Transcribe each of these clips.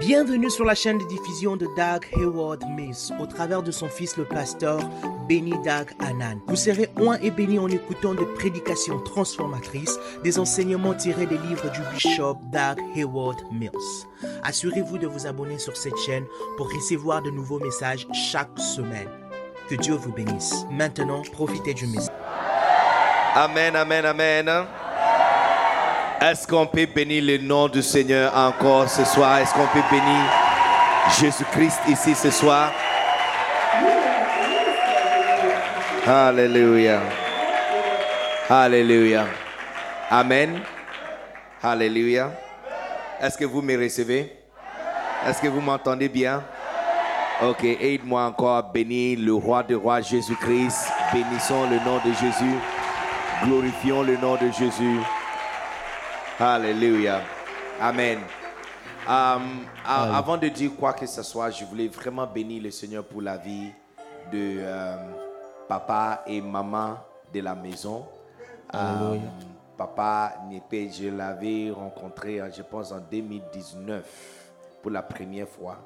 Bienvenue sur la chaîne de diffusion de Doug Hayward Mills au travers de son fils le pasteur Benny Doug Anan. Vous serez oint et béni en écoutant des prédications transformatrices, des enseignements tirés des livres du bishop Doug Hayward Mills. Assurez-vous de vous abonner sur cette chaîne pour recevoir de nouveaux messages chaque semaine. Que Dieu vous bénisse. Maintenant, profitez du message. Amen, amen, amen. Est-ce qu'on peut bénir le nom du Seigneur encore ce soir? Est-ce qu'on peut bénir Jésus-Christ ici ce soir? Alléluia. Alléluia. Amen. Alléluia. Est-ce que vous me recevez? Est-ce que vous m'entendez bien? Ok, aide-moi encore à bénir le roi des rois Jésus-Christ. Bénissons le nom de Jésus. Glorifions le nom de Jésus. Alléluia. Amen. Um, a- avant de dire quoi que ce soit, je voulais vraiment bénir le Seigneur pour la vie de euh, papa et maman de la maison. Um, papa Népé, je l'avais rencontré, euh, je pense, en 2019 pour la première fois.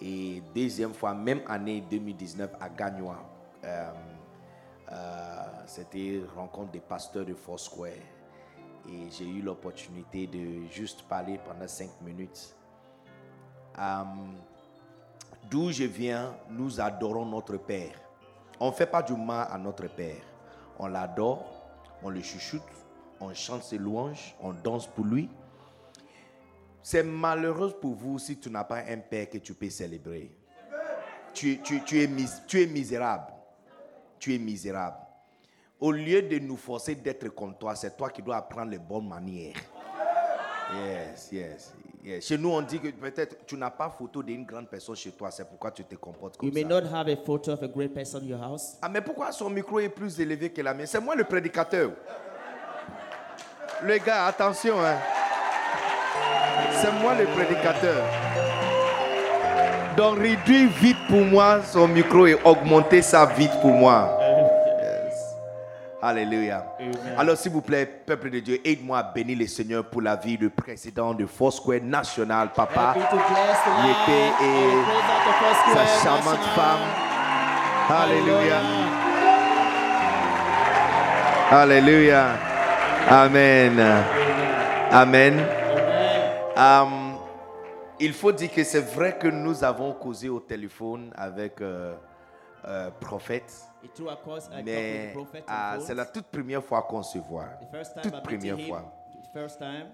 Et deuxième fois, même année 2019 à Gagnois. Euh, euh, C'était rencontre des pasteurs de Foursquare. Et j'ai eu l'opportunité de juste parler pendant cinq minutes. Euh, D'où je viens, nous adorons notre Père. On ne fait pas du mal à notre Père. On l'adore, on le chuchote, on chante ses louanges, on danse pour lui. C'est malheureux pour vous si tu n'as pas un Père que tu peux célébrer. Tu, tu es misérable. Tu es misérable. Au lieu de nous forcer d'être comme toi, c'est toi qui dois apprendre les bonnes manières. Yes, yes, yes. Chez nous, on dit que peut-être tu n'as pas photo d'une grande personne chez toi, c'est pourquoi tu te comportes comme You may ça. not have a photo of a great person in your house. Ah, mais pourquoi son micro est plus élevé que la mienne? C'est moi le prédicateur. Les gars, attention, hein. C'est moi le prédicateur. Donc, réduire vite pour moi son micro et augmenter ça vite pour moi. Alléluia. Alors, s'il vous plaît, peuple de Dieu, aide-moi à bénir le Seigneur pour la vie du président de Foursquare National, papa. Life et Sa charmante femme. Alléluia. Alléluia. Amen. Amen. Um, il faut dire que c'est vrai que nous avons causé au téléphone avec euh, euh, prophète, Mais ah, c'est la toute première fois qu'on se voit. Toute première fois.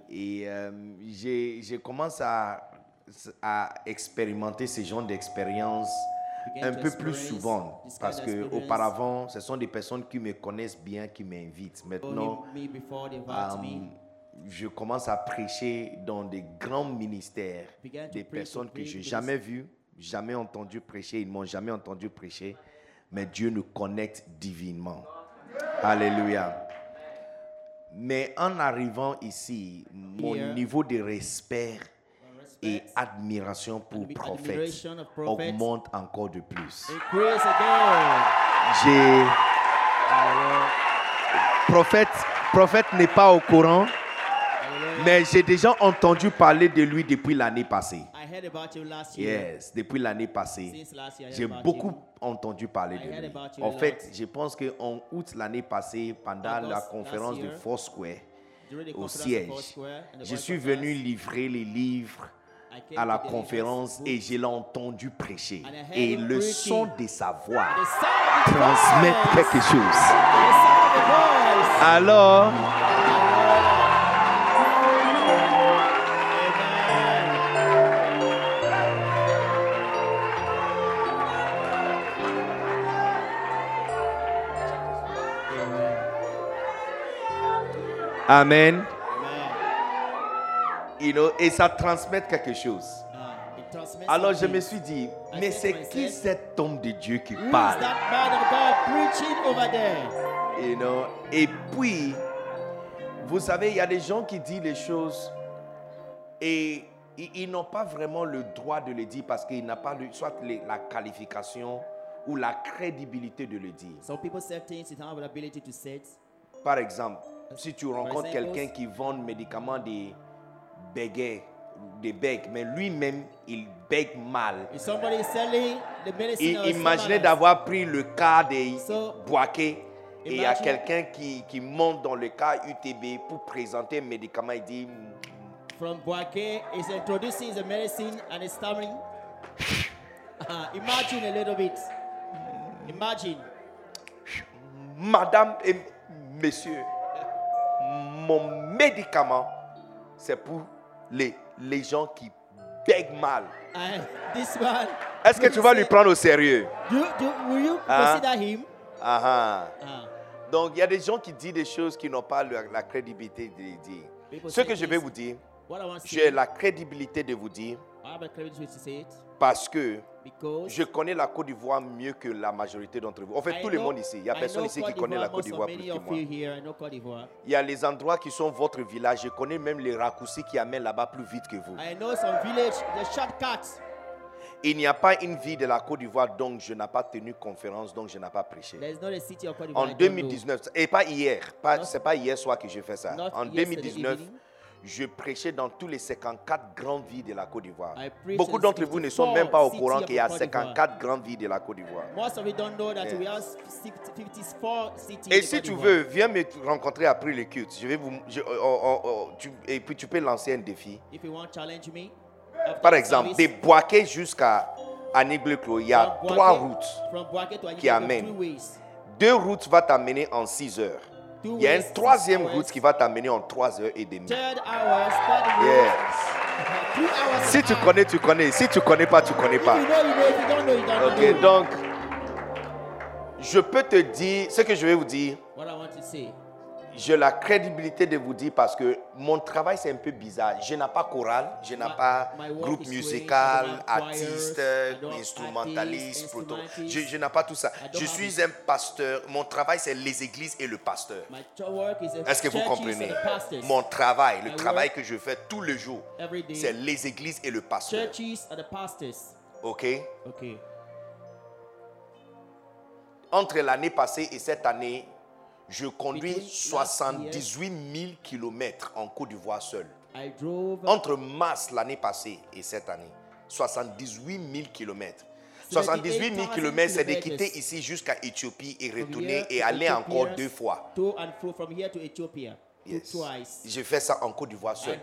Et euh, j'ai j'ai commencé à, à expérimenter ce genre d'expérience un peu plus souvent. Parce que auparavant, ce sont des personnes qui me connaissent bien qui m'invitent. Maintenant, euh, je commence à prêcher dans des grands ministères, des personnes que je n'ai jamais vues, jamais entendu prêcher, ils ne m'ont jamais entendu prêcher, mais Dieu nous connecte divinement. Alléluia. Mais en arrivant ici, mon niveau de respect et admiration pour prophète augmente encore de plus. J'ai prophète, prophète n'est pas au courant, mais j'ai déjà entendu parler de lui depuis l'année passée. I heard about you last year. Yes, depuis l'année passée. Since last year, I heard J'ai beaucoup entendu parler I de lui. En fait, je pense qu'en août l'année passée, pendant August la conférence de Foursquare, au siège, je suis venu livrer les livres à la conférence et je l'ai entendu prêcher. Et le son de sa voix transmet quelque chose. Alors, Amen. You know, et ça transmet quelque chose. It transmits Alors je something. me suis dit, mais c'est qui cet homme de Dieu qui parle? that man of God preaching over there? You know? Et puis, vous savez, il y a des gens qui disent les choses et ils, ils n'ont pas vraiment le droit de le dire parce qu'ils n'ont pas le- soit les- la qualification ou la crédibilité de le dire. Some people say things they don't have the ability to say it. Par exemple, si tu rencontres quelqu'un qui vend médicaments des bégayes des becs, mais lui-même, il bègue mal. Someone else, d'avoir pris le cas des So, boaquets et il y a quelqu'un qui, qui monte dans le cas UTB pour présenter un médicament. Il dit from Boake is introducing the medicine and is stammering. Uh, imagine a little bit. Imagine. Madame et Monsieur, mon médicament, c'est pour les, les gens qui bèguent mal. Man. Est-ce que tu vas lui prendre au sérieux? Do, do, will you Hein? consider him? Ah ah. Ah. Donc, il y a des gens qui disent des choses qui n'ont pas la, la crédibilité de les dire. People Ce que je vais this. vous dire, j'ai la crédibilité de vous dire Parce que je connais la Côte d'Ivoire mieux que la majorité d'entre vous. En fait, I tout le monde ici. Il n'y a I personne ici qui connaît la Côte d'Ivoire plus que moi. Il y a les endroits qui sont votre village. Je connais même les raccourcis qui amènent là-bas plus vite que vous. I know some village, the shortcuts. Il n'y a pas une ville de la Côte d'Ivoire, donc je n'ai pas tenu conférence, donc je n'ai pas prêché. En I don't know. 2019, et pas hier, pas, Not- c'est pas hier soir que j'ai fait ça. Not En yesterday 2019, evening. Je prêchais dans tous les 54 grandes villes de la Côte d'Ivoire. Beaucoup d'entre vous ne sont même pas au 54 courant qu'il y a of Côte d'Ivoire. 54 grandes villes de la Côte d'Ivoire. Most of you don't know that Yes. we have 54 cities. Et si tu veux, viens me rencontrer après le culte. Je vais vous, je- oh, oh, oh, tu- et puis tu peux lancer un défi. Par exemple, des Boaké jusqu'à Annick-le-Clos, il y a from trois routes. Qui amènent. Deux routes vont t'amener en 6 heures. Il y a six troisième route qui va t'amener en 3 heures et demie. Yes. Si tu connais, tu connais. Si tu connais pas, tu connais pas. Ok, donc, je peux te dire, ce que je vais vous dire, j'ai la crédibilité de vous dire parce que mon travail c'est un peu bizarre. Je n'ai pas chorale, je n'ai My- pas groupe musical, artiste, instrumentaliste, proto. Je, je n'ai pas tout ça. Je suis un pasteur. Mon travail c'est les églises et le pasteur. Est-ce que vous comprenez and the pastors. Mon travail, le travail que je fais tous les jours, c'est les églises et le pasteur. Churches and the pastors. Ok? Okay. Entre l'année passée et cette année, je conduis Between last 78 000 kilomètres en Côte d'Ivoire seul. Entre mars l'année passée et cette année, 78 000 kilomètres. 78 000 kilomètres, c'est de quitter ici jusqu'à Éthiopie et retourner et aller encore deux fois. Yes. Twice. J'ai fait ça en Côte d'Ivoire seul.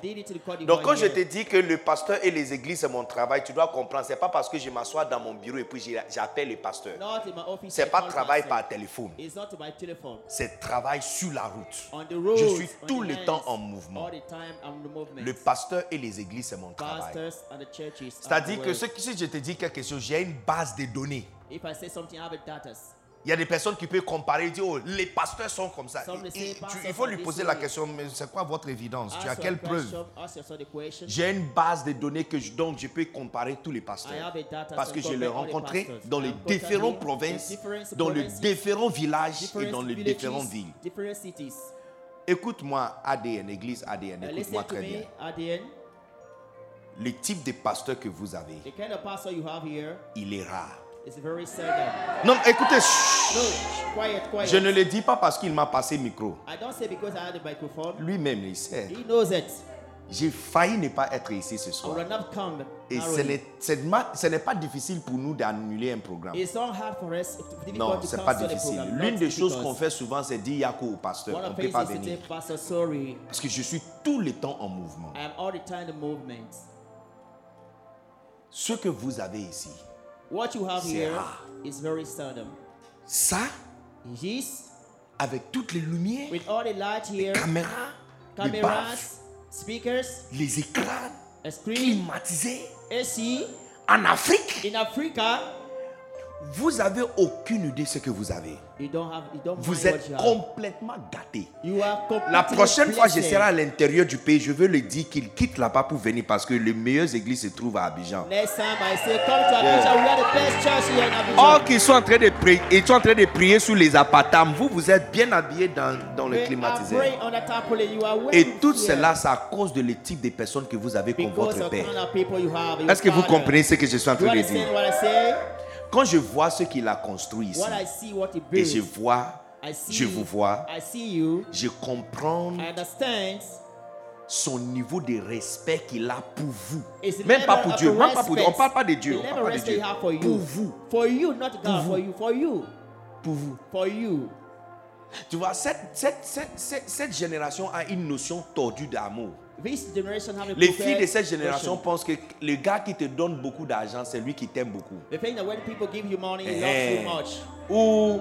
Donc quand je te dis que le pasteur et les églises c'est mon travail, tu dois comprendre, c'est pas parce que je m'assois dans mon bureau et puis j'appelle my office. C'est pas travail par téléphone, c'est travail sur la route. Road. Je suis tout le lands, temps en mouvement. All the time I'm in the movement. Le pasteur et les églises c'est mon travail. C'est-à-dire que ce- si je te dis quelque chose, j'ai une base de données. If I say something, I have a data. Il y a des personnes qui peuvent comparer et dire, oh, les pasteurs sont comme ça. Tu- il faut lui poser la question, mais c'est quoi votre évidence? Tu as quelle preuve? J'ai une base de données que je, donc je peux comparer tous les pasteurs. Parce que je l'ai compare all the rencontré pastors. dans les différentes provinces, dans les différents villages et dans les différentes villes. Écoute-moi, ADN, Église ADN, écoute-moi très bien. Le type de pasteur que vous avez, the kind of pastor you have here il est rare. Non, écoutez, chut. No, quiet, quiet. je ne le dis pas parce qu'il m'a passé le micro. I don't say because I had the microphone. Lui-même, il sait. He knows it. J'ai failli ne pas être ici ce I soir. Et ce n'est- ce n'est pas difficile pour nous d'annuler un programme. It's not hard for us. It's difficult Non, to c'est pas difficile. L'une des choses qu'on fait souvent, c'est dire Yako au pasteur. On ne peut pas venir. Parce que je suis tout le temps en mouvement. I am all the time in the movement. Ce que vous avez ici, What you have here rare. is very seldom. ça, Yes, avec toutes les lumières, with all the light here, caméras, les baffes, speakers, les écrans a screen, climatisés, AC. en Afrique, In Africa, vous avez aucune idée de ce que vous avez. you don't have, you don't Vous êtes complètement completely La prochaine fois, je serai à l'intérieur du pays. Je veux le dire qu'il quitte là-bas pour venir parce que les meilleures églises se trouvent à Abidjan. Abidjan. Or qu'ils sont en train de prier, ils sont en train de prier sous les appartements. Vous, vous êtes bien habillés dans, dans le are Et tout cela, c'est à cause de le type de personnes que vous avez comme votre père. Est-ce que vous comprenez ce que je suis en train de dire? Quand je vois ce qu'il a construit ici, What I see, what he et je vois, I see je vous vois, I see you. je comprends son niveau de respect qu'il a pour vous. Même pas pour Dieu. Même pas pour Dieu. On respect. parle pas de Dieu. On parle pas de Dieu. you. Pour vous. For you, not God. For you. For you. Pour vous. For you. Tu vois, cette, cette, cette, cette, cette génération a une notion tordue d'amour. Les filles de cette génération pensent que le gars qui te donne beaucoup d'argent, c'est lui qui t'aime beaucoup. Ou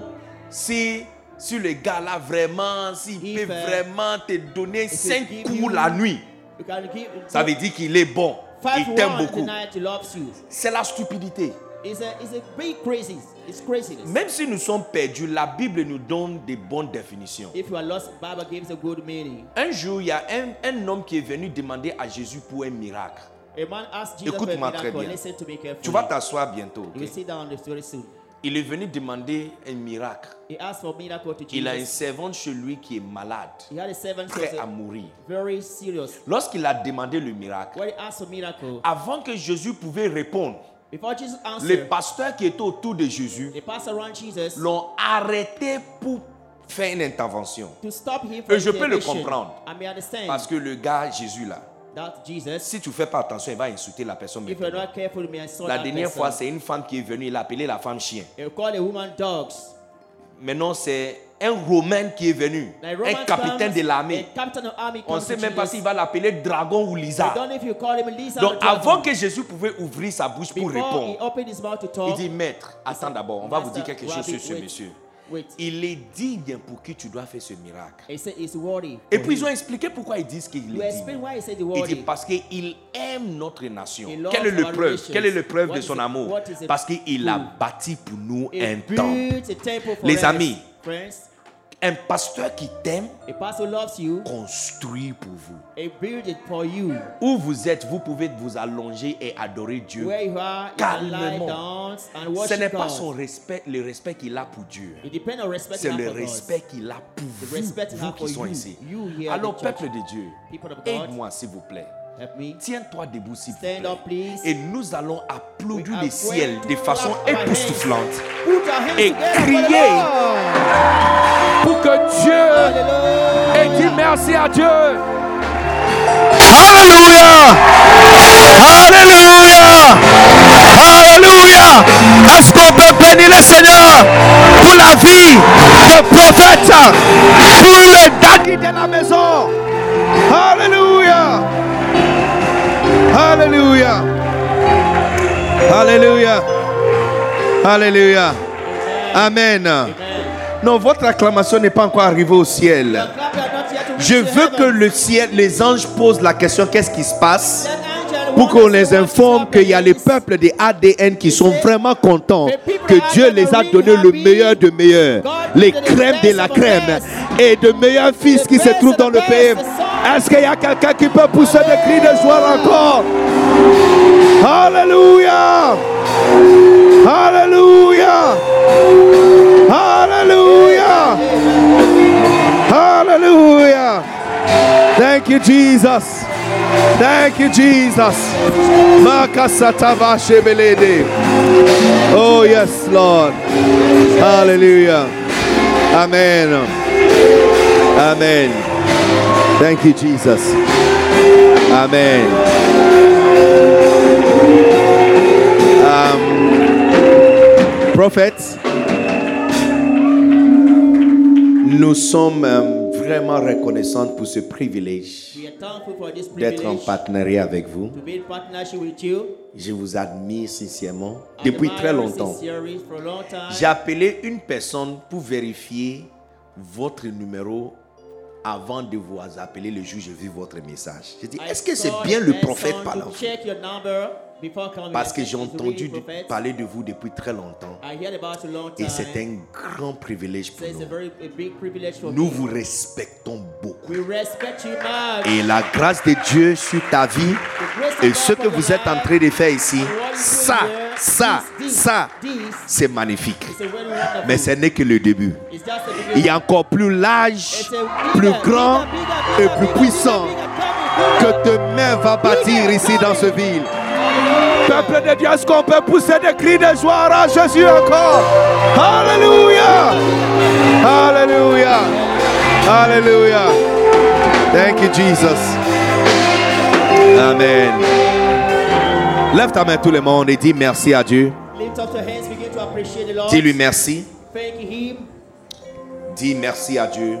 si, si le gars là vraiment, s'il peut vraiment te donner If he 5 give coups you- la nuit, ça veut dire qu'il est bon. Il t'aime beaucoup. C'est la stupidité. Même si nous sommes perdus, la Bible nous donne des bonnes définitions. If you are lost, Bible gives a good meaning. Un jour, il y a un, un homme qui est venu demander à Jésus pour un miracle. Écoute-moi très bien. Tu vas t'asseoir bientôt. Il est venu demander un miracle. He asked for a miracle to Jesus. Il a une servante chez lui qui est malade, He had a servant who prêt à mourir. very serious. Lorsqu'il a demandé le miracle, avant que Jésus pouvait répondre, les pasteurs qui étaient autour de Jésus l'ont arrêté pour faire une intervention. to stop him from Et je peux le comprendre. I may understand Parce que le gars, Jésus là, Jesus, si tu fais pas attention, il va insulter la personne. if not careful, La dernière person. fois, c'est une femme qui est venue, il a appelé la femme chien. Maintenant, c'est un Romain qui est venu, un capitaine de l'armée. On ne sait même pas s'il va l'appeler dragon ou Lisa Donc, avant que Jésus pouvait ouvrir sa bouche pour répondre, il dit Maître, attends d'abord, on va vous dire quelque chose sur ce monsieur. Il est digne pour qui tu dois faire ce miracle. Et puis, ils ont expliqué pourquoi ils disent qu'il est digne. Il dit parce qu'il aime notre nation. Quelle est le preuve? Quelle est le preuve de son amour? Parce qu'il a bâti pour nous un temple. Les amis. Un pasteur qui t'aime construit pour vous. For you. Où vous êtes, vous pouvez vous allonger et adorer Dieu. Where you are, Calmement. Ce n'est pas son respect, le respect qu'il a pour Dieu. C'est le respect qu'il a pour vous, vous qui sont you. ici. You Alors, peuple de Dieu, aide-moi s'il vous plaît. Help me. Tiens-toi debout s'il vous plaît. up, please. Et nous allons applaudir We le ciel de façon époustouflante Et crier. Pour que Dieu Hallelujah. ait dit merci à Dieu. Alléluia. Alléluia. Alléluia. Est-ce qu'on peut bénir le Seigneur pour la vie de prophète, pour le daddy de la maison. Alléluia. Alléluia. Alléluia. Alléluia. Amen. Non, votre acclamation n'est pas encore arrivée au ciel. Je veux que le ciel, les anges posent la question qu'est-ce qui se passe? Pour qu'on les informe qu'il y a les peuples des ADN qui sont vraiment contents que Dieu les a donné le meilleur de meilleur, les crèmes de la crème et de meilleurs fils qui se trouvent dans le pays. Est-ce qu'il y a quelqu'un qui peut pousser des cris de joie encore? Alléluia! Alléluia! Alléluia! Hallelujah. Thank you, Jesus. Thank you, Jesus. Oh, yes, Lord. Hallelujah. Amen. Amen. Thank you, Jesus. Amen. Um, prophets. Nous sommes euh, vraiment reconnaissants pour ce privilège d'être en partenariat avec vous. Je vous admire sincèrement depuis très longtemps. J'ai appelé une personne pour vérifier votre numéro avant de vous appeler le jour où j'ai vu votre message. J'ai dit, est-ce que c'est bien le prophète to Parce que j'ai said, "Is it entendu really du- prophet?" parler de vous depuis très longtemps. Et c'est un grand privilège pour nous. Nous vous respectons beaucoup. Et la grâce de Dieu sur ta vie et ce que vous êtes en train de faire ici, ça, ça, ça, c'est magnifique. Mais ce n'est que le début. Il y a encore plus large, plus grand et plus puissant que demain va bâtir ici dans ce ville. Peuple de Dieu, est-ce qu'on peut pousser des cris de joie à Jésus encore? Alléluia! Alléluia! Alléluia! Thank you, Jesus. Amen. Lève ta main tout le monde et dis merci à Dieu. Lift up your hands, begin to appreciate the Lord. Dis-lui merci. Thank Him. Dis merci à Dieu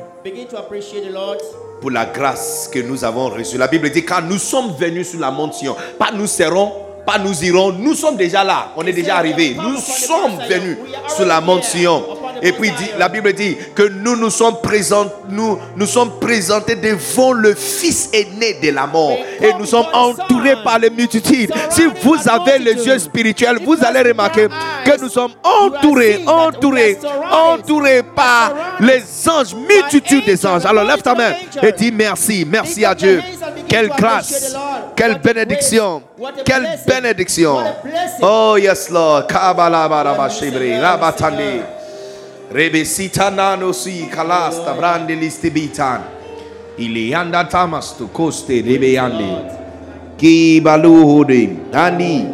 Pour la grâce que nous avons reçue. La Bible dit quand nous sommes venus sur la monte Sion, pas nous serons, pas nous irons, nous sommes déjà là, on est déjà arrivés. Nous sommes venus sur la monte Sion. Et puis dit, la Bible dit que nous nous sommes présents, nous nous sommes présentés devant le Fils aîné de la mort et nous sommes entourés par les multitudes. Si vous avez les yeux spirituels, vous allez remarquer que nous sommes entourés, entourés, entourés par les anges, multitude des anges. Alors lève ta main et dis merci, merci à Dieu. Quelle grâce, quelle bénédiction, quelle bénédiction. Oh yes Lord. Rabatandi. Rebesita nano si kalasta brande listibitan. Ilianda tamastu koste rebeyandi. Kibaluhudi nani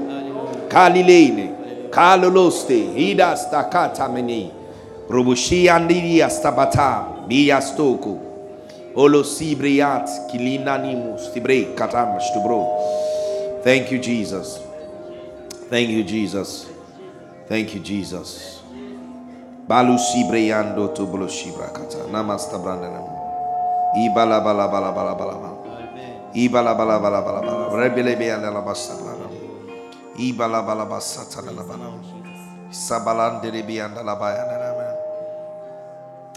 kalilene kaloloste hidasta katameni. Rubushi andiri astabata biyastoko. Olo sibriat kilinanimus tibre katam stubro. Thank you Jesus. Thank you Jesus. Thank you Jesus. Balu sibreyando to bolo shibra kata. Namasta brandana. Ibala bala bala bala bala bala. Ibala bala bala bala bala. Rebele be ala basta brana. Ibala bala basta tana la bala. Sabalande de be anda la baya na na.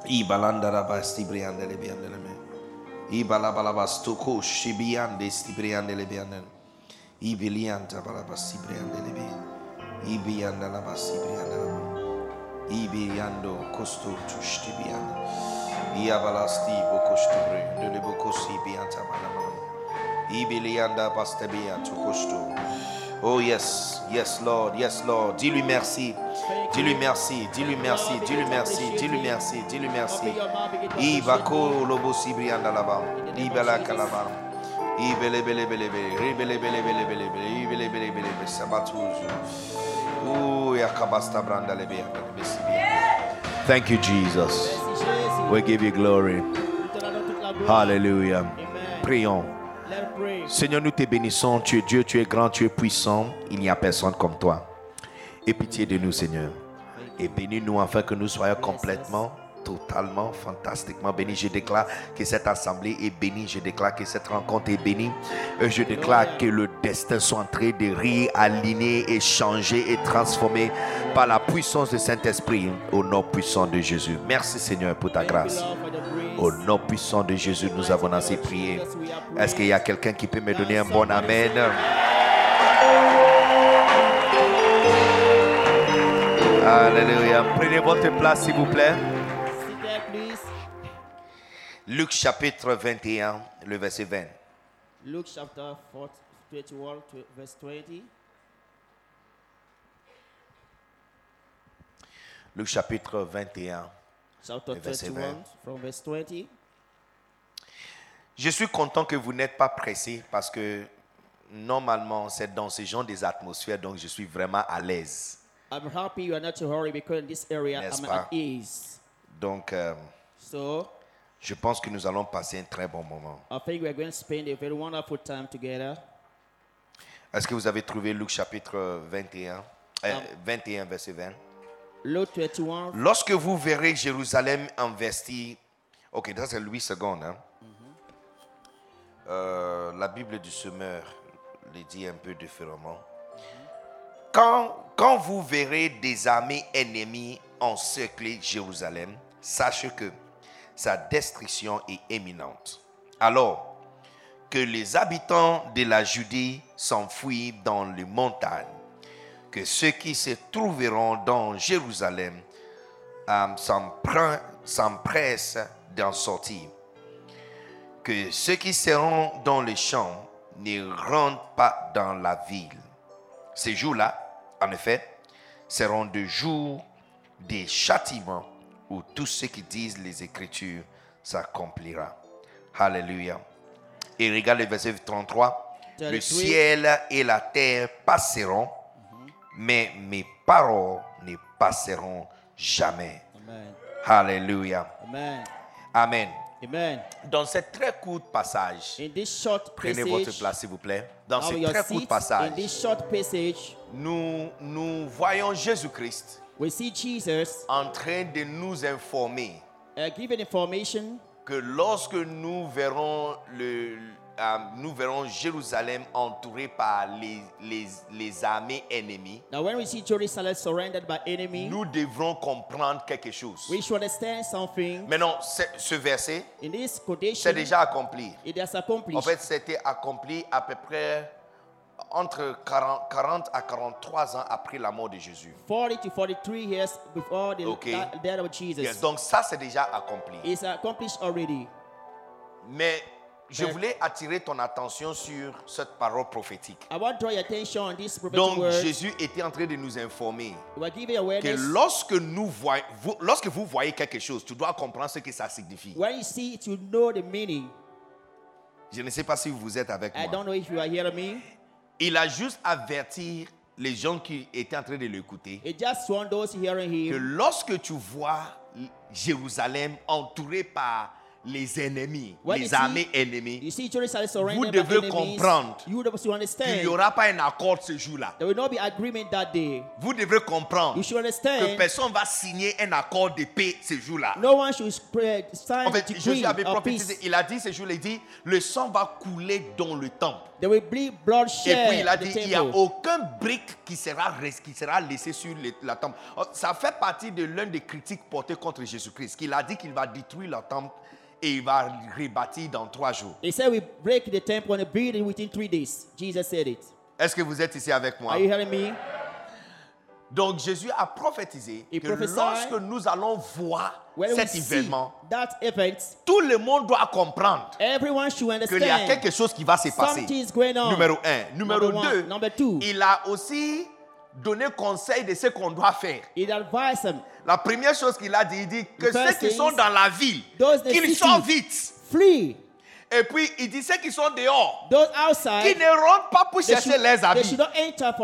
Ibalanda la basti briande le biande le me. Ibala bala basto ko shibiande stibriande le biande. Ibilianta bala basti briande le be. Ibianda la basti briande le me. Ibiando costo tushtibian. Iabalasti bokostubre, de le bokosi bianta manamam. Ibilianda pastabia tokosto. Oh yes, yes Lord, yes Lord. Dis-lui merci. Dis-lui merci, dis-lui merci, dis-lui merci, dis-lui merci, dis-lui merci. Ibako lobo sibrianda laba. Ibela kalaba. Ibele bele bele bele, ribele bele bele bele bele, ibele bele bele bele, sabatuzu. Thank you, Jesus. We give you glory. Hallelujah. Prions. Seigneur, nous te bénissons. Tu es Dieu, tu es grand, tu es puissant. Il n'y a personne comme toi. Aie pitié de nous, Seigneur. Et bénis-nous afin que nous soyons complètement, totalement, fantastiquement bénis. Je déclare que cette assemblée est bénie. Je déclare que cette rencontre est bénie. Et je déclare que le destin soit en train de rire, aligné et changé et transformé par la puissance du Saint-Esprit au nom puissant de Jésus. Merci, Seigneur, pour ta grâce. Au nom puissant de Jésus, nous avons ainsi prié. Est-ce qu'il y a quelqu'un qui peut me donner un bon Amen? Alléluia. Prenez votre place, s'il vous plaît. Luc chapitre 21, le verset 20. Luke chapter 4, 21, to verse 20. Luc chapitre 21. Chapter verset 21, 20. from verse 20. Je suis content que vous n'êtes pas pressé parce que normalement, c'est dans ce genre des atmosphères, donc je suis vraiment à l'aise. I'm happy you are not to hurry because in this area I'm pas? at ease. Donc, euh, So je pense que nous allons passer un très bon moment. I think we're going to spend a very wonderful time together. Est-ce que vous avez trouvé Luc chapitre 21, euh, Um, 21 verset 20? Luke 21, Lorsque vous verrez Jérusalem investie, ok, ça c'est Louis II. Hein? Euh, la Bible du semeur le dit un peu différemment. Quand, quand vous verrez des armées ennemies encercler Jérusalem, sachez que sa destruction est imminente. Alors que les habitants de la Judée s'enfuient dans les montagnes, que ceux qui se trouveront dans Jérusalem euh, s'empre- s'empressent d'en sortir. Que ceux qui seront dans les champs ne rentrent pas dans la ville. Ces jours-là, en effet, seront des jours des châtiments où tout ce qui disent les Écritures s'accomplira. Alléluia. Et regarde le verset 33. Le 33. ciel et la terre passeront, mais mes paroles ne passeront jamais. Amen. Alléluia. Amen. Amen. Amen. Dans ce très court passage, In this short prenez votre place s'il vous plaît. Dans ce très court passage, In this short passage, nous, nous voyons Jésus-Christ we see Jesus en train de nous informer uh, giving information que lorsque nous verrons, le, euh, nous verrons Jérusalem entouré par les, les, les armées ennemies, Now, when we see Jerusalem surrounded by enemy, nous devrons comprendre quelque chose. we should understand something. Maintenant, ce ce verset, In this c'est déjà accompli. it has En accomplished. fait, c'était accompli à peu près entre 40, 40 à 43 ans après la mort de Jésus. 40 to 43 years before the Okay. death of Jesus. Yes, donc ça, c'est déjà accompli. It's accomplished already. Mais je voulais attirer ton attention sur cette parole prophétique. I want to draw your attention on this prophetic Donc, word. Jésus était en train de nous informer que lorsque, nous voyons, vous, lorsque vous voyez quelque chose, tu dois comprendre ce que ça signifie. When you see it, you know the meaning. Je ne sais pas si vous êtes avec I moi. don't know if you are hearing me. Il a juste averti les gens qui étaient en train de l'écouter que lorsque tu vois Jérusalem entouré par les ennemis, When les see- armées ennemies, see Jerusalem surrounded Vous devez enemies. comprendre qu'il n'y aura pas un accord ce jour-là. There will not be agreement that day. Vous devrez comprendre You should que personne ne va signer un accord de paix ce jour-là. No one should spread, sign En fait, Jésus avait prophétisé, il a dit ce jour-là, il dit, le sang va couler dans le temple. There will be Et puis il a dit, il n'y a aucun brique qui sera, qui sera laissé sur le- la temple. Oh, Ça fait partie de l'un des critiques portées contre Jésus-Christ, qu'il a dit qu'il va détruire la temple et il va rebâtir dans trois jours. He said we break the temple and build it within three days. Jesus said it. Est-ce que vous êtes ici avec moi? Are you hearing me? Donc Jésus a prophétisé He que lorsque nous allons voir cet événement, that event, tout le monde doit comprendre qu'il y a quelque chose qui va se passer. Numéro un. Numéro Number one. deux, Number two. il a aussi donné conseil de ce qu'on doit faire. La première chose qu'il a dit, il dit que ceux qui sont dans la ville, qu'ils sortent vite. flee. Et puis il dit ceux qui sont dehors, outside, ne rentrent pas pour chercher should,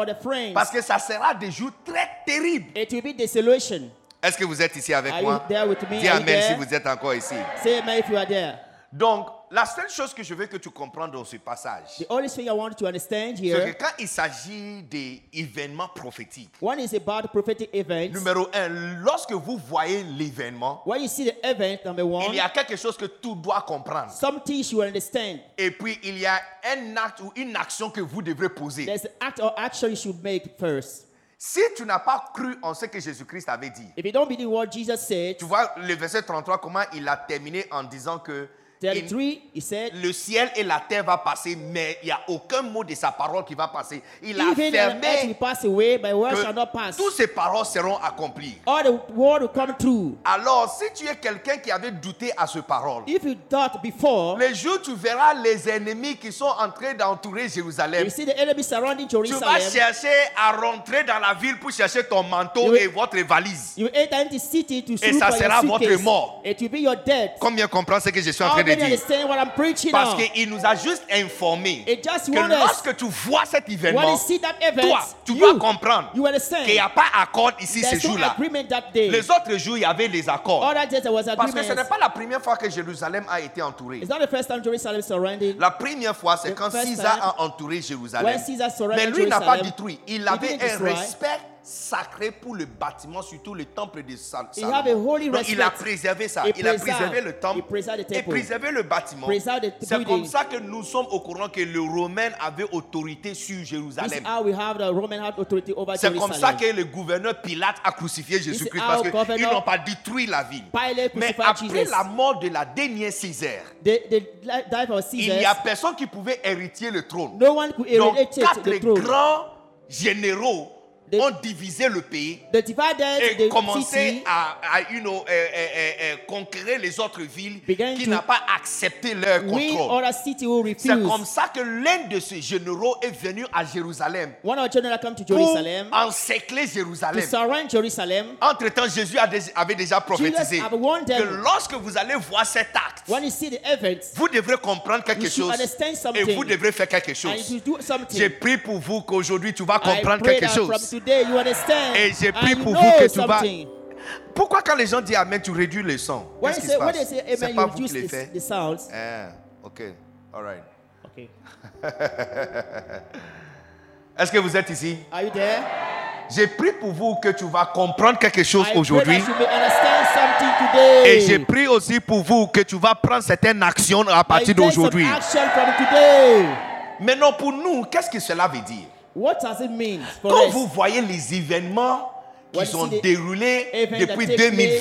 the friends. Parce que ça sera des jours très terribles. It will be desolation. Est-ce que vous êtes ici avec Are moi? Dis Amen si vous êtes encore ici. Say amen if you are there. Donc, la seule chose que je veux que tu comprennes dans ce passage, The only thing I want you to understand c'est que quand il s'agit d'événements prophétiques, one is about prophetic events. numéro un, lorsque vous voyez l'événement, When you see the event, number one, il y a quelque chose que tu dois comprendre. something you understand. Et puis, il y a un acte ou une action que vous devrez poser. There's an act or action you should make first. Si tu n'as pas cru en ce que Jésus-Christ avait dit, If you don't believe what Jesus said, tu vois le verset 33, comment il a terminé en disant que il- 33, he said, le ciel et la terre va passer, mais il n'y a aucun mot de sa parole qui va passer. Il a Even affirmé pass away, que shall not pass. toutes ces paroles seront accomplies. All the word will come true. Alors, si tu es quelqu'un qui avait douté à ce parole, If you thought before, les jours où tu verras les ennemis qui sont en train d'entourer Jérusalem, you see the enemy surrounding tu vas Jerusalem, chercher à rentrer dans la ville pour chercher ton manteau You will- et votre valise. you enter into the city to Et ça sera your votre mort. It will be your death. Combien comprend ce que je suis en train de many dire Parce qu'il nous a juste informé que lorsque tu vois cet événement, toi, tu dois comprendre qu'il n'y a pas accord ici ce jour-là. Les autres jours, il y avait des accords. Parce que ce n'est pas la première fois que Jérusalem a été entourée. La première fois, c'est quand César a entouré Jérusalem. Mais lui n'a pas détruit. Il avait un respect sacré pour le bâtiment, surtout le temple de Salomon. Donc, il a préservé ça. Il a préservé le temple et préservé le bâtiment. C'est comme ça que nous sommes au courant que le Romain avait autorité sur Jérusalem. C'est comme ça que le gouverneur Pilate a crucifié Jésus-Christ parce qu'ils n'ont pas détruit la ville. Mais après la mort de la dernière Césaire, il n'y a personne qui pouvait hériter le trône. Donc, quatre grands généraux Ont divisé le pays et commencé à, à, you know, euh, euh, euh, conquérir les autres villes qui n'ont pas accepté leur contrôle. C'est comme ça que l'un de ces généraux est venu à Jérusalem One of the general come to pour Jerusalem encercler to Jérusalem. Entre-temps, Jésus avait déjà prophétisé que lorsque vous allez voir cet acte, When you see the event, vous devrez comprendre quelque chose et vous devrez faire quelque chose. J'ai pris pour vous qu'aujourd'hui tu vas comprendre quelque chose. Today you understand? Et j'ai pris pour vous que tu vas. Pourquoi quand les gens disent Amen, tu réduis le son? Qu'est-ce qui say, se passe? C'est pas vous qui les the, faites? Ah, ok. All right. Okay. Est-ce que vous êtes ici? Are you there? J'ai pris pour vous que tu vas comprendre quelque chose aujourd'hui. Et j'ai pris aussi pour vous que tu vas prendre certaines actions à partir d'aujourd'hui. Maintenant, pour nous, qu'est-ce que cela veut dire? What does it mean for Quand us? vous voyez les événements qui When sont you see the déroulés depuis that take 2020,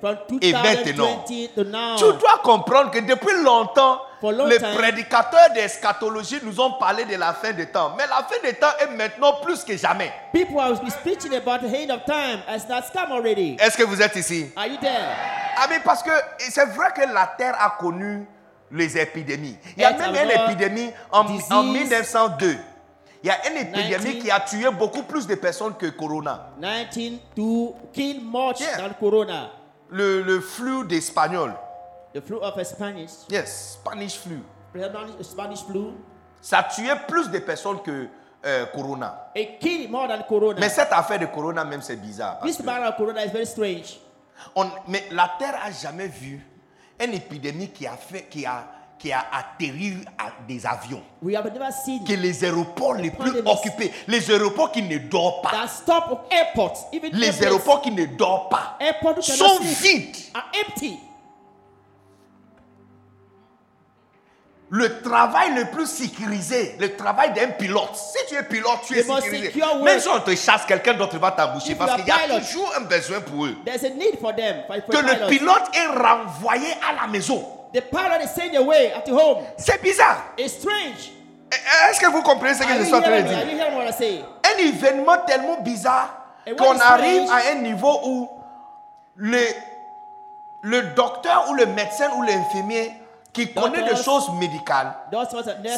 place from et maintenant, 2020 to now. tu dois comprendre que depuis longtemps, For long les time. prédicateurs d'eschatologie nous ont parlé de la fin des temps. Mais la fin des temps est maintenant plus que jamais. People are speaking about the end of time as that's come already? Est-ce que vous êtes ici? Are you there? Ah mais parce que c'est vrai que la terre a connu les épidémies. Il y a Yes, même alors, une épidémie en, disease. en 1902. Il y a une épidémie 19. qui a tué beaucoup plus de personnes que Corona. 19 to kill much Yeah. than corona. Le, le flux d'espagnol. The flu of Spanish, Yes, Spanish flu. Spanish, flu, Ça a tué plus de personnes que euh, Corona. it killed more than corona. Mais cette affaire de Corona même c'est bizarre. This matter of corona is very strange. on- mais la terre a jamais vu une épidémie qui a fait, qui a, qui a atterri à des avions. We have never seen que les aéroports les plus occupés, les aéroports qui ne dorment pas, that stop airports, even les aéroports qui ne dorment pas, sont vides. are empty. Le travail le plus sécurisé, le travail d'un pilote. Si tu es pilote, tu es The most sécurisé. Même si on te chasse, quelqu'un d'autre va t'embaucher If parce qu'il y a pilot, toujours un besoin pour eux. A need for them. For, Que le pilote est renvoyé à la maison. The pilot is sent away at home. C'est bizarre. It's strange. Est-ce que vous comprenez ce que Are je suis en train de dire? Un événement tellement bizarre qu'on arrive strange? à un niveau où le, le docteur ou le médecin ou l'infirmier qui connaît des choses médicales,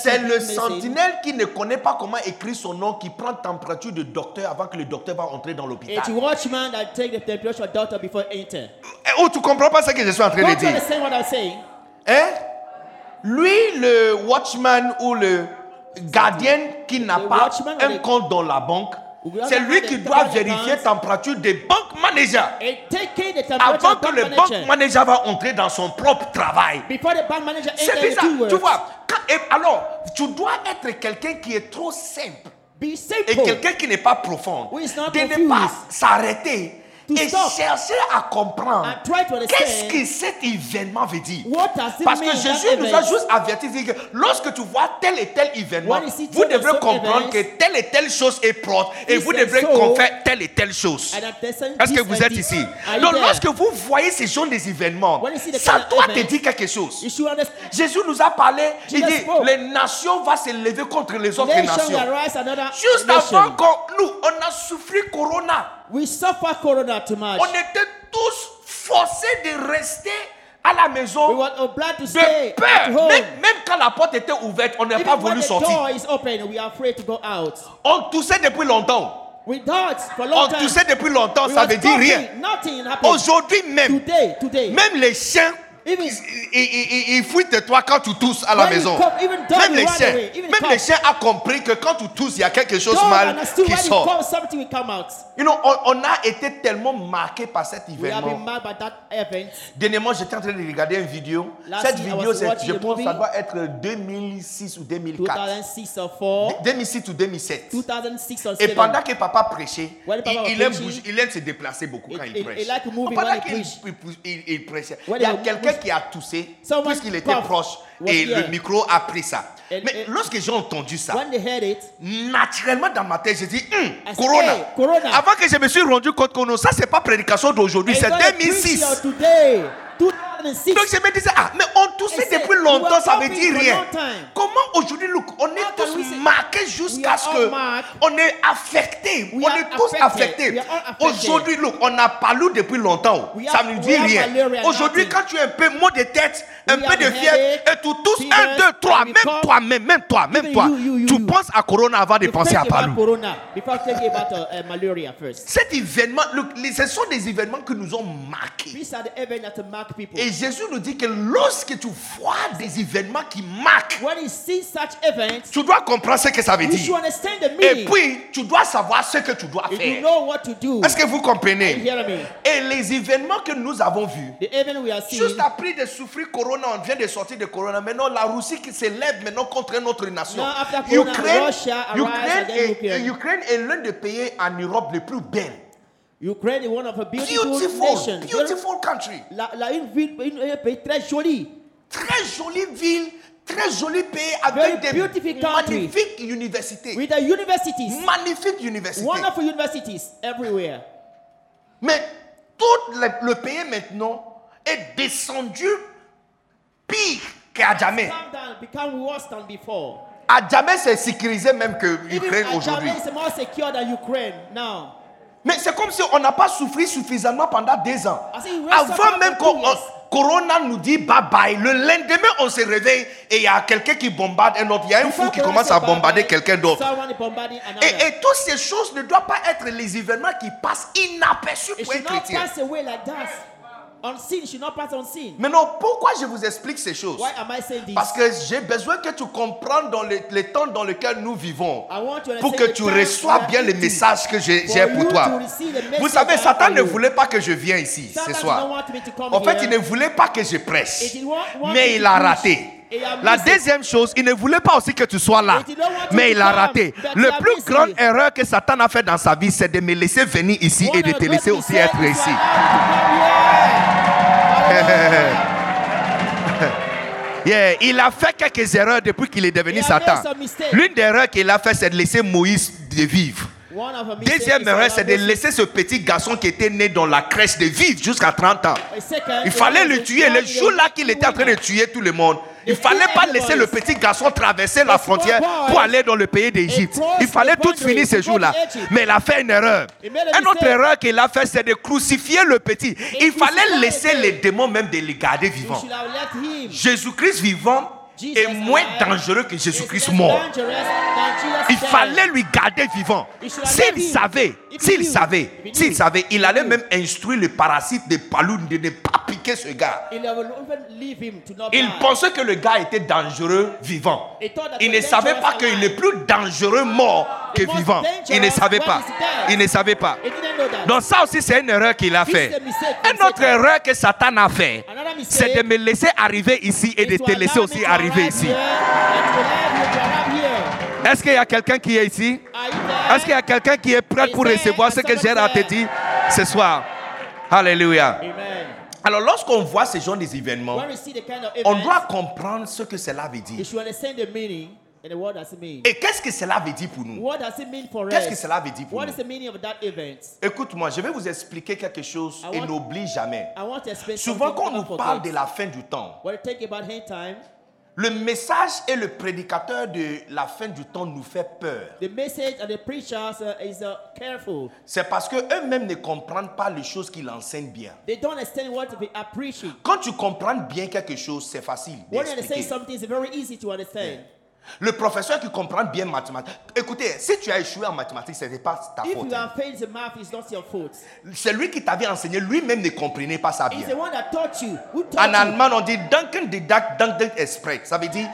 c'est le sentinelle qui ne connaît pas comment écrire son nom, qui prend température de docteur avant que le docteur va entrer dans l'hôpital. Oh, tu comprends pas ce que je suis en train de dire? Hein? Lui, le watchman ou le gardien qui n'a pas un compte dans la banque, c'est lui qui doit vérifier account. température des banques managers. Avant que le bank manager. va entrer dans son propre travail. Before the bank manager C'est bizarre, tu vois. quand- alors, tu dois être quelqu'un qui est trop simple Be et quelqu'un qui n'est pas profond. De ne pas s'arrêter et chercher à comprendre qu'est-ce que cet événement veut dire. Parce que Jésus nous a juste averti que lorsque tu vois tel et tel événement, vous devrez comprendre que telle et telle chose est propre et vous devrez faire telle et telle chose. Est-ce que vous êtes ici? Donc lorsque vous voyez ces genres des événements, ça doit te dire quelque chose. Jésus nous a parlé, il dit, les nations vont se lever contre les autres Nation nations. Juste avant qu'on nous, on a souffert Corona. We suffer corona too much. On était tous forcés de rester à la We maison were obliged to stay de at peur. home. Même, même quand la porte était ouverte, on n'a pas voulu the sortir. door is open, we are afraid to go out. On toussait depuis longtemps. We for long On toussait depuis longtemps, we ça was veut dire rien. Nothing happened. Aujourd'hui même, Today, today. même les chiens, ils, ils fuient de toi quand tu tousses à la maison. Même les chiens, même les chiens a compris que quand tu tousses, il y a quelque chose mal qui sort. cough, something will come out. You know, on, on a été tellement marqué par cet événement. Dernièrement, j'étais en train de regarder une vidéo. Cette vidéo, je pense ça doit être 2006 ou 2004. 2006 or 4. 2006 ou 2007. 2006 or Et 7. pendant que papa prêchait, il, il aime bouger- il aime se déplacer beaucoup quand il he- prêche. pendant qu'il il- il- il prêchait, il y a quelqu'un qui a toussé, puisqu'il était proche, et le micro a pris ça. And- Mais and- lorsque j'ai entendu ça, When they heard it, naturellement dans ma tête, j'ai dit, Hum, Corona. hey, Corona. Avant que je me suis rendu compte que non, ça c'est pas prédication d'aujourd'hui, c'est not a preaching 2006. of today? 2006. Donc je me disais, ah, mais on toussait depuis longtemps, ça veut coughing dire rien. Comment aujourd'hui, look, on est tous marqués jusqu'à ce que on est affectés. We on est tous affectés. Aujourd'hui, look, on a parlé depuis longtemps. Ça ne we dit rien. Aujourd'hui, quand tu as un peu mot de tête, un peu de fièvre, et tu tousses un, deux, trois, même toi, même, même toi, même toi, tu penses à Corona avant de penser à Palou. uh, uh. Cet événement, look, ce sont des événements qui nous ont marqués. These are the events that mark people. Et Et Jésus nous dit que lorsque tu vois des événements qui marquent, When you see such events, tu dois comprendre ce que ça veut you should dire. understand the Et meaning. puis, tu dois savoir ce que tu dois If you faire. know what to do, Est-ce que vous you comprenez hear me? Et les événements que nous avons vus, The event we are seeing, juste après de souffrir Corona, on vient de sortir de Corona. Maintenant, la Russie qui s'élève maintenant contre notre nation. Now, after Corona, Ukraine, Russia arise Ukraine against est. Ukraine est l'un des pays en Europe les plus belles. Ukraine est one of a beautiful Beautiful, nations. beautiful country. La, la, une ville, une, un pays très joli. Très jolie ville, très joli pays Very avec des beautiful country. magnifiques universités. With the universities, Magnifiques universités. wonderful universities everywhere. Mais tout le, le pays maintenant est descendu pire qu'à jamais. Become worse than before. À jamais, c'est sécurisé même que l'Ukraine aujourd'hui. Is more secure than Ukraine now. Mais c'est comme si on n'a pas souffert suffisamment pendant deux ans. Avant même que. Corona nous dit bye bye, le lendemain on se réveille et il y a quelqu'un qui bombarde un autre. Il y a un fou qui commence à bombarder quelqu'un d'autre. Et, et toutes ces choses ne doivent pas être les événements qui passent inaperçus pour un chrétien. Unseen should not pass unseen. Maintenant, pourquoi je vous explique ces choses? Why am I saying this? Parce que j'ai besoin que tu comprennes dans les, les temps dans lesquels nous vivons. I want to Pour que tu are bien les in. messages que j'ai pour toi. Vous message savez, Satan ne voulait pas que je vienne ici Satan ce soir. En fait, il ne voulait pas que je prêche. Mais il a raté. La deuxième chose, il ne voulait pas aussi que tu sois là. Mais il a raté. but Le he a plus grande erreur que Satan a fait dans sa vie, c'est de me laisser venir ici et de te laisser aussi être ici. Yeah, il a fait quelques erreurs depuis qu'il est devenu Satan. L'une des erreurs qu'il a fait, c'est de laisser Moïse de vivre. Deuxième erreur, c'est de laisser ce petit garçon qui était né dans la crèche de vivre jusqu'à 30 ans. Il fallait le tuer. Le born in jour a là qu'il était en train de tuer tout le monde, il They fallait pas laisser le petit garçon traverser la frontière pour aller dans le pays d'Égypte. Il fallait tout finir ce jour-là. Mais il a fait une erreur. Une autre erreur qu'il a fait, c'est de crucifier le petit. Il fallait laisser les démons même de les garder vivants. Jésus-Christ vivant est moins dangereux que is Jésus-Christ mort. Il fallait lui garder vivant. S'il savait, s'il savait, s'il savait, il allait même instruire le parasite de Paloune de ne pas piquer ce gars. Il pensait que le gars était dangereux vivant. Il ne savait pas qu'il est plus dangereux mort que vivant. Il ne savait pas. Il ne savait pas. Donc ça aussi c'est une erreur qu'il a fait. Une autre erreur que Satan a fait, c'est de me laisser arriver ici et de te laisser aussi arriver arrive ici. Est-ce qu'il y a quelqu'un qui est ici? Est-ce qu'il y a quelqu'un qui est prêt pour recevoir ce que j'ai à te dire ce soir? Alléluia. Amen. Alors lorsqu'on voit ce genre d'événements, on doit comprendre ce que cela veut dire. And what does it mean. Et qu'est-ce que cela veut dire pour nous? What does it mean for us? Qu'est-ce que cela veut dire pour What nous? is the meaning of that event? Écoute-moi, je vais vous expliquer quelque chose I et want- n'oublie jamais. I want to explain Souvent something quand on you nous don't parle forget. de la fin du temps, When we think about end time, le message et le prédicateur de la fin du temps nous fait peur. the message and the preachers uh, is uh, careful. C'est parce qu'eux-mêmes ne comprennent pas les choses qu'ils enseignent bien. They don't understand what they are preaching. Quand tu comprends bien quelque chose, c'est facile When you understand d'expliquer. something, it's very easy to understand. Le professeur qui comprend bien mathématiques. Écoutez, si tu as échoué en mathématiques, ce n'est pas ta If faute. you are failed in math, it's not your fault. C'est lui qui t'avait enseigné, lui-même ne comprenait pas ça It's bien. the one that taught you. Who taught En you? allemand, on dit Danken didact, danken expert. Ça veut dire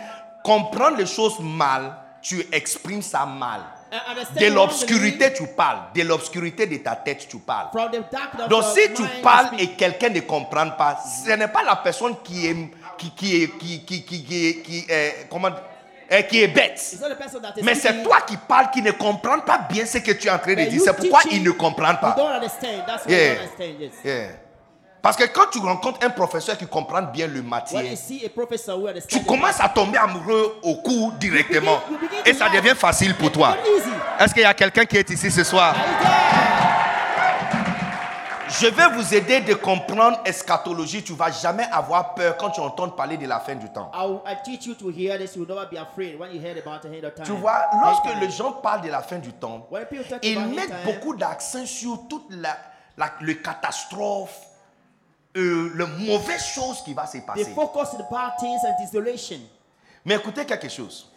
comprendre les choses mal, tu exprimes ça mal. Uh, understand De wrongly l'obscurité, tu parles. De l'obscurité de ta tête, tu parles. From the darkness Donc of si tu mind parles speak. et quelqu'un ne comprend pas, ce n'est pas la personne qui est qui qui qui qui qui comment euh, qui est bête. Mais c'est toi qui parles qui ne comprends pas bien ce que tu es en train de dire. C'est pourquoi teaching, il ne comprend You pas. Yeah. Parce que quand tu rencontres un professeur qui comprend bien le matière, tu commences à tomber amoureux au cours directement. Et ça devient facile pour toi. Est-ce qu'il y a quelqu'un qui est ici ce soir? Je vais vous aider de comprendre eschatologie. Tu vas jamais avoir peur quand tu entends parler de la fin du temps. I'll, I teach you to hear this. You will never be afraid when you hear about the end of time. Tu vois, lorsque les gens parlent de la fin du temps, ils mettent beaucoup d'accent sur toute la, la le catastrophe, euh, le mauvaises choses qui va se passer. focus on the bad things and desolation. Mais écoutez quelque chose.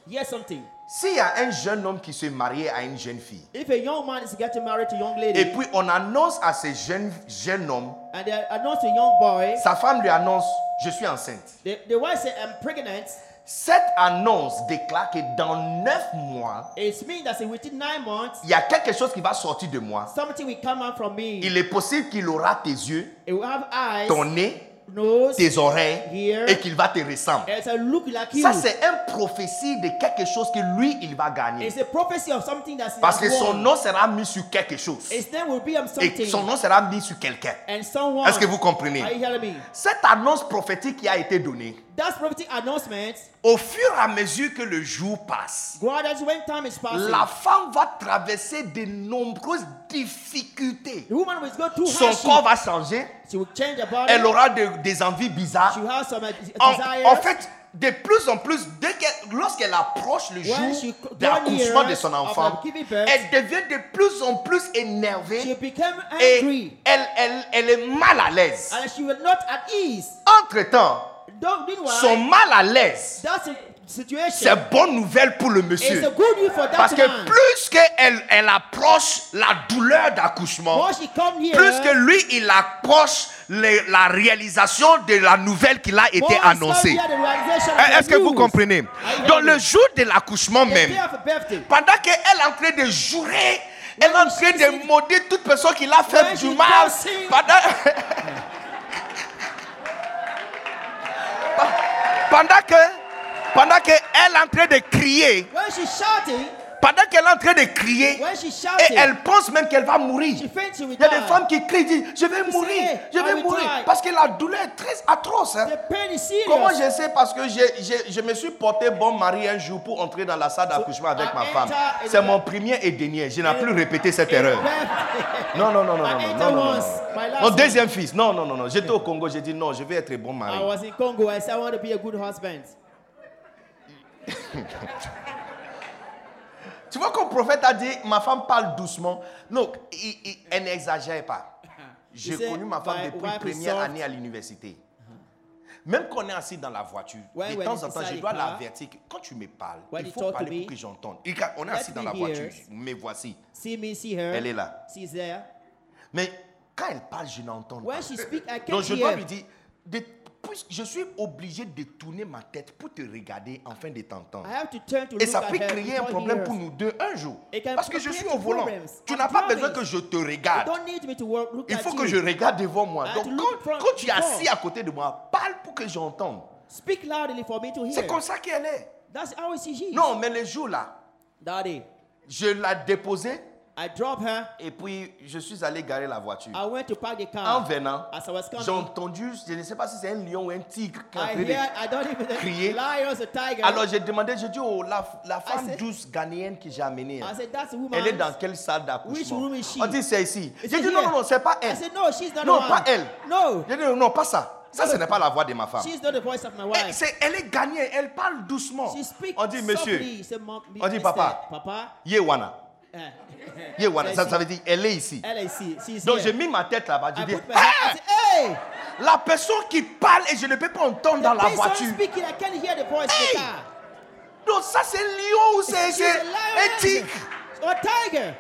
S'il y a un jeune homme qui se marie à une jeune fille, If a young man is getting married to a young lady et puis on annonce à ce jeune, jeune homme, and they announce to a young boy, sa femme lui annonce, je suis enceinte. The, the wife I'm pregnant. Cette annonce déclare que dans neuf mois, It means that within nine months, il y a quelque chose qui va sortir de moi. something will come out from me. Il est possible qu'il aura tes yeux, It will have eyes, ton nez, nose, tes oreilles Here. et qu'il va te ressembler. Ça, c'est une prophétie de quelque chose que lui, il va gagner. It's a prophecy of something that's Parce que son nom sera mis sur quelque chose. Et son nom sera mis sur quelqu'un. Est-ce que vous comprenez? Cette annonce prophétique qui a été donnée, That's prophetic announcement. Au fur et à mesure que le jour passe, la femme va traverser de nombreuses difficultés. Son corps va changer. She will change her body. Elle aura de- des envies bizarres. En, fait, de plus en plus, lorsqu'elle approche le jour de l'accouchement de son enfant, elle devient de plus en plus énervée et elle, elle, elle est mal à l'aise. Entre-temps, Don't meanwhile, son mal à l'aise, c'est bonne nouvelle pour le monsieur. Parce que plus qu'elle elle approche la douleur d'accouchement, plus que lui, il approche les- la réalisation de la nouvelle qui a été annoncée. of Est-ce que vous comprenez? You Dans le jour de l'accouchement même, pendant qu'elle est en train de jurer, elle est en train de maudire toute personne qui l'a fait du mal. Pendant, pendant que, pendant qu'elle est en train de crier, pendant qu'elle est en train de crier, et elle pense même qu'elle va mourir. Il y a des femmes qui crient, disent, je vais mourir, je I vais mourir. Parce que la douleur est très atroce. hein. Comment je sais? Parce que j'ai- j'ai- je me suis porté bon mari un jour pour entrer dans la salle d'accouchement avec I ma femme. C'est mon premier et dernier. Je n'ai plus répété cette erreur. Non, non, non, non, I non, non, non, Mon deuxième fils. Non, non, non, non. J'étais au Congo. J'ai dit non, je vais être bon I mari. was in Congo. I said, I want to be a good husband. Tu vois le prophète a dit, ma femme parle doucement. Il- il- elle n'exagère pas. J'ai connu ma femme my depuis première soft. année à l'université. Même qu'on est assis dans la voiture, When de temps en temps, je dois l'avertir que quand tu me parles, when il faut parler me, pour que j'entende. Quand on est assis dans la voiture, me voici. See me, see her. Elle est là. She's there. Mais quand elle parle, je n'entends pas. she speak, I can't Donc je dois lui dire, de- je suis obligé de tourner ma tête pour te regarder afin de t'entendre. Et ça peut créer un problème pour nous deux un jour. Parce que je suis au volant. Tu n'as pas besoin que je te regarde. Il faut que je regarde devant moi. Donc quand, tu es assis à côté de moi, parle pour que j'entende. Speak loudly for me to hear. C'est comme ça qu'elle est. That's how she is. Non, mais le jour là, Daddy, je l'ai déposée I dropped her. et puis je suis allé garer la voiture. I went to park the En venant, j'ai entendu, je ne sais pas si c'est un lion ou un tigre qui est a tiger. Alors j'ai demandé, j'ai dit, oh, la, la femme said- douce ghanéenne que j'ai amenée, said, elle est dans quelle salle d'accouchement? On dit, c'est ici. J'ai it dit, non, non, non, c'est pas I elle. said, no, she's not Non, pas elle. No, J'ai dit, non, pas ça. Ça, ce n'est pas la voix de ma femme. she's not the voice of my Eh, c'est- elle est ghanéenne, elle parle doucement. On dit, monsieur, softly. Say, "Mom, On dit, papa. Papa. Yewana. Eh. Yewana, ça, veut dire, elle est ici. Elle est ici. She's Donc j'ai mis ma tête là-bas, hey! la personne qui parle et je ne peux pas entendre dans la voiture. speaking, I can't hear the voice Hey! in the car. Donc ça c'est lion ou c'est un tigre? Or tiger.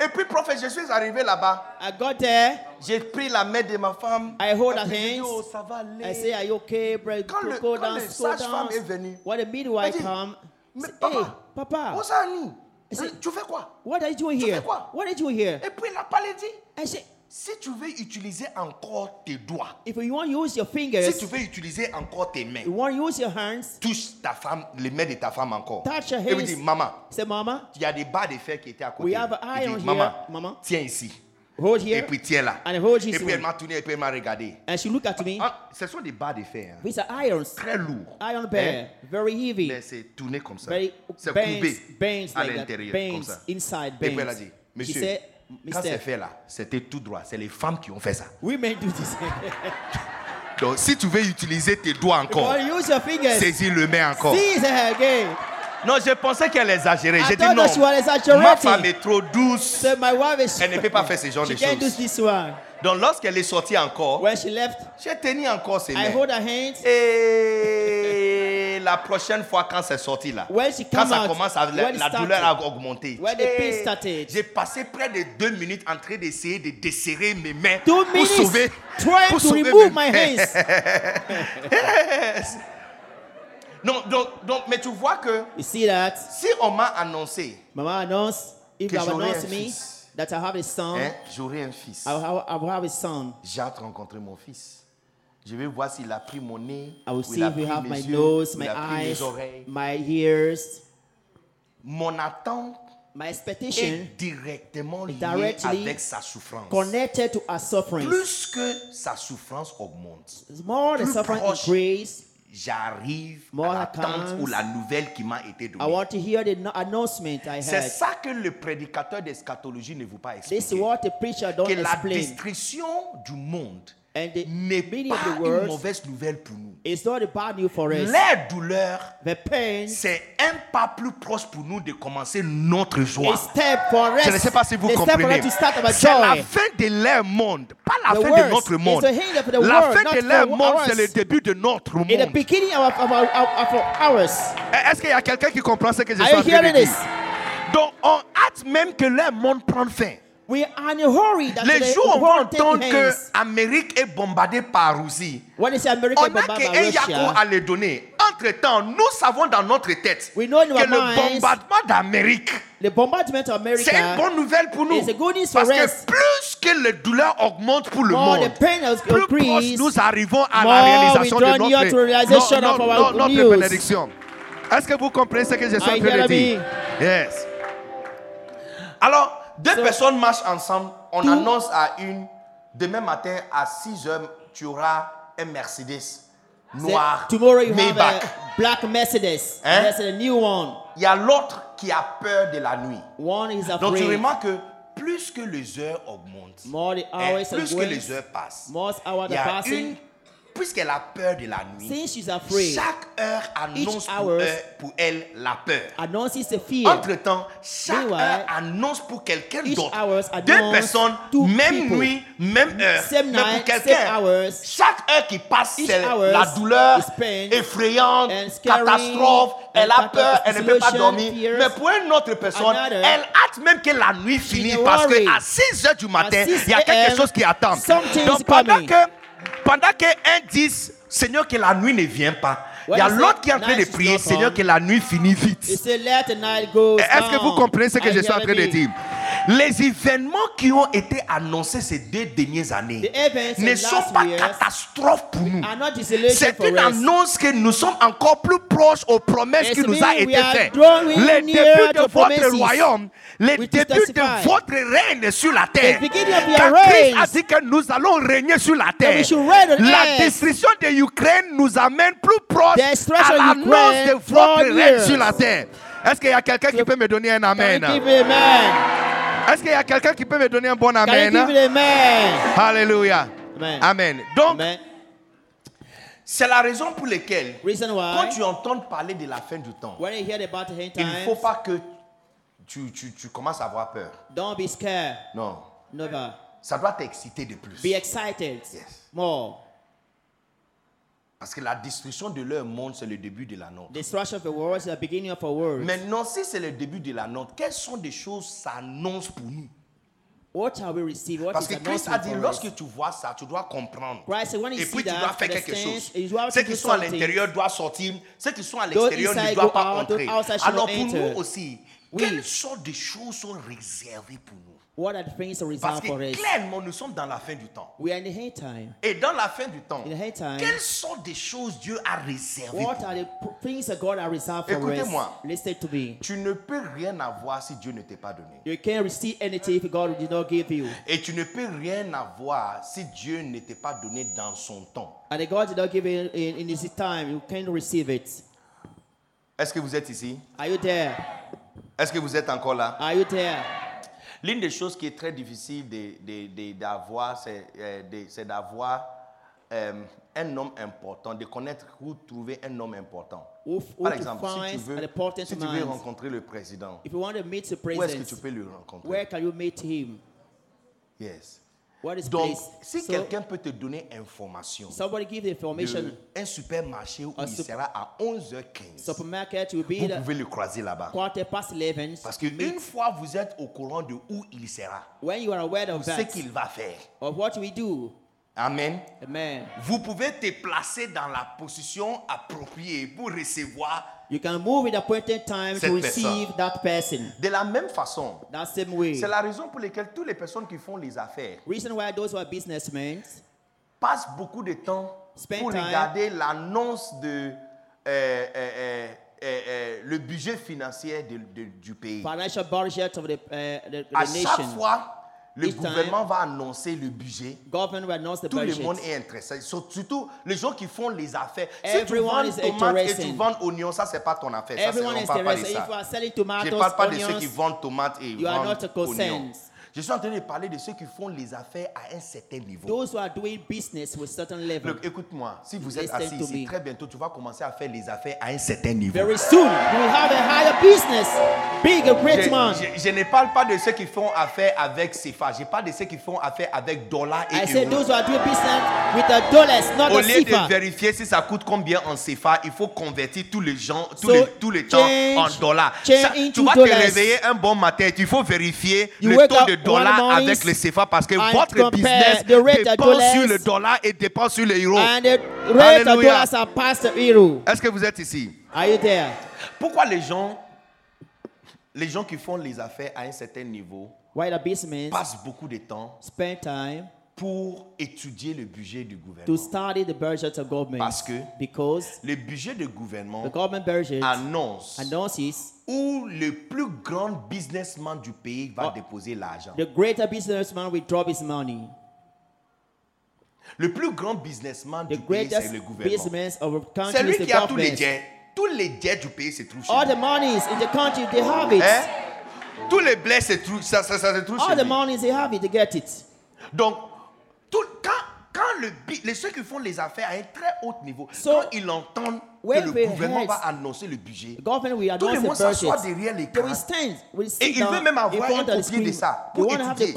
Et puis prophète, je suis arrivé là-bas. I got there. J'ai pris la main de ma femme. I hold her hands. oh, ça va aller. I say, are you okay, bro? Quand le- go quand down, le go sage-femme est venu, When the midwife come, papa, Said- Tu fais quoi? What are you doing Tu here? fais quoi? What are you doing here? Et puis il a parlé dit, I said, si tu veux utiliser encore tes doigts, if you want to use your si fingers, tu veux utiliser encore tes mains, you want to use your hands, touche ta femme, les mains de ta femme encore. Touch her Et lui hands. dit, maman, say, mama, il y a des barres de fer qui étaient à côté. We have an Il iron dit, here, maman, maman. tiens ici. Hold Et here. puis tiens là. And hold Et this puis elle m'a tourné et puis elle m'a regardé. And she looked at me. Ah, ce sont des barres de fer. hein. These are irons. Très lourds. Iron Hein? bear. Very heavy. Mais c'est tourné comme ça. C'est bends, courbé bends à like l'intérieur. Comme Bends ça. inside, Et puis elle a bends. dit, She monsieur, said, quand c'est fait là, c'était tout droit. C'est les femmes qui ont fait ça. women do this. Donc si tu veux utiliser tes doigts encore, Or use your fingers. saisis le main encore. Her again. Non, je pensais qu'elle exagérait. I J'ai dit non. Ma femme est trop douce. So my wife is. Elle ne peut pas faire ce genre de choses. this one. Donc lorsqu'elle est sortie encore, j'ai tenu encore ses I mains. hold her hands. Et la prochaine fois, quand c'est sorti là, When she quand ça commence à, la, douleur a augmenté. J'ai passé près de deux minutes en train d'essayer de desserrer mes mains pour sauver, pour to sauver mes my mains. donc, donc, mais tu vois que You see that? si on m'a annoncé, Mama announced, if Que you have j'aurai announced un me fils. that I have a son, hein, j'aurai un fils. I will have, I will have a son. J'ai hâte de rencontrer mon fils. Je vais voir s'il a pris mon nez, I will ou see il a if you pris have mes my yeux, nose, ou my il a pris mes eyes, oreilles. my ears. Mon attente My expectation est directement liée directly avec sa souffrance. connected to our suffering. Plus que sa souffrance augmente, The more the plus suffering proche j'arrive à l'attente ou la nouvelle qui m'a été I donnée. want to hear the no- announcement I C'est ça que le prédicateur d'eschatologie ne veut pas This is expliquer. what the preacher don't Que la destruction du monde And the n'est of pas une mauvaise nouvelle pour nous. is not a bad news for us. Les douleurs, The pain c'est un pas plus proche pour nous de commencer notre joie. is step for us. Je ne sais pas si vous comprenez. C'est la joy. fin de leur monde, pas la The fin de notre monde. the the La world, fin de leur monde, c'est le début de notre In the monde. beginning of, of, our, of, of ours. Est-ce qu'il y a quelqu'un qui comprend ce que je suis en train de dire? Donc, on hâte même que leur monde prenne fin. We are in a hurry that Les jours où on entendre que hands. l'Amérique est bombardée par Russie, When on a qu'un Yako à les donner. Entre-temps, nous savons dans notre tête que le bombardement d'Amérique, c'est une bonne nouvelle pour nous. Parce que us. plus que les douleurs augmentent pour le monde, plus proche nous arrivons à la réalisation de notre, no- no- no- notre bénédiction. Est-ce que vous comprenez ce que je suis en you train de dire? Yes. Alors, deux So- personnes marchent ensemble. On Two- annonce à une, demain matin à 6 heures, tu auras un Mercedes noir, tomorrow you have Maybach. a black Mercedes. Hein? There's a new one. Il y a l'autre qui a peur de la nuit. One is Donc tu remarques que plus que les heures augmentent, More the hein, hours plus que les heures passent, more hours il y a passing. une, puisqu'elle a peur de la nuit, Since she's afraid, chaque heure annonce pour, hours- elle, pour elle la peur. announces the fear. Entre-temps, chaque Meanwhile, heure annonce pour quelqu'un each d'autre. Deux personnes, two même people. nuit, même heure. Same Mais pour night, quelqu'un, hours. chaque heure qui passe, Each c'est hours la douleur is pain effrayante, and scary catastrophe. Elle a peur, elle ne peut pas dormir. Mais pour une autre personne, Another, elle hâte même que la nuit finisse parce qu'à 6 heures du matin, 6 il y a quelque chose qui attend. something Donc pendant coming. que, pendant que un dit, Seigneur, que la nuit ne vient pas, il y a l'autre qui est en train de "Night is prier, Seigneur, come." que la nuit finisse vite. Est-ce que vous comprenez ce que je suis en train de dire? Les événements qui ont été annoncés ces deux dernières années ne sont pas catastrophes pour nous. C'est une annonce que nous sommes encore plus proches aux promesses qui nous a été faites. near débuts de votre royaume, is débuts de votre règne sur la terre. Quand Christ a dit que nous allons régner sur la terre, la destruction de l'Ukraine nous amène plus proche à l'annonce de votre règne sur la terre. Est-ce qu'il y a quelqu'un qui peut me donner un amen? amen? Est-ce qu'il y a quelqu'un qui peut me donner un bon amen? Alléluia. Amen. Amen. Donc, c'est la raison pour laquelle, Reason quand tu entends parler de la fin du temps, when you hear about the end il ne faut pas que tu, tu, tu commences à avoir peur. don't be scared. Non. Never. Ça doit t'exciter de plus. Be excited Yes. more. Parce que la destruction de leur monde, c'est le début de la nôtre. Destruction of the world is the beginning of a world. Maintenant, si c'est le début de la nôtre, quelles sont des choses s'annoncent pour nous? What shall we receive? What Parce que Christ a dit, lorsque tu vois ça, tu dois comprendre. Christ when you Et puis tu dois faire quelque chose. Ceux qui sont à l'intérieur doivent sortir. Ceux qui sont à l'extérieur ne doivent pas entrer. Alors pour nous aussi, quelles sortes de choses sont réservées pour nous? What are the things Parce reserved for que us? clairement, nous sommes dans la fin du temps. We are in the hate time. Et dans la fin du temps, In the hate time, quelles sortes de choses Dieu a réservées what are the things that God has reserved for Écoutez-moi. us? Listen to me. Tu ne peux rien avoir si Dieu ne t'est pas donné. You can't receive anything if God did not give you. Et tu ne peux rien avoir si Dieu ne t'est pas donné dans son temps. And if God did not give in, in His time, you can't receive it. Est-ce que vous êtes ici? Are you there? Est-ce que vous êtes encore là? Are you there? L'une des choses qui est très difficile d'avoir, c'est euh, d'avoir euh, un homme important, de connaître où trouver un homme important. Par exemple, si tu veux, si tu rencontrer le président, If you want to meet the où est-ce que tu president, peux le rencontrer? where can you meet him? Yes. What is Donc, place? si So- quelqu'un peut te donner information Somebody give the information. de un supermarché où il sera à 11h15, Supermarket will be vous pouvez le croiser là-bas. quarter past 11. Parce qu'une fois vous êtes au courant de où il sera, When you are aware of ce qu'il va faire. of what we do, Amen. amen. Vous pouvez te placer dans la position appropriée pour recevoir. You can move with appointed time Cette to receive that person. De la même façon, That same way. c'est la raison pour laquelle toutes les personnes qui font les affaires Reason why those who are businessmen passent beaucoup de temps Spend pour time. regarder l'annonce de euh, euh, euh, euh, euh, le budget financier de- de- du pays. financial budget of the, uh, the, the À chaque nation. fois, le gouvernement va annoncer le budget. Tout le monde est intéressé. Surtout les gens qui font les affaires. Si tu vends tomates et tu vends oignons, ça c'est pas ton affaire. Ça, on is parle pas de ça. Je ne parle pas de ceux qui vendent tomates et vendent oignons. Je suis en train de parler de ceux qui font les affaires à un certain niveau. those who are doing business with certain level. Look, écoute-moi, si vous êtes assis ici, très bientôt, tu vas commencer à faire les affaires à un certain niveau. Very soon, you will have a higher business. Big, a great Je, man. je- je ne parle pas de ceux qui font affaire avec CFA, je parle de ceux qui font affaire avec dollars et I euros. those who are doing business with the dollars, not Au the lieu de vérifier si ça coûte combien en CFA, il faut convertir tous les gens, tous So, les, tous les temps change- en dollars. Ça, tu vas dollars. te réveiller un bon matin, il faut vérifier You le taux de dollars morning avec le CFA parce que and votre business the rate at dépend sur le dollar et dépend sur l'euro. And the rate of Alléluia. dollars are past the euro. Est-ce que vous êtes ici? Are you there? Pourquoi les gens, les gens qui font les affaires à un certain niveau Why the businessmen passent beaucoup de temps spend time pour étudier le budget du to gouvernement? study the budget of government? Parce que because Le budget du gouvernement the government budget annonce announces où le plus grand businessman du pays va Oh. déposer l'argent. the greater businessman will drop his money. Le plus grand businessman The du pays, c'est le gouvernement. C'est lui qui a tous les jets. Tous les jets du pays se trouvent chez All lui. the monies in the country, they have it. Hein? Tous les blés se trouvent, ça, ça, ça se trouve All chez the lui. monies, they have it, they get it. Donc, tout, quand, quand le, les ceux qui font les affaires à un très haut niveau, So, quand ils entendent que le gouvernement va annoncer le budget, The Tout le monde s'assoit derrière l'écran. Et il veut même avoir front un of the copier screen. de ça pour étudier.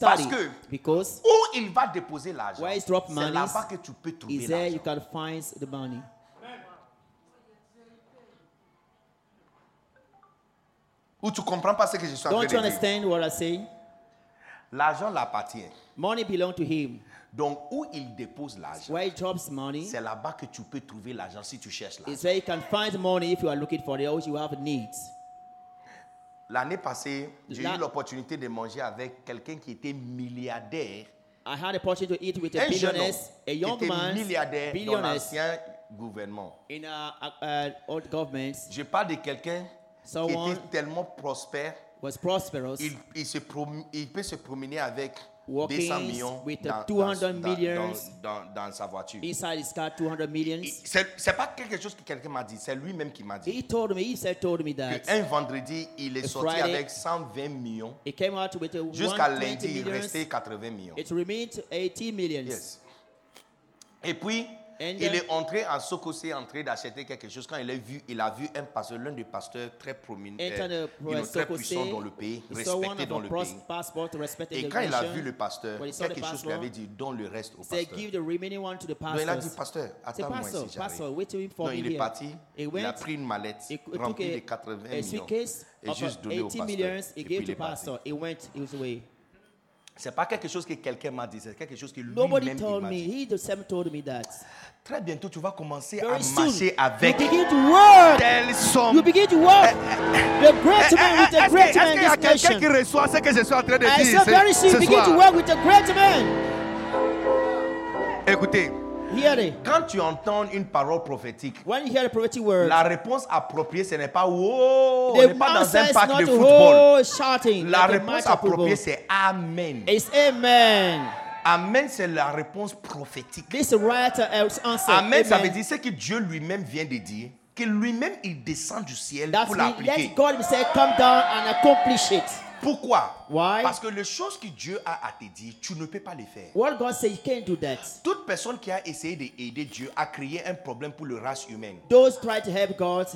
Parce que because où il va déposer l'argent, c'est là-bas que tu peux trouver l'argent. Ou tu comprends pas ce que je suis en train de dire? L'argent l'appartient. Money belongs to him. Donc, où il dépose l'argent, Where he drops money c'est là-bas que tu peux trouver l'argent si tu cherches l'argent. is where you can find money if you are looking for it you have needs. L'année passée, j'ai La- eu l'opportunité de manger avec quelqu'un qui était milliardaire, I had the opportunity to eat with a un jeune homme billionaire, a qui young était man, milliardaire dans billionaire l'ancien gouvernement. in a, a, a old government Je parle de quelqu'un qui Someone- était tellement prospère, was prosperous, il, il se prom- il peut se promener avec 200 millions with dans, 200 dans- dans- millions. dans- dans- dans sa voiture. inside his car 200 millions. Il- C'est pas quelque chose que quelqu'un m'a dit, c'est lui-même qui m'a dit. He told me, he said, told me that. Un vendredi, il est sorti Friday, avec 120 millions. He came out with a Jusqu'à 120 lundi, il restait 80 millions. It remained 80 millions. Yes. Et puis, il then- est entré à Sokosé, en train d'acheter quelque chose. Quand il a vu, il a vu un pasteur, l'un des pasteurs très the you know, très puissant dans le pays, respecté dans le pays. Et quand il a vu le pasteur, quelque chose lui avait dit, donne le reste au pasteur. Donc il a dit, pasteur, attends-moi pastor, j'arrive. Non, il est parti, il a pris une mallette remplie de a, 80 a millions et juste donné au 80 pasteur. Et puis il est parti. pastor. He went his way. C'est pas quelque chose que quelqu'un m'a dit, c'est quelque chose que Nobody lui-même told m'a me. dit. He himself told me that. Très bientôt, tu vas commencer à Very soon, marcher you avec begin to work. telle somme. You begin to work. The great man with the Est-ce great que- est-ce man qu'il y a in this quelqu'un qui nation. reçoit ce que je suis en train de I dire said very ce, soon, ce begin to soir? work with the great man. Écoutez, Hear it. quand tu entends une parole prophétique, When you hear the prophetic word, la réponse appropriée, ce n'est pas wow, on n'est pas dans un parc de football. oh, shouting. La like a réponse appropriée, c'est Amen. It's amen. Amen, c'est la réponse prophétique. This right uh, answer. Amen, ça amen. veut dire ce que Dieu lui-même vient de dire, que lui-même il descend du ciel That pour l'appliquer. let God say, come down and accomplish it. Pourquoi? Why? Parce que les choses que Dieu a à te dire, tu ne peux pas les faire. What God said, you can't do that. Toute personne qui a essayé d'aider Dieu a créé un problème pour le race humaine. Those try to help God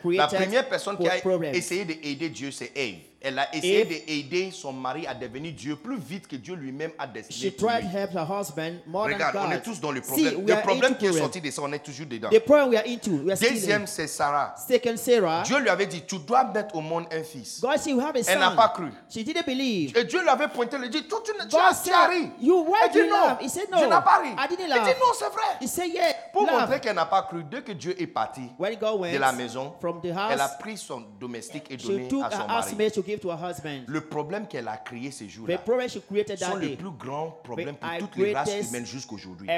create La première personne qui a problem. essayé d'aider Dieu, c'est Ève. Elle a essayé d'aider son mari à devenir Dieu plus vite que Dieu lui-même a destiné She tried lui. to help her husband more Regarde, than on est tous dans le problème. le problème qui est sorti de ça, on est toujours dedans. The problem we are into, we are Deuxième, c'est Sarah. Second, Sarah. Dieu lui avait dit, tu dois mettre au monde un fils. God said, you have a Elle n'a pas cru. She didn't believe. Et Dieu lui avait pointé, il dit, tu, n'as- tu God as, said, ri. you Elle dit non. laugh? He said, Je n'ai pas ri. I didn't dit non, c'est vrai. He said, yeah. Pour montrer qu'elle n'a pas cru, dès que Dieu est parti When God went de la maison, from the elle a house, pris son domestique et donné à son mari. Husband to give to her husband. Le problème qu'elle a créé ces jours-là problem she created sont that le day. plus grand problème pour toutes les races humaines jusqu'aujourd'hui.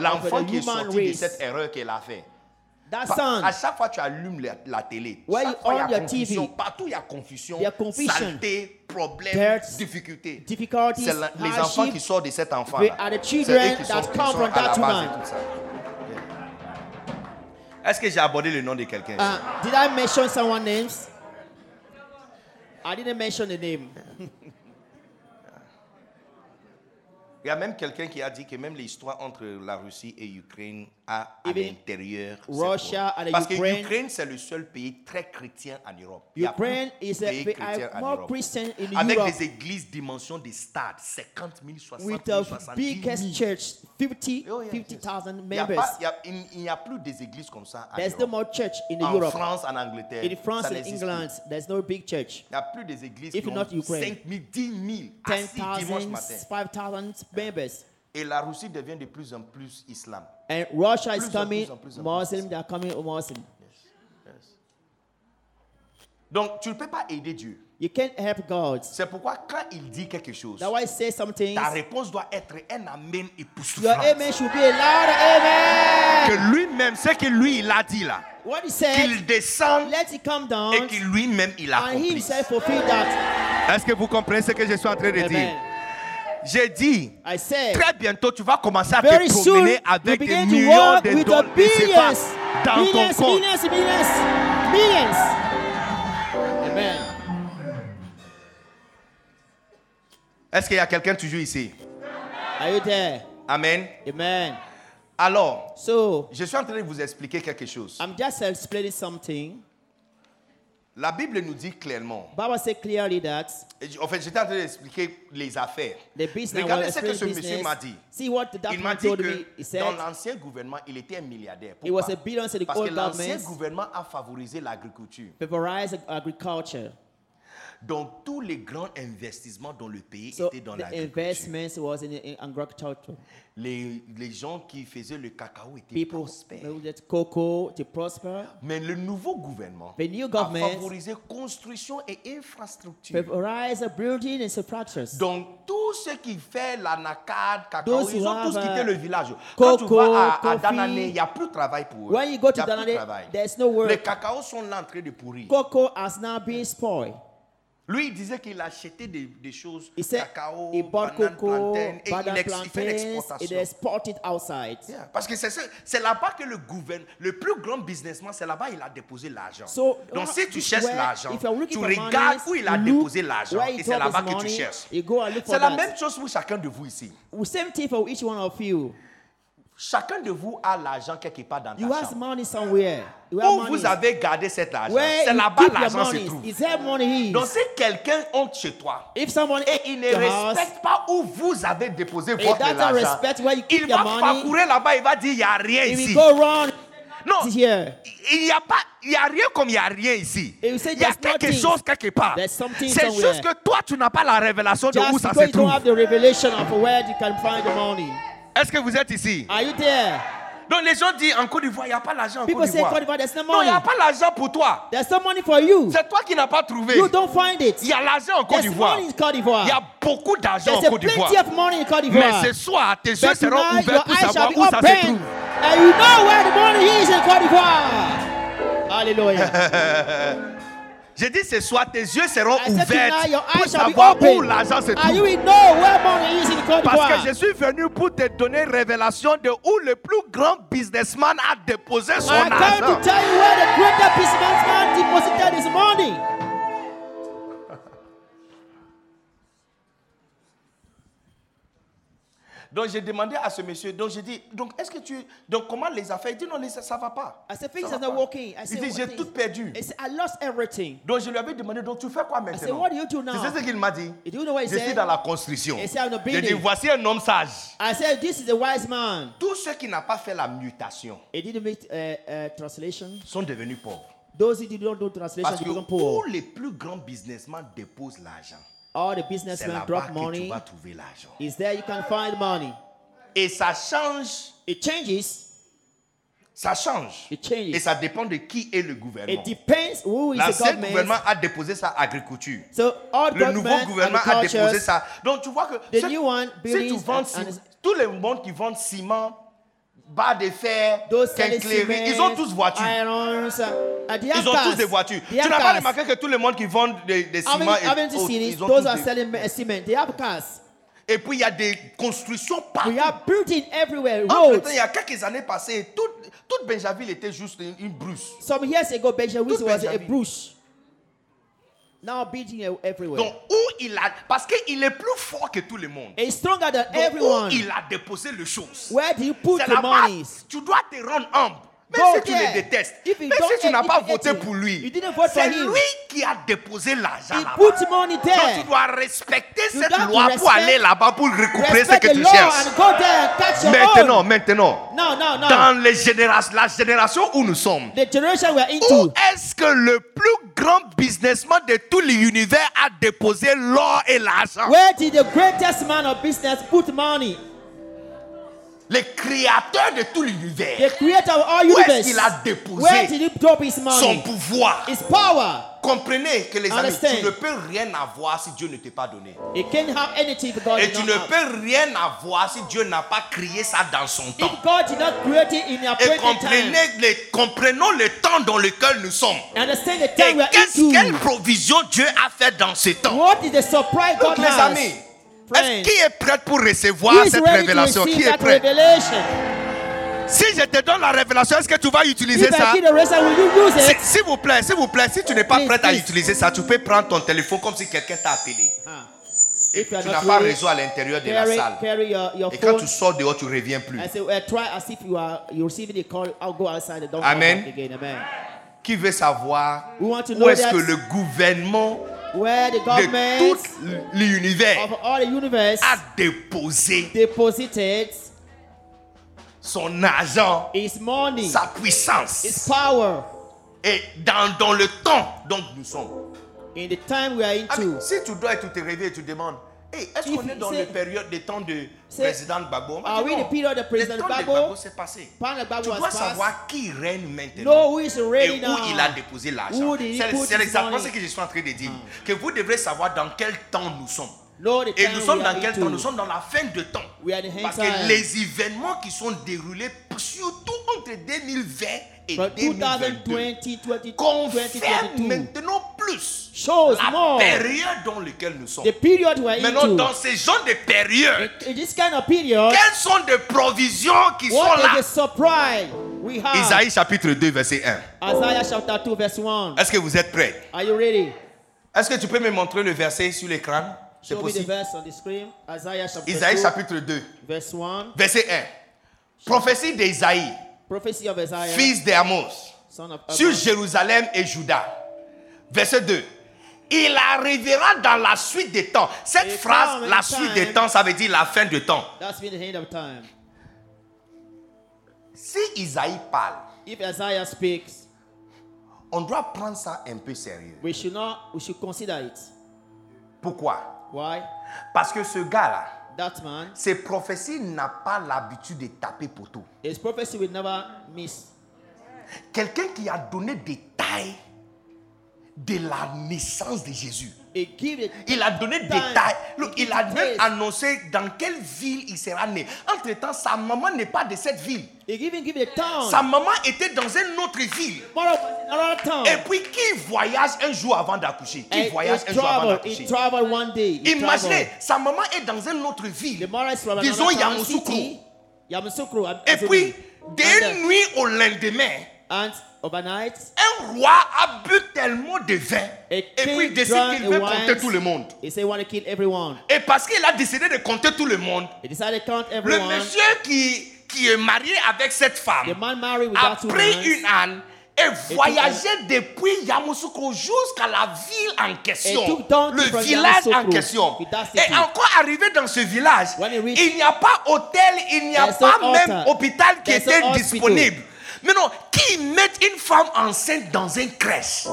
L'enfant the qui est sorti de cette erreur qu'elle a fait. That Pa- son, À chaque fois que tu allumes la, la télé, chaque you fois, il y a confusion. TV, Partout il y a confusion, saleté, problème, difficulté. C'est la- les enfants qui sortent de cet enfant They are the children that come from that woman. Est-ce que j'ai abordé le nom de quelqu'un? Uh, did I mention someone's names? I didn't mention the name. Il y a même quelqu'un qui a dit que même l'histoire entre la Russie et l'Ukraine à Even l'intérieur. Russia and Parce que Ukraine- l'Ukraine, c'est le seul pays très chrétien en Europe. Ukraine is a, pays en more Europe. Christian in Avec Europe des églises dimension des stades, 50 000, 60 with 000, the 70 000. biggest church, 50 Oh, yeah, yes. 50,000 Il y a members. pas- il y a- n'y a plus des églises comme ça en There's no Europe. more church in En Europe. France, en Angleterre. In France and England, plus. there's no big church. Il n'y a plus des églises If qui ont not Ukraine. 5 000, 10 000 assis dimanche 10,000, matin. 5,000 members. Et la Russie devient de plus en plus islam. And Russia is coming. Muslim, they are coming Muslim. Donc, tu ne peux pas aider Dieu. You can't help God. C'est pourquoi quand il dit quelque chose, That's why I say some things. ta réponse doit être un amen Your époustouflant. amen should be a loud amen. Que lui-même, ce que lui, il a dit là, What he said, qu'il descende let it come down et qu'il lui-même, il and accomplit. himself fulfill that. Est-ce que vous comprenez ce que je suis en train de dire? Amen. J'ai dit, I said, très bientôt, tu vas commencer à te promener avec des millions de dollars dans ton millions, compte. millions, millions, millions. Amen. Est-ce qu'il y a quelqu'un toujours ici? Are you there? Amen. Amen. Alors, So, je suis en train de vous expliquer quelque chose. I'm just explaining something. La Bible nous dit clairement, Bible says clearly that et j- en fait, j'étais en train d'expliquer les affaires. the business. Regardez ce que ce monsieur m'a dit. See what that Il m'a dit me. que He said dans l'ancien gouvernement, il était un milliardaire. He was Pourquoi? a Parce que l'ancien gouvernement a favorisé l'agriculture. favorize agriculture. Donc, tous les grands investissements dans le pays So étaient dans the l'agriculture. investments was in, in agriculture. Les, les gens qui faisaient le cacao étaient People prospères. cocoa to prosper. Mais le nouveau gouvernement The new a government favorisé construction et infrastructure. Building and. Donc, tout ce qui fait l'anacade, cacao, Those ils ont tous quitté uh, le village. Quand tu vas à, à Danané, il n'y a plus de travail pour eux. When you go to a plus de Danane, no work. Les cacaos sont là en train de pourrir. Cocoa has now been spoiled. Lui, il disait qu'il achetait des, des choses, He said cacao, he bought banane, cocoa, plantain, et il, ex- il fait plantains, l'exportation. it exported outside. Yeah, Parce que c'est là-bas que le gouvernement, le plus grand businessman, c'est là-bas il a déposé l'argent. So, Donc si tu cherches l'argent, tu regardes où il a déposé l'argent et c'est là-bas que tu cherches. C'est la that. même chose pour chacun de vous ici. Same thing for each one of you. Chacun de vous a l'argent quelque part dans ta You have chambre. money somewhere. You have Où money. vous avez gardé cet argent, Where c'est là-bas l'argent se trouve. Donc si quelqu'un honte chez toi If someone et il ne house, respecte pas où vous avez déposé votre argent, respect where you keep il va money. parcourir là-bas, il va dire il n'y a rien if ici. Non, il n'y a pas, il y a rien comme il n'y a rien ici. Il y a quelque chose quelque part. C'est juste que toi, tu n'as pas la révélation de où ça se trouve. Est-ce que vous êtes ici? Are you there? Donc les gens disent en Côte d'Ivoire, il n'y a pas l'argent en People Côte say d'Ivoire. No Non, il n'y a money. pas l'argent pour toi. There's no money for you. C'est toi qui n'as pas trouvé. You don't find it. Il y a l'argent en Côte d'Ivoire. Il y a beaucoup d'argent en Côte d'Ivoire. plenty of money in Côte Mais ce soir, tes yeux seront ouverts pour savoir où ça se trouve. And you know where the money is in Côte d'Ivoire. Hallelujah. J'ai dit ce soir, tes yeux seront ouverts pour savoir où l'argent se trouve. Parce que je suis venu pour te donner révélation de où le plus grand businessman a déposé son argent. Donc j'ai demandé à ce monsieur, donc j'ai dit, donc est-ce que tu, donc comment les affaires? Il dit non, les- ça, va pas. I said, things Ça are va not pas. working. I Il said, dit, j'ai tout perdu. He said, I lost everything. Donc je lui avais demandé, donc tu fais quoi I said, maintenant? What do you do now? Tu sais ce qu'il m'a dit Do you know what he Je suis said? dans la construction. He said, "I'm a J'ai dit, building." voici un homme sage. I said, this is a wise man. Tous ceux qui n'ont pas fait la mutation He didn't make uh, uh, translation. sont devenus pauvres. Those who did not do translation Parce que poor. les plus grands businessmen déposent l'argent, All the businessmen drop que tu money. vas trouver l'argent. Is there you can find money. Et ça change, It changes. ça change. It changes. Et ça dépend de qui est le gouvernement. It depends who is the L'ancien government. gouvernement a déposé sa agriculture. So all Le nouveau gouvernement a déposé ça. Donc tu vois que The ce- new one, si tu vends and- tous les monde qui vendent ciment, barres de fer, quincaillerie, ils ont tous voitures. Have Ils ont tous des voitures. Tu n'as pas remarqué que tous les monde qui vendent des, des ciments et autres, ils ont tous are des- uh, cars. Et puis il y a des constructions partout. We have building everywhere. Roads. il y a quelques années passées, toute, toute Benjaville était juste une, brousse. Some years ago, Benjamin Tout was a Benjamin. Now building e- everywhere. Donc, où il a. Parce qu'il est plus fort que tout le monde. He's stronger than Donc, everyone. Où il a déposé les choses. Where do you put the monies? tu dois te rendre humble. Même Go si tu le détestes, If you même si tu n'as hate- pas voté pour lui, c'est lui qui a déposé l'argent là-bas. Donc tu dois respecter You cette loi pour aller là-bas pour récupérer ce que tu cherches. Maintenant, maintenant, No, no, no. dans les générations, la génération où nous sommes, the generation we're où into. est-ce que le plus grand businessman de tout l'univers a déposé l'or et l'argent? Where did the greatest man of business put money? Le créateur de tout l'univers, The creator of all Où est-ce qu'il a déposé Where did he drop his son pouvoir? His power. Comprenez que les amis, tu ne peux rien avoir si Dieu ne t'est pas donné. He can't have anything if God Et tu ne peux rien avoir si Dieu n'a pas créé ça dans son temps. Et comprenez les, comprenons le temps dans lequel nous sommes. Understand the Et time we are qu'est-ce, into. quelle provision Dieu a fait dans ce temps? What is the surprise Donc les amis, est-ce, qui est prêt pour recevoir who is cette ready to révélation? Receive Qui est that prêt? revelation? Si je te donne la révélation, est-ce que tu vas utiliser If I ça? give the revelation, will you use Si- it? S'il vous plaît, s'il vous plaît, si tu n'es pas Please, prêt à please. utiliser ça, tu peux prendre ton téléphone comme si quelqu'un t'a appelé. Ah. If you are Tu n'as not pas ready, réseau à l'intérieur de la carry, salle. carry your, your Et quand phone. tu sors dehors, tu ne reviens plus. I say, well, try as if you are you receiving a call. I'll go outside and don't Amen. come back again. Amen. Qui veut savoir We want to où know est-ce that que le gouvernement where the de government tout l'univers of all the universe a déposé deposited son argent, his money, sa puissance. his power Et dans, dans le temps dont nous sommes. in the time we are into. si tu dois et tu te réveilles et tu demandes, Hey, est-ce qu'on est dans la période des temps de président Gbagbo? The period of President Le temps de Gbagbo? Gbagbo s'est passé. Gbagbo Tu dois savoir qui règne maintenant. Who et où now. il a déposé l'argent. C'est exactement ce que je suis en train de dire. Que vous devrez savoir dans quel temps nous sommes. Et nous sommes dans quel temps? Nous sommes dans la fin de temps. Parce que les événements qui sont déroulés, surtout entre 2020 et From 2022, 2020, 20, confèrent 2022. maintenant plus la période dans laquelle nous sommes. Maintenant, dans ces genres de périodes, quelles sont les provisions qui sont là? Isaïe chapitre 2, verset 1. Isaiah chapter 2, verse 1. Est-ce que vous êtes prêts? Est-ce que tu peux me montrer le verset sur l'écran? C'est Show me the possible. verse on the screen. Isaiah chapter Isaïe 2, chapitre 2, verse 1. verset 1. Prophétie d'Isaïe, Prophecy of Isaiah, fils d'Amos, sur. Jérusalem et Juda. Verset 2. Il arrivera dans la suite des temps. Cette Et phrase, la suite des temps, ça veut dire la fin du temps. That's been the end of time. Si Isaïe parle, If Isaiah speaks, on doit prendre ça un peu sérieux. we should not, we should consider it. Pourquoi? Why? Parce que ce gars-là, That man, ses prophéties n'a pas l'habitude de taper pour tout. his prophecy will never miss. Quelqu'un qui a donné des détails de la naissance de Jésus. Il a donné des détails. Look, il a même annoncé dans quelle ville il sera né. Entre-temps, sa maman n'est pas de cette ville. Sa maman était dans une autre ville. Et puis, qui voyage un jour avant d'accoucher? Qui voyage un jour avant d'accoucher? Imaginez, sa maman est dans une autre ville. Disons Yamoussoukro. Et puis, d'une nuit au lendemain, uh, overnight, un roi a bu tellement de vin et puis il décide qu'il veut compter tout le monde. He said he want to kill everyone? Et parce qu'il a décidé de compter tout le monde, He decided to count le monsieur qui, qui est marié avec cette The femme man married with a that pris women. une âne et voyagé depuis Yamoussoukro jusqu'à la ville en question, le village en question. Et encore arrivé dans ce village, il n'y a pas hôtel, il n'y a pas no même hôpital qui était disponible. Mais non, qui met une femme enceinte dans une crèche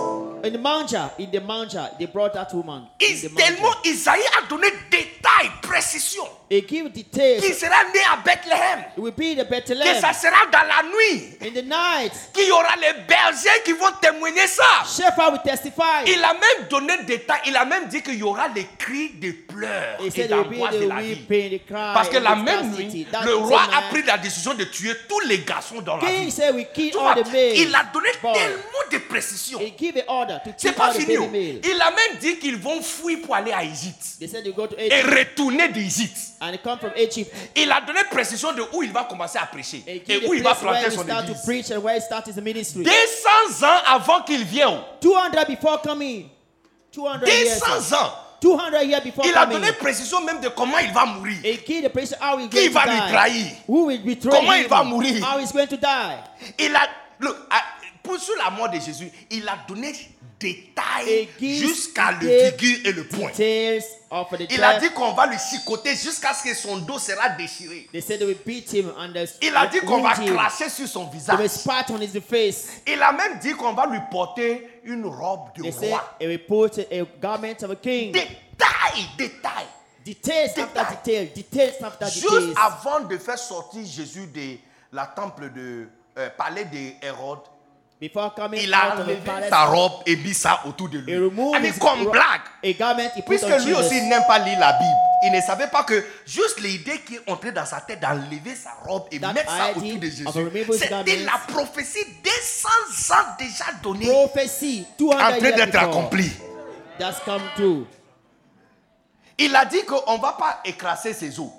In the manger, in the manger, they brought that woman. in the. Tellement Isaïe a donné détails, précision, He give details. qu'il sera né à Bethléem, It will be the que Bethlehem. ça sera dans la nuit, In the night, qu'il y aura les bergers qui vont témoigner ça. shepherd will testify. Il a même donné des détails, il a même dit qu'il y aura les cris de pleurs He et d'angoisse de the la vie. Parce que la même nuit, le roi a pris la décision de tuer tous les garçons dans la ville. said we il a donné tellement de to C'est pas fini. Il a même dit qu'ils vont fuir pour aller à Égypte et retourner d'Égypte. Il a donné précision de où il va commencer à prêcher et où il va planter son église. preach and where he start his ministry. 200 ans avant qu'il vienne. 200 before coming. 200 years. 200 ans. 200 years before Il a coming. donné précision même de comment il va mourir. Qui va die. trahir? Comment il va mourir? How he's going to die. Il a, look, pour sur la mort de Jésus, il a donné gives jusqu'à le virgule et le point. Il a dit qu'on va lui chicoter jusqu'à ce que son dos sera déchiré. They said they will beat him and they Il a dit qu'on va cracher sur son visage. Il a même dit qu'on va lui porter une robe de roi. Détails, détails. Details after details. Details after Juste avant de faire sortir Jésus de la temple de euh, palais de Hérode, Before coming il a enlevé sa robe et mis ça autour de lui. mais his comme blague. Puisque lui aussi n'aime pas lire la Bible, il ne savait pas que juste l'idée qui est entrée dans sa tête d'enlever sa robe et That mettre ça autour de Jésus, c'était la prophétie des 100 ans déjà donnée. En 200 train d'être accomplie. Il a dit qu'on ne va pas écraser ses os.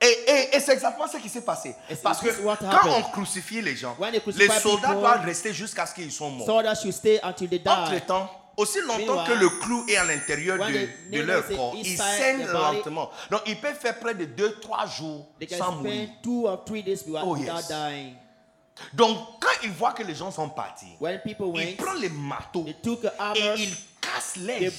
Et, et- et c'est exactement ce qui s'est passé. It's- Parce que it's quand on crucifie les gens, les soldats doivent rester jusqu'à ce qu'ils soient morts. Entre-temps, aussi longtemps que le clou est à l'intérieur de, leur corps, ils saignent lentement. Donc, ils peuvent faire près de 2-3 jours sans mourir. Oh, yes. Donc, quand ils voient que les gens sont partis, ils prennent les marteaux et ils les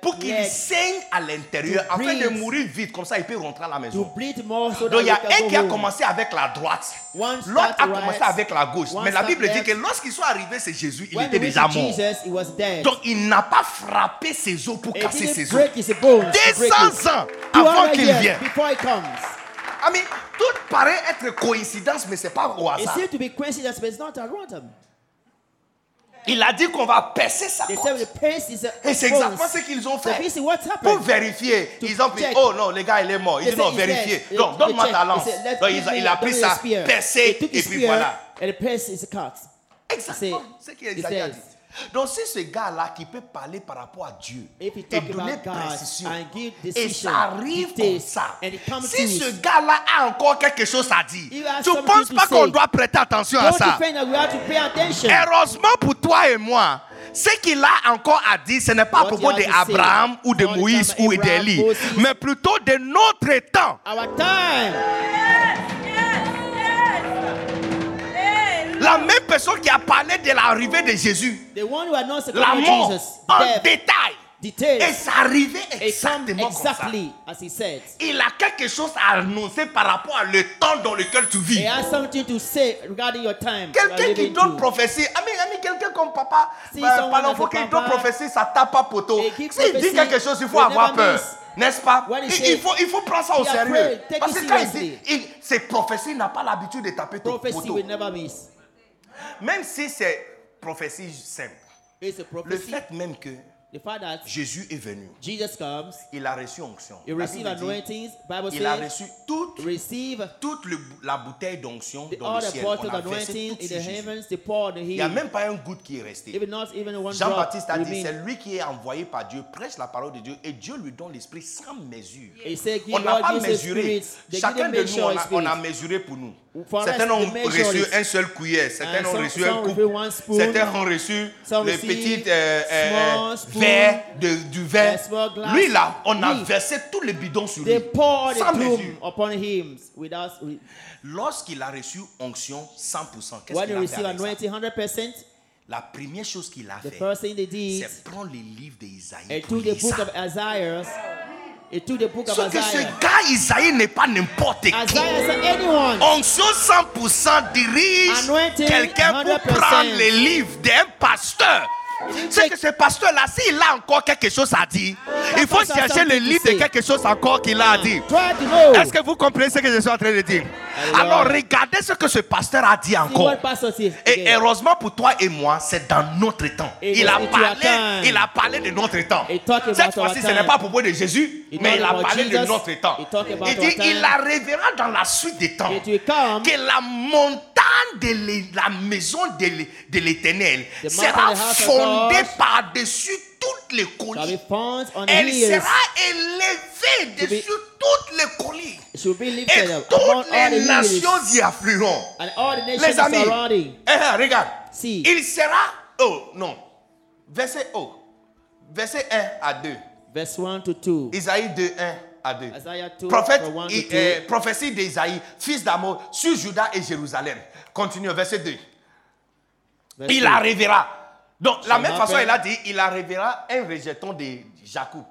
pour qu'ils legs saignent à l'intérieur afin de mourir vite. Comme ça, ils peuvent rentrer à la maison. bleed more so Donc, il y a un qui a commencé avec la droite, l'autre a commencé avec la gauche. Mais la Bible dit que lorsqu'ils sont arrivés, c'est Jésus, il était déjà mort. Jesus, he was dead. Donc, il n'a pas frappé ses os pour casser ses os. break his bones. to break 200 it. ans avant 200 qu'il vienne. Ami, tout paraît être coïncidence, mais c'est pas au It hasard. seems to be coincidence, but it's not a random. Il a dit qu'on va percer sa côte. Et c'est exactement ce qu'ils ont fait. Pour vérifier, ils ont pris, oh non, le gars il est mort. Il They dit non, vérifiez. Donc, donne-moi ta lance. Donc, il a, pris give me the ça, spear. percé, They took et puis voilà. Is cut. Exactement C'est- ce qu'il it a dit. Donc, si ce gars-là qui peut parler par rapport à Dieu et donner précision, et ça arrive comme ça, si ce gars-là a encore quelque chose à dire, tu ne penses pas qu'on doit prêter attention à ça? Heureusement pour toi et moi, ce qu'il a encore à dire, ce n'est pas à propos d'Abraham ou de Moïse ou d'Élie, mais plutôt de notre temps. Our time. La même personne qui a parlé de l'arrivée de Jésus, The one who la mort, Jesus, en death, détail. Et details, c'est arrivé it comes exactement comme ça. exactly as he said. Il a quelque chose à annoncer par rapport à le temps dans lequel tu He vis. has something to say regarding your time. you are Quelqu'un qui donne prophétie, ami, ami, quelqu'un comme papa, Si someone par l'enfant qui donne prophétie, ça tape pas poteau. S'il dit quelque chose, il faut avoir peur. miss. N'est-ce pas? il, say, il faut, il faut prendre ça au sérieux. afraid, Parce que quand il dit, il, ces prophéties n'a pas l'habitude de taper ton Prophecy poteau. will never miss. Même si c'est prophétie simple. Le fait même que The fact that Jésus est venu. Jesus comes, Il a reçu onction. dit. Bible il a reçu toute, receive toute le- la bouteille d'onction dans all le the ciel. On a versé tout sur Il n'y a même pas un goutte qui est resté. Jean-Baptiste a dit, c'est lui qui est envoyé par Dieu, prêche la parole de Dieu et Dieu lui donne l'esprit sans mesure. Said, On n'a pas mesuré. Chacun de nous, on a, on a mesuré pour nous. Us, Certains ont reçu un seul cuillère, certains ont reçu un coupe, certains ont reçu le petit euh, euh, spoon. verre de, du glass. Lui là, on a versé tous les bidons sur lui. Sans mesure. Lorsqu'il a reçu onction 100%, qu'est-ce qu'il a fait receive avec ça? anointing 100%, La première chose qu'il a fait, c'est prendre les livres d'Isaïe. Sauf que ce gars Isaïe n'est pas n'importe qui. Onction 100% dirige quelqu'un pour 100%. prendre les livres d'un pasteur. C'est que ce pasteur-là, s'il a encore quelque chose à dire, il faut chercher le livre de quelque chose encore qu'il a à dire. Est-ce que vous comprenez ce que je suis en train de dire? Alors regardez ce que ce pasteur a dit encore. Et heureusement pour toi et moi, c'est dans notre temps. Il a parlé, il a parlé de notre temps. Cette fois-ci, ce n'est pas à propos de Jésus, mais il a parlé de notre temps. Il dit, il arrivera dans la suite des temps. Que la montagne de la maison de l'é- de l'Éternel sera fondée par-dessus toutes les the Elle sera élevée To be- dessus toutes les be Et toutes les nations y afflueront. Les amis, eh, eh, regarde. See. Il sera. Oh, non. Verset oh. Verset 1 à 2. Verse 1 to 2. Isaïe 2, 1 à 2. Isaiah 2, Prophète, from 1 to i- 2. euh, prophétie d'Isaïe, fils d'Amour, sur Juda et Jérusalem. Continue, verset 2. Verse Il 2. arrivera. Donc, la même façon, il a dit il arrivera un rejeton de Jacob.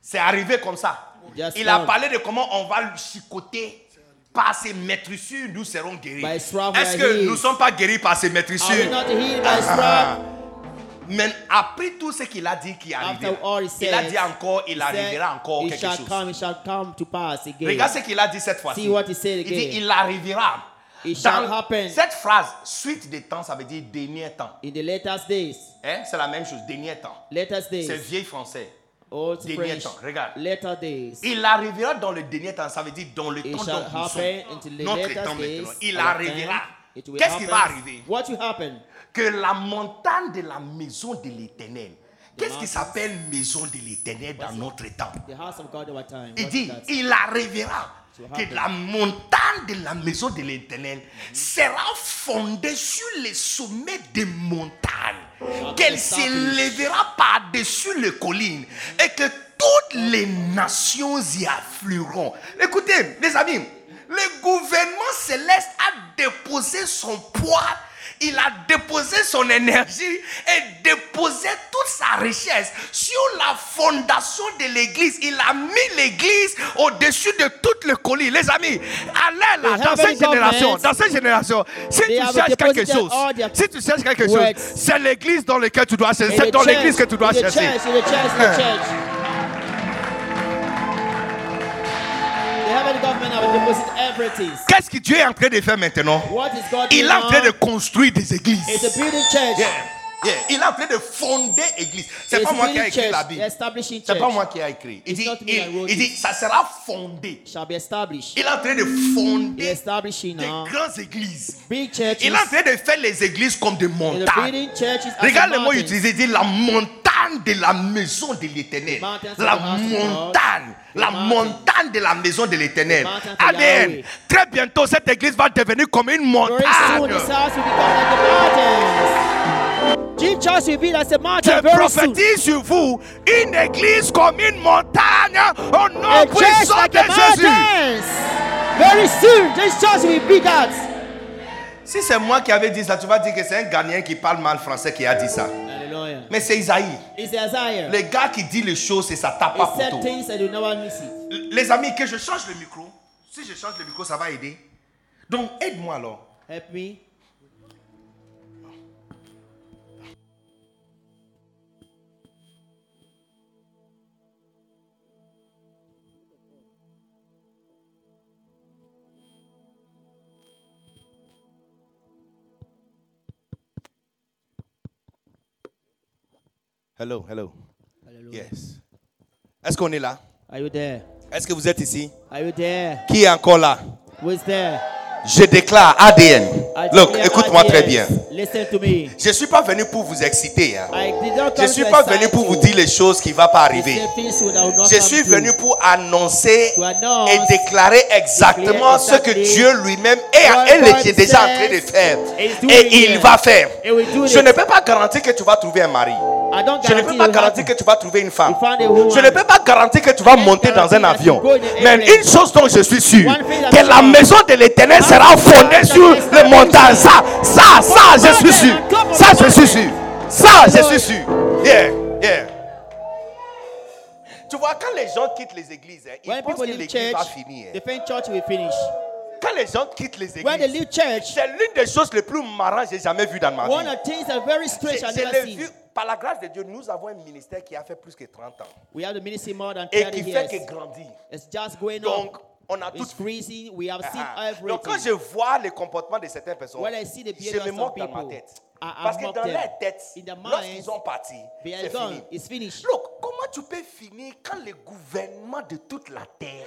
C'est arrivé comme ça. Il a parlé de comment on va le chicoter. Par ses maîtrissures, nous serons guéris. Est-ce que nous ne sommes pas guéris par ses maîtrissures Ah. Mais après tout ce qu'il a dit qui he il a dit encore, il arrivera encore quelque chose. Regarde ce qu'il a dit cette fois-ci. Il dit, il arrivera. It Dans happen. Cette phrase, suite des temps, ça veut dire dernier temps. In the latest days, Hein? C'est la même chose, dernier temps. latest C'est vieil français. old Dernier French, temps, regarde. later days. Il arrivera dans le dernier temps, ça veut dire dans le It temps dont nous sommes. Notre temps days. maintenant. Il arrivera. Qu'est-ce qui va arriver? What will happen? Que la montagne de la maison de l'éternel. Qu'est-ce qui s'appelle maison de l'éternel dans notre temps? Il dit, il arrivera que la montagne de la maison de l'éternel sera fondée sur les sommets des montagnes, qu'elle s'élèvera par-dessus les collines et que toutes les nations y afflueront. Écoutez, les amis, le gouvernement céleste a déposé son poids il a déposé son énergie et déposé toute sa richesse sur la fondation de l'église. Il a mis l'église au-dessus de toutes les collines. Les amis, allez là, dans cette génération, dans cette génération, si tu cherches quelque chose, si tu cherches quelque chose, c'est l'église dans laquelle tu dois chercher. C'est dans l'église que tu dois chercher. Qu'est-ce que Dieu est en train de faire maintenant? What is God Il est en train de construire des églises. Yeah, yeah. Il en train de fonder église. C'est pas a moi qui ai écrit la Bible. C'est pas moi qui ai écrit. Il dit, il, dit, it. ça sera fondé. Shall be established. Il est en train de fonder now. grandes églises. Il est en train de faire les églises comme des montagnes. Regarde a le mot utilisé, il dit la montagne de la maison de l'éternel. La montagne, la montagne de la maison de l'éternel. Amen. Très bientôt, cette église va devenir comme une montagne. Church will be a mountain Je very soon. prophétise sur vous une église comme une montagne au nom A puissant like de Jésus. mountains. Very soon this church will be that. Si c'est moi qui avais dit ça, tu vas dire que c'est un Ghanéen qui parle mal français qui a dit ça. Hallelujah. Mais c'est Isaïe. Isaiah. Le gars qui dit les choses et ça tape pas pour. Les amis, que je change le micro. Si je change le micro, ça va aider. Donc, aide-moi alors. Help me. Hello, hello. Hallelujah. Yes. Est-ce qu'on est là? Are you there? Est-ce que vous êtes ici? Are you there? Qui est encore là? Who is there? Je déclare ADN. Look, écoute-moi très bien. Listen to me. Je ne suis pas venu pour vous exciter. hein. Je ne suis pas venu pour vous dire les choses qui ne vont pas To arriver. Je suis venu pour annoncer et déclarer exactement ce que Dieu lui-même est, est- déjà en train de faire. Et il va faire. Je ne peux pas garantir que tu vas trouver un mari. I don't Je ne peux pas garantir que tu vas trouver une femme. Je ne peux pas garantir que tu vas monter dans un avion. Mais une chose dont je suis sûr, que la maison de l'éternel sera fondée sur les montagnes. Ça, ça, ça, je suis sûr. Ça, je suis sûr. Ça, je suis sûr. Yeah, yeah. Tu vois, quand les gens quittent les églises, hein, ils When pensent que l'église church, va finir. finish. Quand les gens quittent les églises, c'est l'une des choses les plus marrantes que j'ai jamais vues dans ma vie. seen. vu, par la grâce de Dieu, nous avons un ministère qui a fait plus que 30 ans We have the ministry more than et 30 qui fait years. que grandir. It's just going Donc, on. on a tout It's freezing. We have seen Ah, everything. Donc quand je vois les comportements de certaines personnes, When I see the je me moque dans ma people, tête. Parce que dans leur tête, In their minds, lorsqu'ils ont parti, They are c'est fini. It's finished. Look, comment tu peux finir quand le gouvernement de toute la terre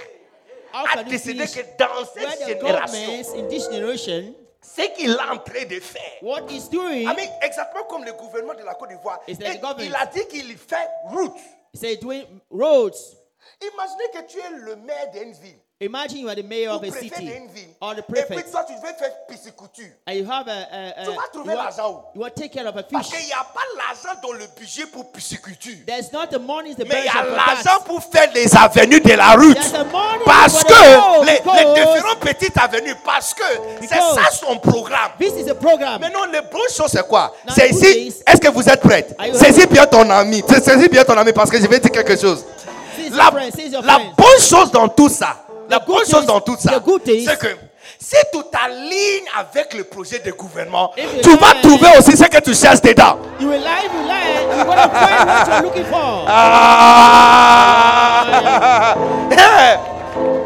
How a décidé finish que dans cette the génération, in this generation, ce qu'il est en train de faire, what is doing, I mean, exactement comme le gouvernement de la Côte d'Ivoire, like il a dit qu'il fait route. say doing roads. Imaginez que tu es le maire d'une ville. Imagine you are the mayor ou of a city ville. or the Et puis prefect, toi, tu veux faire pisciculture. and you have a, a, a Tu vas you, trouver l'argent où? you care of a Parce fish. qu'il n'y a pas l'argent dans le budget pour pisciculture. There's not the money, the Mais il y a l'argent pour faire les avenues de la route. There's the money Parce que les, les because différentes petites avenues, parce que c'est ça son programme. This is a program. Maintenant, les bonnes choses, c'est quoi? C'est ici. Est-ce que vous êtes prête Are you Saisis bien ton ami. Saisis bien ton ami parce que je vais dire quelque chose. La, la bonne chose dans tout ça, la bonne chose dans tout ça, c'est que si tu t'alignes avec le projet de gouvernement, you tu vas lie- trouver aussi ce que tu cherches dedans. You will lie, you lie. You're going to find what you're looking for. Ah! Eh!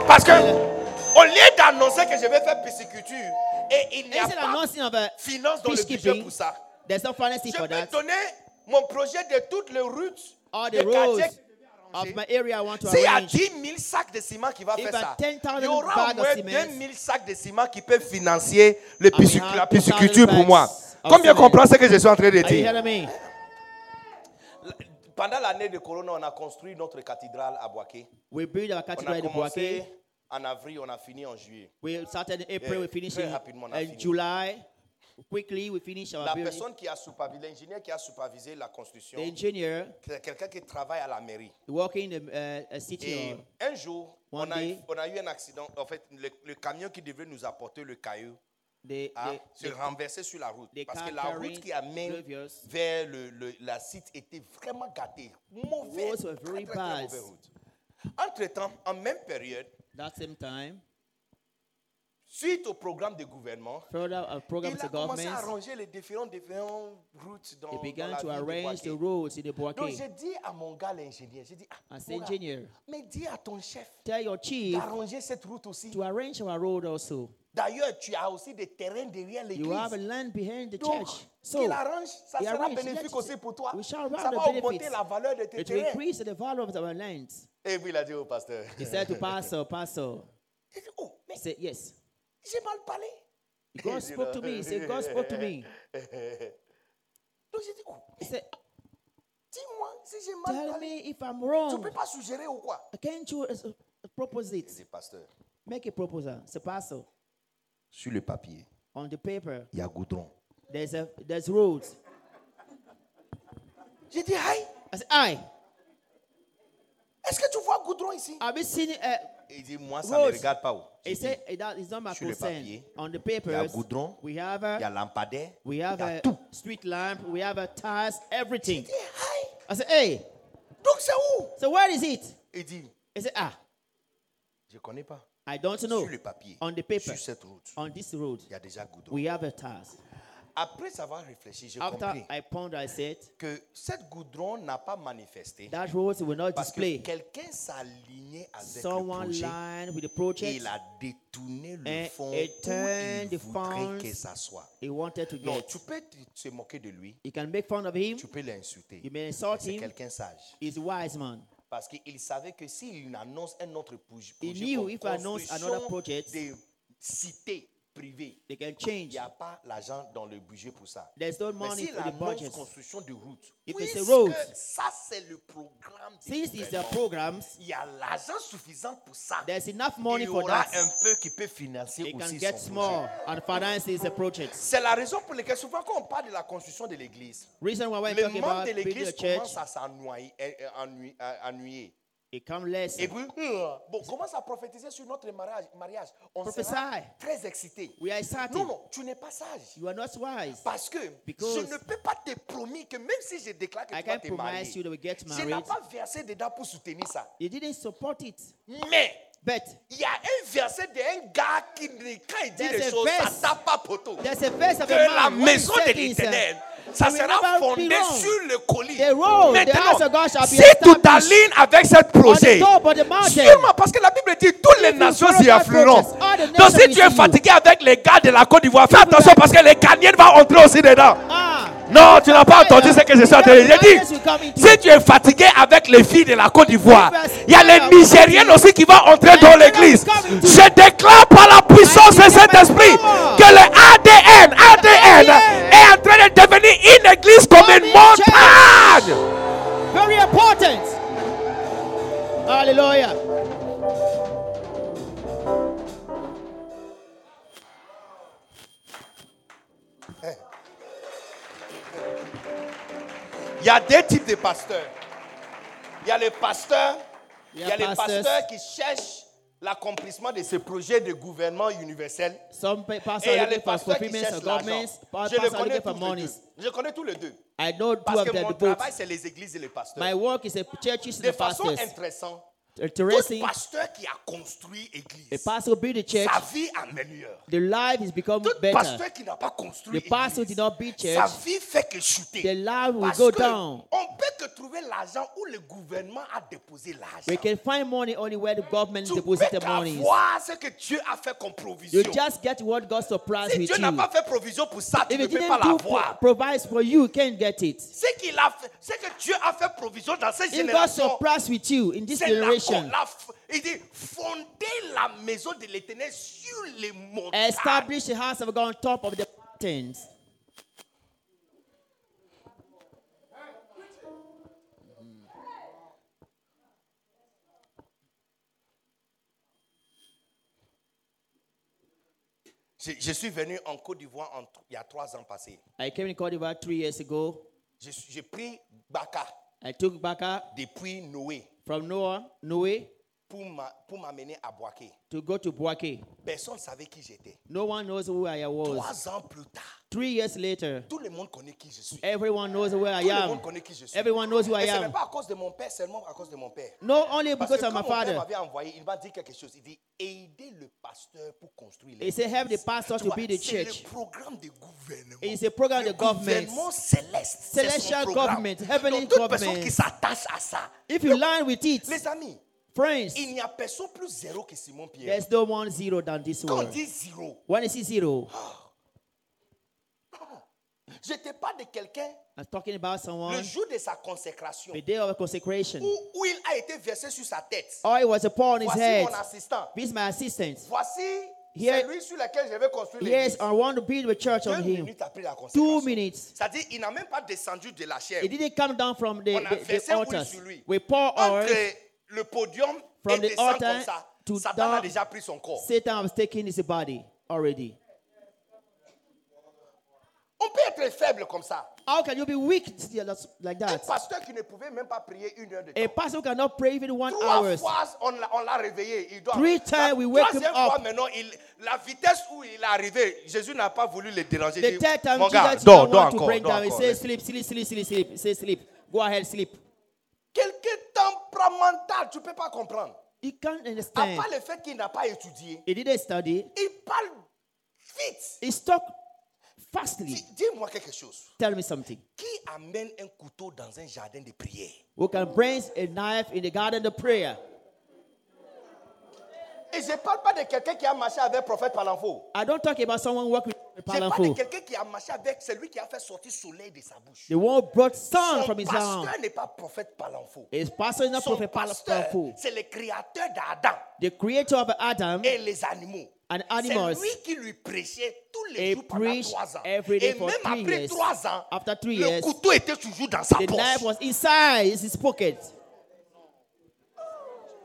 Parce que au lieu d'annoncer que je vais faire pisciculture et il n'y a pas a finance dans le budget pour ça. Je that. donner mon projet de toutes les routes All the roads quartier. of my area I want to S'il y a arrange. 10 000 sacs de ciment qui va faire ça, 10,000 il y aura au moins cement, 2 000 sacs de ciment qui peuvent financer le piscic- la 2,000 pisciculture pour moi. Combien comprend ce que je suis en train de dire? Pendant l'année de Corona, on a construit notre cathédrale à Boaké. We build our On a cathedral in commencé en avril, on a fini en juillet. We started in April, Yeah, we finished in, rapidement, in. July. Quickly, we finish our La building. personne qui a supervisé, l'ingénieur qui a supervisé la construction, The engineer c'est quelqu'un qui travaille à la mairie. working in the uh, a city Et un jour, One on a, eu, day- on a eu un accident. En fait, le, le camion qui devait nous apporter le caillou They, a they, se renversé sur la route. they Parce que la route qui amène previous. vers le, le- la site était vraiment gâtée. Mauvais. roads were very très, très, très bad. mauvaise route. Entre-temps, en même période, that same time, suite au programme de gouvernement, further a program il to a commencé à arranger les différentes, différentes routes dans, they dans began la to ville de arrange the Boaké. roads in the Donc j'ai dit à mon gars l'ingénieur, j'ai dit, ah, As gars, engineer, mais dis à ton chef tell your chief d'arranger cette route aussi. to arrange our road also. D'ailleurs, tu as aussi des terrains derrière You have a l'église. land behind the Donc, church. ce qu'il So, arrange, ça he sera arrange, bénéfique aussi pour toi. we shall have Ça va augmenter la valeur de tes it terrains. increase the value of our lands. Et puis il a dit au pasteur, He said to pastor, pastor, il dit, oh, mais he said, yes. J'ai mal parlé. God spoke to me. He said, God spoke to me. Donc j'ai dit, oh, He said, dis-moi si j'ai mal tell parlé. me if I'm Tu wrong. peux pas suggérer ou quoi? Can't you uh, uh, propose it? dit, pasteur, Make a proposal. It's a pastor. sur le papier, On the paper, il y a goudron. there's a there's roads. J'ai dit, aïe, I said, aye. est-ce que tu vois goudron ici? Have you seen it? Uh, Il dit, moi, ça ne regarde pas où. J'ai said dit, that is not my Sur le concern. papier, On the Il y a papers, goudron, we have il y a a lampadaire, we il y a a tout. street lamp, we have a tires, everything. J'ai dit, aïe, I said, hey, donc c'est où so where is it? Il dit, He said, ah, je ne connais pas. I don't know. Sur le papier, On the paper, sur cette route, on this road, il y a déjà goudron. we have a tires. Après avoir réfléchi, j'ai After compris I pondered, I said, que cette goudron n'a pas manifesté that rose will not parce que display. quelqu'un s'alignait avec Someone le projet with the et project. il a détourné le fond où il voudrait que ça soit. He wanted to Non, get. tu peux te, moquer de lui, You can make fun of him. tu peux l'insulter. You may insult C'est him. quelqu'un sage. He's a wise man. Parce qu'il savait que s'il annonce un autre projet, He knew if I announce another project, des cités privées, They can il change. n'y a pas l'argent dans le budget pour ça. There's no Mais money for the annonce budget. construction de routes, If it's a puisque road, ça c'est le programme it's their gouvernement, programs, il y a l'argent suffisant pour ça. there's enough Il money y for aura that. un peu qui peut financer They can aussi get son projet. and finance the project. C'est la raison pour laquelle souvent quand on parle de la construction de l'église, membres about de l'église commencent à s'ennuyer. It less. Et puis, euh, bon, commence à prophétiser sur notre mariage. mariage. On Prophesy. sera très excités. We are excited. Non, non, tu n'es pas sage. You are not wise. Parce que Because je ne peux pas te promettre que même si je déclare que I tu vas te marier, you that we get je n'ai pas versé dedans pour soutenir ça. You didn't support it. Mais But il y a un verset d'un gars qui, quand il dit les choses, ça verse. tape pas poteau. there's a verse of Que a la maison de l'éternel, ça sera fondé sur le colis. Maintenant, si tu t'alignes avec ce projet. Sûrement, parce que la Bible dit toutes les nations y afflueront. Donc si tu es fatigué avec les gars de la Côte d'Ivoire, fais attention parce que les Ghanéens vont entrer aussi dedans. Ah, Non, tu n'as pas entendu ce que je suis en train de dire. Si tu es fatigué avec les filles de la Côte d'Ivoire, il y a les Nigériennes aussi qui vont entrer dans l'église. Je déclare par la puissance de cet esprit que le ADN, ADN est en train de devenir une église comme une montagne. Il y a deux types de pasteurs. Il y a les pasteurs, il y a, Il y a les pastors. pasteurs qui cherchent l'accomplissement de ce projet de gouvernement universel. Some pa- pastors Et il y a les pasteurs qui cherchent l'argent. Je les connais tous les deux. Je connais tous les deux. I know two Parce que mon the travail, c'est les églises et les pasteurs. My work is a churches de and the façon pastors. intéressante, Euh, tout Interesting. pasteur qui a construit A église, pastor a church. sa vie. The life is become Tout better. pasteur qui n'a pas construit The pastor église, did not build sa church. vie fait que chuter. The life will Parce go que down. on peut que trouver l'argent où le gouvernement a déposé l'argent. We can find money only where the government Tu deposits the money. voir ce que Dieu a fait comme provision. You just get what God surprised Si with Dieu n'a you. pas fait provision pour ça, tu If ne peux pas l'avoir. provides for you, you can't get it. Ce qu'il a fait, que Dieu a fait provision dans cette If God génération, surprised with you in this generation, la- il dit fonder la maison de l'éternel sur les montagnes. establish the house of God on top of the mountains. Je, je suis venu en Côte d'Ivoire il y a trois ans passés. I came in Cote d'Ivoire three years ago. J'ai pris Baka I took Baka depuis Noé from Noah, Noé pour m'a- pour m'amener à Boaké. to go to Boaké. Personne ne savait qui j'étais. No one knows who I was. Trois ans plus tard, Three years later, tout le monde connaît qui je suis. everyone knows where I Tout le am. monde connaît qui je suis. Everyone knows who I Et ce n'est am. pas à cause de mon père, seulement à cause de mon père. No, only Parce because que of my mon père father. m'avait envoyé, il m'a dit quelque chose. Il dit aider le pasteur pour construire He said, help the l'église. pastor to build the C'est church. le programme de gouvernement. It's a program le of the government. gouvernement céleste. c'est Celestial government, heavenly Donc, toute personne government. qui s'attache à ça. If you line with it, Les amis, friends, il n'y a personne plus zéro que Simon Pierre. there's no one zero than this Quand on world. dit zéro, When is it zero? je ne parle pas de quelqu'un I'm talking about le someone, jour de sa consécration the day of consecration. où, où il a été versé sur sa tête. Oh, it was a pour on his Voici head. mon assistant. This is my assistant. Voici Here- c'est lui sur lequel je vais construire Yes. I want to build a church Deux on him. minutes après la Two minutes. C'est-à-dire, il n'a même pas descendu de la chair. It didn't come down from the, On a the, versé the huile altars. sur lui. We pour. Entre le podium From the altar comme ça, to Satan a down. déjà pris son corps. Satan was taking his body already. On peut être faible comme ça. How can you be weak like Un that? pasteur qui ne pouvait même pas prier une heure de A temps. pastor cannot pray even one Trois hour. fois, on l'a on l'a réveillé. Il doit, Three times we wake him troisième fois up. maintenant, il, la vitesse où il est arrivé, Jésus n'a pas voulu le déranger. The dit, third time Mon gars, Jesus did dors, not dors want to encore, bring dors down. He encore. says, sleep, sleep, sleep, sleep, sleep. Sleep. Go ahead, sleep. Quelqu'un temperamental, tu ne peux pas comprendre. He can't À understand. part le fait qu'il n'a pas étudié, He didn't study. il parle vite. He stuck fastly. Dis- Dis-moi quelque chose. Tell me something. Qui amène un couteau dans un jardin de prière? Who can bring a knife in the garden of prayer? Et je ne parle pas de quelqu'un qui a marché avec le prophète Palanfo. I don't talk about someone working with Je parle de quelqu'un qui a marché avec celui qui a fait sortir soleil de sa bouche. The one brought sun Son from his mouth. pasteur n'est pas prophète Palanfo. His pastor is not Son prophet pasteur, Palanfo. c'est le créateur d'Adam The creator of Adam et les animaux. and C'est animals. lui qui lui prêchait tous les He jours pendant preached trois ans. every day Et for même three après years. trois ans, After three le years, couteau était toujours dans sa The poche. knife was inside his pocket.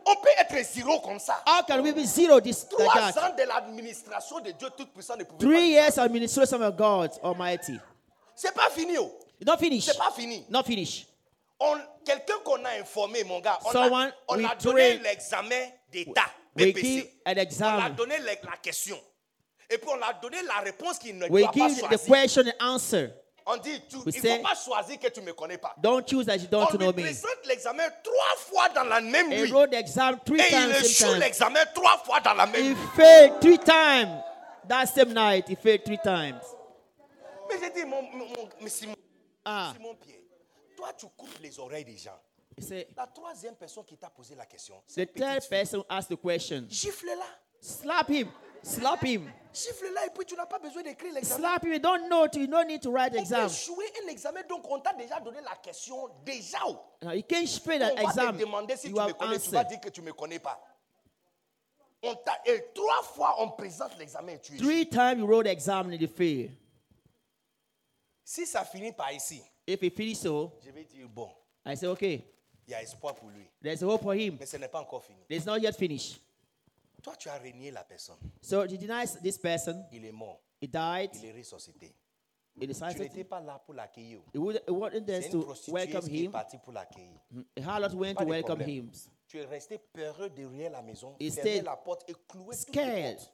On peut être zéro comme ça. How can we be zero this like Trois that? ans de l'administration de Dieu Tout-Puissant ne pouvait Three pas. years administration of God Almighty. C'est pas fini. oh. Not finished. C'est pas fini. Not finished. On- Quelqu'un qu'on a informé, mon gars, on Someone a, on a donné l'examen d'État, We BPC. give an On a exam. donné la, la question. Et puis on a donné la réponse qu'il ne We doit pas give the choisir. question and answer. On dit, tu, il ne faut pas choisir que tu ne me connais pas. Don't choose that you don't on know me. présente l'examen trois fois dans la même He nuit. wrote the exam three Et il times. échoue Same time. l'examen trois fois dans la même nuit. failed three times. That same night, he failed three times. Mais j'ai dit, mon, mon, mon- mais Simon, Ah, Simon Pierre, toi tu coupes les oreilles des gens. La troisième personne qui t'a posé la question, the third person asked the question. Gifle-la. Slap him. Slap him. Gifle-la et puis tu n'as pas besoin d'écrire l'examen. Slap him. You don't know. to- You don't need to write On peut exam. jouer un examen, donc on t'a déjà donné la question déjà. you can't On that va exam. te demander si You tu me connais, tu vas dire que tu me connais pas. On t'a, et trois fois on présente l'examen et tu échoues. Three times you wrote the exam and you failed. Si ça finit par ici, If he finished so, je vais dire bon, I say, okay, il y a espoir pour lui. there's hope for him. Mais ce n'est pas encore fini. It's not yet finished. Toi, tu as régné la personne. So he denies this person. Il est mort. He died. Il est ressuscité. He Tu n'étais pas là pour l'accueillir. C'est us une to welcome qui est him. partie pour l'accueillir. A harlot went to welcome problème. him. Tu es resté peureux derrière la maison, He stayed la porte et clouer toutes les Scared. portes.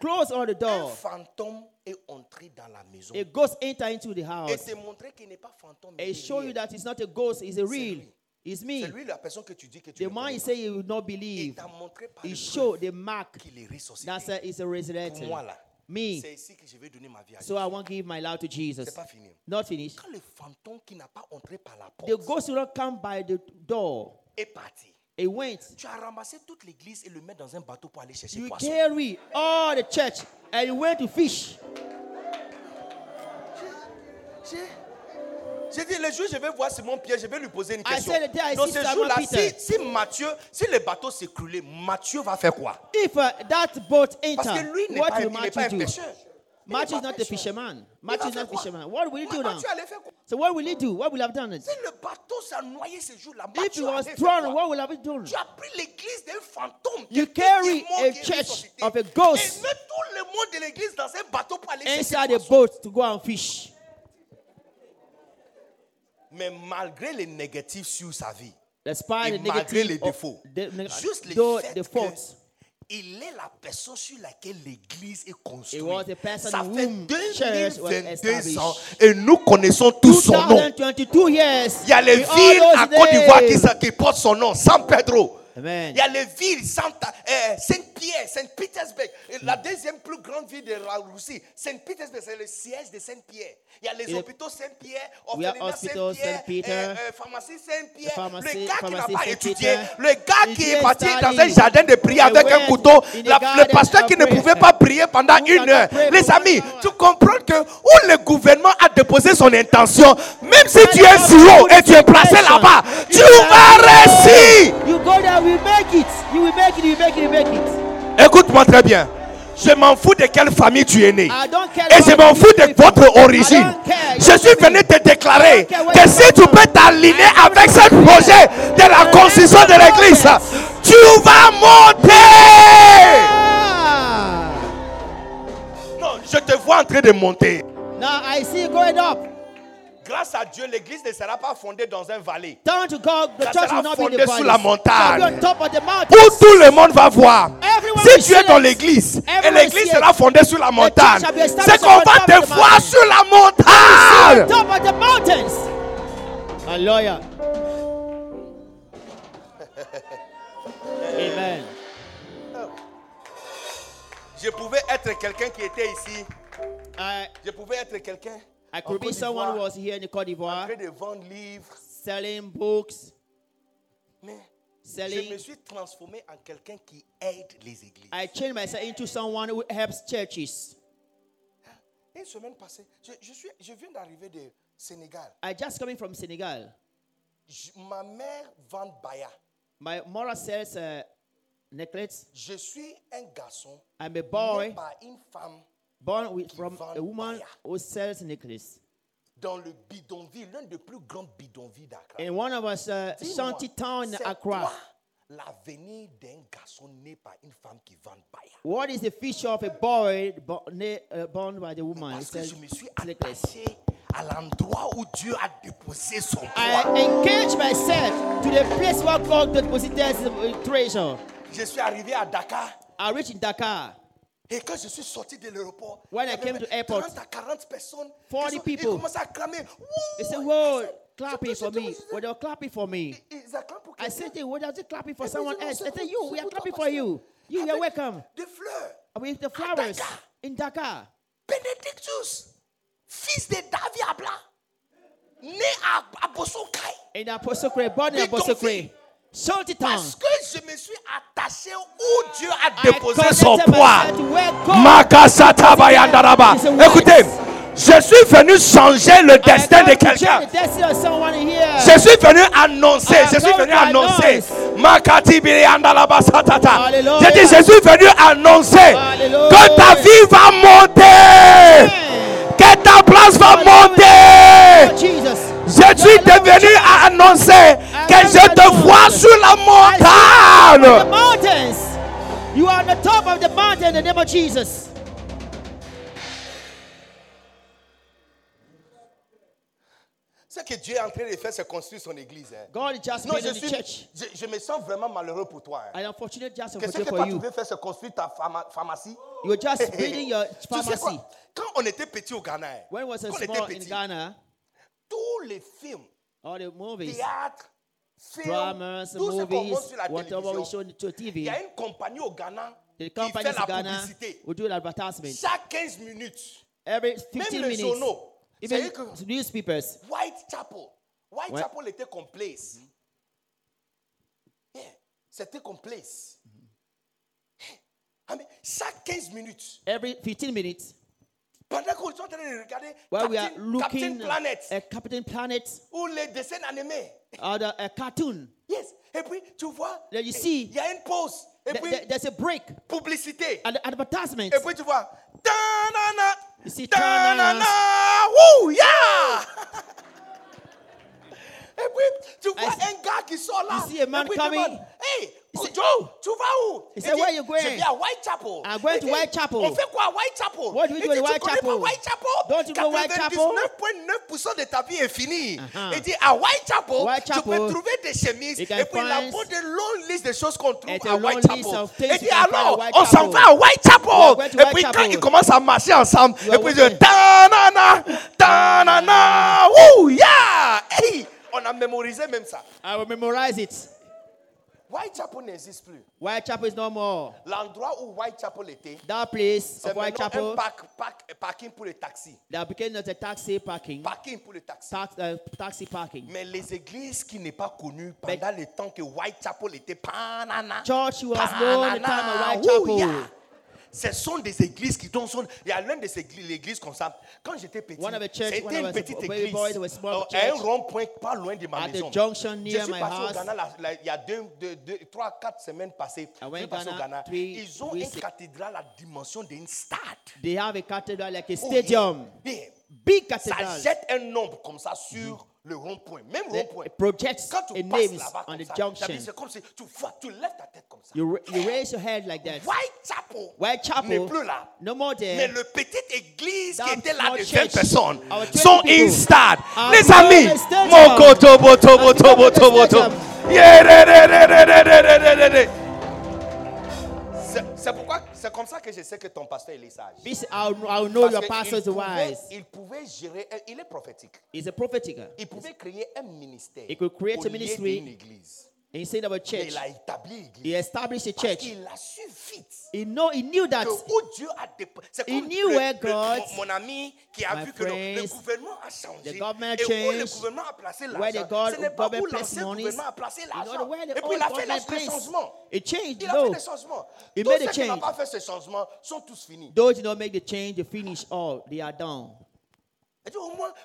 Close all the Un door. fantôme est entré dans la maison A ghost enter into the et house. te montrer qu'il n'est pas fantôme. And show you réel. that it's not a ghost, it's a real. lui. It's C'est me. lui la personne que tu dis que tu The ne man connais you pas. say you will not Il believe. t'a montré par He le showed the mark qu'il est ressuscité. that said it's a resurrected. Moi là, Me. c'est ici que je vais donner ma vie à So Dieu. I won't give my life to Jesus. C'est pas fini. Not finished. Quand le fantôme qui n'a pas entré par la The porte ghost will not come by the door. est parti, He went. tu as ramassé toute l'église et le mettre dans un bateau pour aller chercher You poisson. carry all the church and you went to fish. J'ai- J'ai dit, le jour je vais voir Simon Pierre, je vais lui poser une I question. said the day I Dans see ce Simon jour-là, si, Peter. si Matthieu, si le bateau s'écroulait, Matthieu va faire quoi? If uh, that boat Parce enter, que lui n'est what pas, will il n'est pas un do? pêcheur. Il n'est Matthew pas is not a pêcheur. fisherman. Matthew is faire not a quoi? fisherman. What will he do now? Mathieu allait faire quoi? So what will he do? What will have done? Si le bateau s'est noyé ce jour-là, If he Matthieu was allait faire thrown, quoi? what will have he done? Tu as pris l'église d'un fantôme. You quelqu'un carry qui est mort, a qui est church ressuscité. of a ghost. Et mets tout le monde de l'église dans un bateau pour aller chercher Inside a poisson. boat to go and fish. Mais malgré les négatifs sur sa vie, et malgré les défauts, juste le fait il est la personne sur laquelle l'église est construite. Ça fait whom church was 2022 established. ans et nous connaissons tous son nom. 2022 years. Il y a les villes à Côte d'Ivoire qui, qui portent son nom, San Pedro. Amen. Il y a les villes, Santa, euh, Saint-Pierre, Saint-Pétersbourg, la deuxième plus grande ville de la Russie. Saint-Pétersbourg, c'est le siège de Saint-Pierre. Il y a les Et- hôpitaux Saint-Pierre, orphelinat Saint-Pierre, euh, euh, pharmacie Saint-Pierre. pharmacie- Le gars qui n'a pas étudié, le gars qui il est parti dans un jardin de prière avec un couteau, la- le pasteur qui ne pouvait pas prier pendant une heure. Les amis, tu comprends que où le gouvernement a déposé son intention, même si tu es zéro et tu es placé là-bas, tu vas réussir. You go there, we make it. You will make it, you make it, you make it. Écoute-moi très bien. Je m'en fous de quelle famille tu es né. Et je m'en fous de votre origine. Je suis venu te déclarer que si tu peux t'aligner avec ce projet de la I construction de l'église, tu vas monter. Ah. Non, je te vois en train de monter. Now I see you going up. Grâce à Dieu, l'église ne sera pas fondée dans un vallée. Down to God, the church sera will not be in the sur valley. la montagne. Où tout le monde va voir. Everyone Si tu es dans l'église et l'église sera fondée sur la montagne, c'est qu'on on va te voir sur la On montagne. top of the mountains. Hallelujah. Amen. Je pouvais être quelqu'un qui était ici Je pouvais être quelqu'un I could be someone who was here in the Côte en d'Ivoire train de vendre livres, selling books, mais je selling. me suis transformé en quelqu'un qui aide les églises. I changed myself into someone who helps churches. Une semaine passée, je, je suis, je viens d'arriver de Sénégal. I just coming from Senegal. Je- ma mère vend Baya. My mother sells a necklace. Je suis un garçon I'm a né boy par une femme born with, from a woman who sells necklace. dans le bidonville, l'un des plus grands bidonvilles d'Accra. In one of us, uh, shanty town Accra. L'avenir d'un garçon né par une femme qui vend Baya. What is the future of a boy uh, born by the woman? Parce que je me suis attaché à l'endroit où Dieu a déposé son I engage myself to the place where God deposited his uh, treasure. Je suis arrivé à Dakar. I reached in Dakar. Et quand je suis sorti de l'aéroport, When I came to airport, 30 à 40 personnes. 40 qui sont- people. Commencent à clamer. They said, Whoa, clapping for me. Well, they were clapping for me. Ils ils acclament pour I quelqu'un. said, What are they clapping for someone else? "Non, I c'est said, pour- You, c'est we are pour toi, clapping for pasteur." you. You, you're Avec welcome. Des fleurs. With the flowers Dakar. in Dakar. Benedictus, fils de David Abla, né à, à Bosokai. In Apostle born in Mais Apostle confie. Shanty town. Parce que je me suis attaché où Dieu a déposé son poids. Écoutez, je suis venu changer le destin de quelqu'un. Je suis venu annoncer, je suis venu annoncer. Makati. J'ai dit, je suis venu annoncer que ta vie va monter, que ta place va monter. Je suis devenu à annoncer que je te vois sur la montagne. You are on the top of the mountain in the name of Jesus. Ce que Dieu est en train de faire, c'est construire son église. hein. God is just Non, je, building the suis, church. je, je me sens vraiment malheureux pour toi. hein. I am fortunate just Que ce que toi tu you. veux faire, c'est construire ta pharma- pharmacie. You're just building your Tu sais quoi? pharmacy. Quand on était petit au Ghana, hein, When was quand on était small in petit, Ghana, tous les films, all the movies, théâtres, films, dramas, tout ce qu'on movies, montre sur la whatever we télévision, il y a une compagnie au Ghana the qui fait la Ghana publicité. will do an advertisement Chaque 15 minutes, every même 15 les minutes. journaux. Even que newspapers. Whitechapel, Whitechapel Ouais. était comme place. Yeah, C'était comme place. Ah, mais chaque 15 minutes, Every 15 minutes, pendant qu'on est en train de regarder while we are Captain, looking Captain Planet at Captain Planet ou les dessins animés. or the a cartoon, Yes. Et puis, tu vois, Then you see, il y a une pause. Et th- puis, th- there's a break, publicité. an advertisement. Et puis, tu vois, ta-na-na, You see, ta-na-na, wouh, yeah! Et puis, tu vois see- un gars qui sort là. You see a man et puis, coming. demande, Hey, Joe, tu vas où? He Il said, dit, "Where you going?" Je viens à Whitechapel. I'm going Il to Whitechapel. On fait quoi à Whitechapel? What do we do at Tu Whitechapel? Whitechapel? Don't you know Whitechapel? 99,9% de ta vie est finie. Uh-huh. Il dit, à Whitechapel, tu Whitechapel, peux trouver des chemises. Et puis, il a find pas de longue liste de choses qu'on trouve à Whitechapel. Il dit, alors, on s'en va à are Whitechapel. Et puis, quand ils commencent à marcher ensemble, are et puis, disent, ta-na-na, ta-na-na, wouh, yeah! Hey, on a mémorisé même ça. I will memorize it. Whitechapel n'existe plus. Whitechapel is no more. L'endroit où Whitechapel était, That place c'est of maintenant un Whitechapel, parc- parc- parking pour les taxis. they became as a taxi parking, Parking pour les taxis. tax, uh, taxi parking. Mais les églises qui n'est pas connues pendant le temps que Whitechapel était panana. Church was known at the time of panana, Whitechapel. ouh, yeah. Ce sont des églises qui dont sont. Il y a l'une de ces églises, l'église comme ça. Quand j'étais petit, c'était une petite église. boy, à un rond-point pas loin de ma maison. Je near suis my passé au house. Ghana la- la- il y a deux, deux, deux, trois, quatre semaines passées. Je suis passé au Ghana three Ils ont une cathédrale à la dimension d'un stade. They have a cathedral like a Oh, stadium, yeah. Yeah. big Ça cathedral. jette un nombre comme ça sur le rond-point. Même That rond-point. projects Quand tu a passes names là-bas on comme the ça, junction. c'est comme si tu, vois, tu lèves ta tête comme ça. You, ra- you raise your head like that. Whitechapel Whitechapel, n'est plus là. no more Mais there. le petite église That qui était là small de church, 20 personnes our 20 sont people in stade. are Les amis, in stadium. Moko tobo tobo Are tobo grown in tobo tobo. stadium. Yeah, re, re, re, re, re, re, re, re, re, re. C'est- C'est pourquoi, c'est comme ça que je sais que ton pasteur il est sage. This, I'll, I'll know Parce your pastor is pouvait- wise. Il pouvait gérer, il est prophétique. He's a prophetic. Il pouvait créer un ministère He could create au a lieu ministry. d'une église. Instead of a Mais church, il a établi l'église. he established a Parce church. qu'il a su vite He know he knew that où Dieu a. C'est He knew le- where God- mon, mon ami qui a my vu que le, le friends, gouvernement a changé. the government et où le changed, gouvernement a placé where the. God- Ce n'est pas où government placed l'ancien gouvernement a placé l'argent. where the Et puis il a fait government les placed. changements. It changed, Il a fait no. des changements. He Tous made ceux a qui n'ont change. pas fait ce changement sont tous finis. those did not make the change, they finish all. They are done.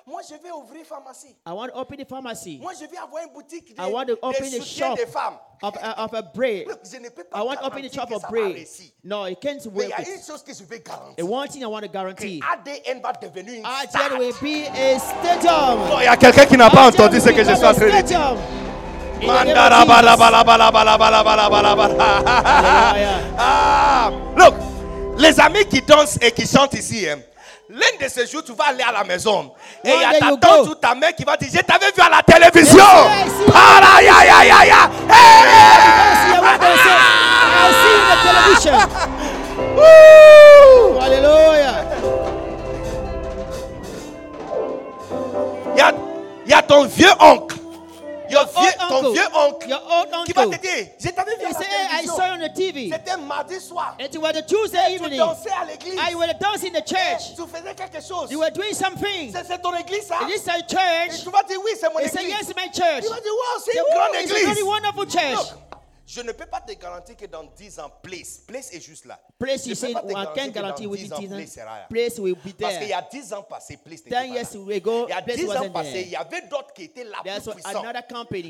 Moi je vais ouvrir pharmacie. I want to open the pharmacy. Moi je vais avoir une boutique des, I want to open the shop des femmes. of, uh, of a bread. Look, je ne peux pas I want to open the shop of bread. No, it can't Mais il work. y a une chose que je vais And garantir. one thing I want to guarantee. ADN va devenir une will be a stadium. Oh, il y a quelqu'un qui n'a pas entendu ce que je suis en train de dire. stadium. In the name of Mandara Jesus. bala bala bala bala bala bala bala bala Hallelujah. Look, les amis qui dansent et qui chantent ici, hein, l'un de ces jours, tu vas aller à la maison et il y a ta tante ou ta mère qui va dire Je t'avais vu à la télévision? Ah, ya, ya, ya, ya. See, I want to say, I see in the television. Woo! Hallelujah. Il y a, il y a ton vieux oncle. Your Old vieux- ton uncle. vieux oncle Your old qui va uncle. te dire Je t'avais vu à la hey, I télévision. saw you on the TV. C'était mardi soir. It was a Tuesday Tu evening. dansais à l'église. Ah, I was dancing in the church. Tu faisais quelque chose. You were doing something. C'est c'est ton église, ça It is a Et church. tu vas dire oui, c'est mon He église. said, yes, my church. Tu vas dire wow, c'est une "Woo, grande It's a very wonderful church. Look, je ne peux pas te garantir que dans 10 ans, place, place est juste là. Place, je you peux pas te garantir que dans guarantee 10 within ans, 10 place sera là. place will be Parce qu'il y there. a 10 ans passés, place n'était pas years là. ago, Il y a place 10 ans passés, il there. y avait d'autres qui étaient là There's plus puissants.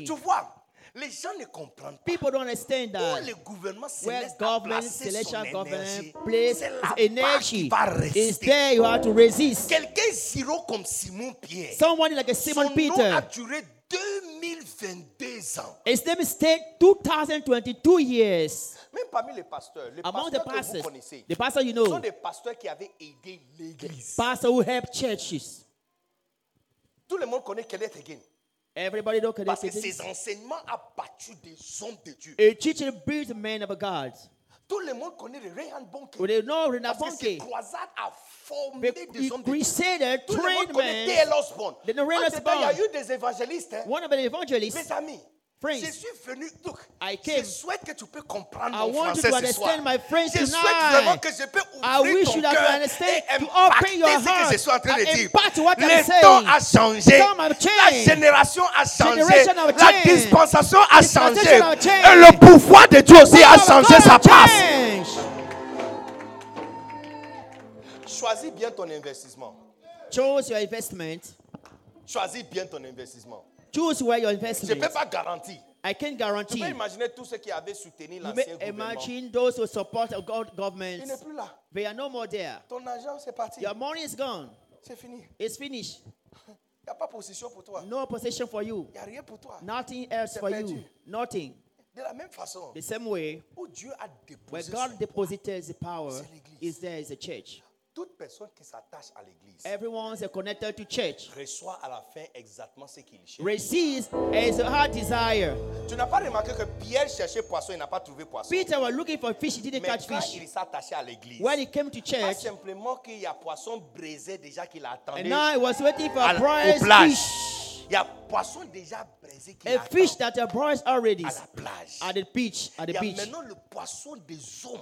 Tu vois, les gens ne comprennent pas. People don't understand Où that. le gouvernement céleste a government, celestial government, place energy is there. You have to resist. Quelqu'un zéro comme Simon Pierre. Someone like a Simon Son nom Peter. a duré 2022 ans. His name stayed 2022 years. Même parmi les pasteurs, les Among the pasteurs que vous pastors, connaissez, the pastor you sont know, des pasteurs qui avaient aidé l'église. pastor who help churches. Tout le monde connaît Kenneth Hagin. Everybody don't Parce connect que ses enseignements ont battu des hommes de Dieu. A teacher builds a man of God. Tout le monde connaît le Reinhard Bonke. Parce que ces Bonke. croisades a formé des hommes de Dieu. Tout le monde connaît. T.L. Osborne. Il y a eu des évangélistes. hein. One of the evangelists. Mes amis, Je suis venu. Look, I je came. souhaite que tu peux comprendre I mon want you to ce soir. understand my friends je souhaite vraiment que je peux I ouvrir wish ton cœur understand, et to impacter open your ce que heart je suis en train de dire. Le temps a changé. La génération a changé. La dispensation a changé. Et le pouvoir de Dieu aussi a changé sa place. Choisis bien ton investissement. Choose your investment. Choisis bien ton investissement. Choose where your Je ne investment. peux pas garantir. I can Tu guarantee. peux imaginer tous ceux qui avaient soutenu You l'ancien may gouvernement. imagine those who support a God Il government. n'est plus là. They are no more there. Ton argent, c'est parti. Your money is gone. C'est fini. It's finished. Il n'y a pas position pour toi. No possession for you. Il n'y a rien pour toi. Nothing else for you. Nothing. De la même façon, The same way, où Dieu a where déposé God deposited the power, is there is a church. Toute personne qui s'attache à l'église Everyone's connected to church. reçoit à la fin exactement ce qu'il cherche. Receives as a heart desire. Tu n'as pas remarqué que Pierre cherchait poisson, il n'a pas trouvé poisson. Peter was looking for fish, he didn't Mais catch quand fish. il attaché à l'église, When he came to pas church, simplement qu'il y a poisson braisé déjà qu'il attendait. and now he was waiting for à a la- plage. fish. Il y a poisson déjà braisé qui A fish that brought already à la plage. at the beach. At Il the y a beach. maintenant le poisson des hommes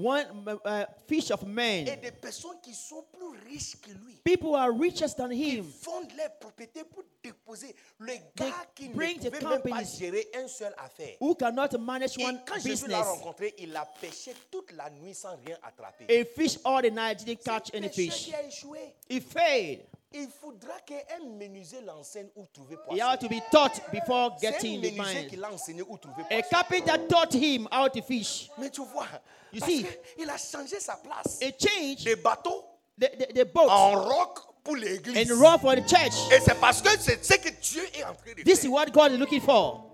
One uh, fish of et men. des personnes qui sont plus riches que lui. People are richer than Ils him. vendent leurs propriétés pour déposer. Le gars qui ne bring the pouvait même pas gérer une seule affaire. Who cannot manage Et one quand Jésus l'a rencontré, il a pêché toute la nuit sans rien attraper. A fish all the night didn't catch un any fish. qui a échoué. He failed. Il faudra qu'un menuisier l'enseigne où trouver He poisson. had to be taught before getting the qui l'a enseigné où trouver A poisson. carpenter taught him how to fish. Mais tu vois, You parce see, qu'il a changé sa place. A change Des bateaux the, the, the boat en roc pour l'église. and row for the church. Et c'est parce que c'est ce que Dieu est en train de This is faire. what God is looking for.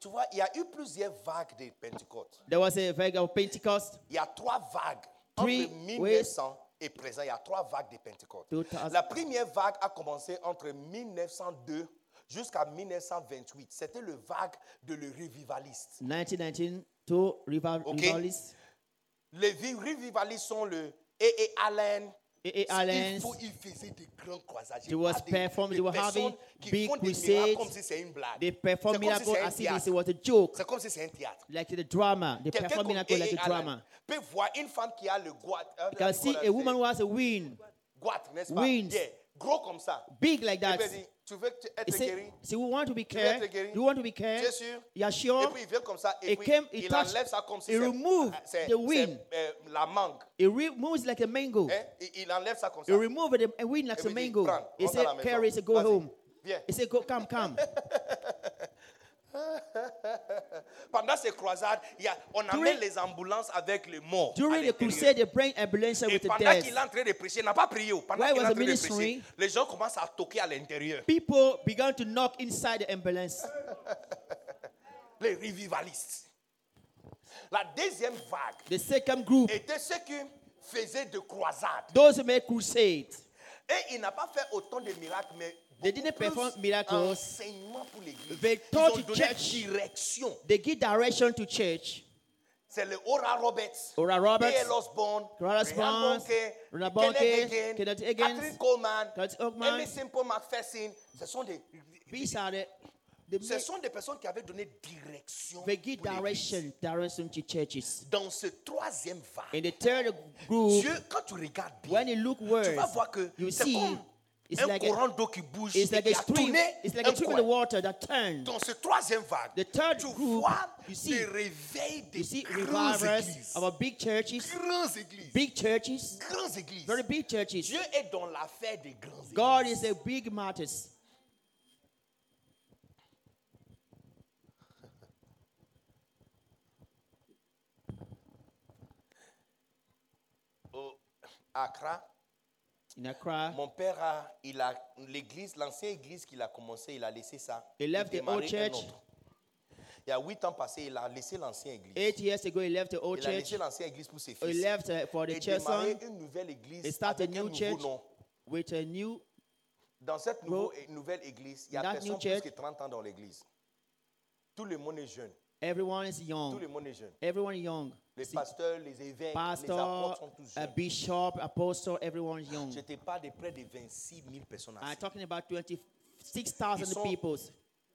Tu vois, il y a eu plusieurs vagues de Pentecôte. There was a vague of Pentecost. Il y a trois vagues. Three entre 1900 et présent, il y a trois vagues de Pentecôte. 2000. La première vague a commencé entre 1902 jusqu'à 1928. C'était le vague de le revivaliste. 1919 to revival, Okay. revivalists. Les vi- revivalistes sont le A.A. Allen, A.A. Il, Allen's. faut, il faisait des grands croisages. They was Pas des- perform- des they were having big crusades. comme si c'est une blague. They perform C'est comme si miracles as if it was a joke, C'est comme si c'est un théâtre. like the drama. They Quelqu'un perform comme miracles like a drama. peut voir une femme qui a le. You can see a woman who has a wing, goitre, n'est-ce pas? wings. Yeah, Gros comme ça. big like that. Tu veux être guéri? so we want to be veux être cared. guéri? You want to be Tu es cared? sûr? You're Et sure? puis il vient comme ça et It puis came, it il touched, enlève ça comme si it c'est- removed ah, c'est the wind. c'est, euh, la mangue. It re- moves like a mango. Hein? Il, il enlève ça comme ça. It removes the a wind like Et a puis il dit, mango. prends, He rentre à said, la maison. carry it, go Vas-y, home. Viens. He said, go, come, come. Pendant ces croisades, il y a, on During- amène les ambulances avec les morts. à During the l'intérieur. crusade, they bring ambulance Et with the pendant dead. qu'il est en train de prêcher, il n'a pas prié. oh. Pendant While qu'il est was en the train de prêcher, les gens commencent à toquer à l'intérieur. People began to knock inside the ambulance. Les revivalistes. La deuxième vague The second group, était ceux qui faisaient de croisades. those who made crusades, Et il n'a pas fait autant de miracles, mais They didn't perform miracles. pour. They taught the church. direction. they give direction to church. C'est le Ora Roberts, Oral Roberts. Osborne, Ronald Kenneth Coleman. Amy Simple McPherson. Ce sont des, These are the, the ce sont des personnes qui avaient donné direction they give direction, direction to churches. Dans ce troisième vague, In the third group, Dieu, quand tu regardes bien, when you look tu worse, vas voir que c'est comme it's un like courant a, d'eau qui bouge it's et like qui a stream. tourné It's like un a stream in the water that turned. Dans ce troisième vague, The third tu group, vois you see- le réveil des You see grandes églises. our big churches, Grandes églises. big churches, Grandes églises. very big churches. Dieu est dans l'affaire des grandes églises. God is a big matters. Accra, In Accra, mon père a, il a l'église, l'ancienne église qu'il a commencé, il a laissé ça. He Il left the old church. Il y a huit ans passés, il a laissé l'ancienne église. eight years ago, he left the old il a church. laissé l'ancienne église pour ses He fils. left uh, for the et church son une nouvelle église He started a new church. nom. with a new. Dans cette nouveau- nouvelle église, il y a personne plus que 30 ans dans l'église. Tout le monde est jeune. Everyone is Tout young. le monde est jeune. Everyone is young. Les pasteurs, les évêques, les pastor, apôtres sont tous a bishop, apostle, everyone is young. Je te parle de près de 26 000 personnes I'm talking about 26,000 Ils sont- people.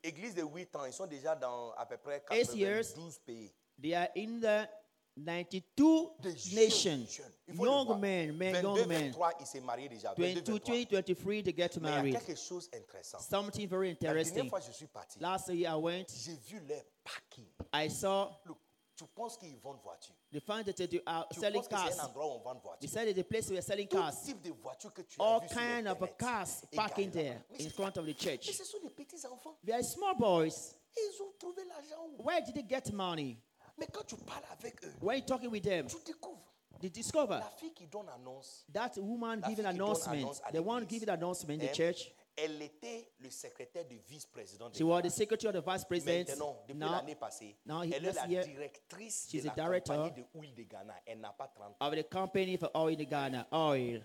Église de 8 ans, ils sont déjà dans à peu près Eight years. 92 pays. They are in the 92 Des nations. jeunes. Young men, men, 22, young men. 23, ils s'est mariés déjà. 22, 22, 23. 23, 23, they get Mais il y a married. quelque chose d'intéressant. Something very La dernière interesting. fois je suis parti, Last year I went, j'ai vu leur parking. I saw Look, tu penses qu'ils vendent voitures. they found that they are Tu selling c'est cars. un endroit où on vend They said it's a place where they are selling Tout cars. type de voitures que tu All sur kind of cars parking there in front of the Mais church. ce sont des petits enfants. They are small boys. Ils ont trouvé l'argent Where did they get money? Mais quand tu parles avec eux, When you're talking with them, tu découvres they discover la fille qui donne annonce. that woman La giving fille qui donne announcement, annonce à the one l'église. giving announcement in the hein, church, Elle était le secrétaire du vice-président de she was the secretary of the vice president. Maintenant, depuis Now, l'année passée, now he- elle est this la year, directrice she's de a la director compagnie de huile de Ghana. Elle n'a pas 30 ans. of the company for oil in Ghana, oil.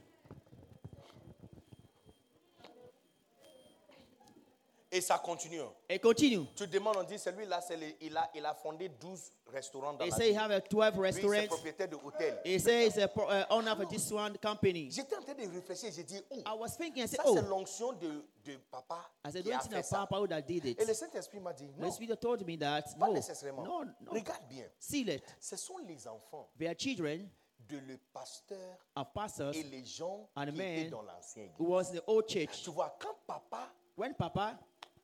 Et ça continue. And continue. Tu demandes, on dit, celui-là, c'est il, a, il a fondé 12 restaurants dans They la say he ville. have a 12 Lui, c'est restaurants. propriétaire de hôtel. He says he's a pro- owner for this one company. J'étais en train de réfléchir, j'ai dit, oh, I was thinking, I said, ça c'est oh, l'onction de, de papa I said, qui a don't think fait that ça. Papa did Et le it. Saint-Esprit m'a dit, non, told me that. pas No, nécessairement. no, no. Regarde bien, Seal it. ce sont les enfants They are children de le pasteur of pastors et les gens and qui étaient dans l'ancien église. was in the old church. Tu vois, quand papa When Papa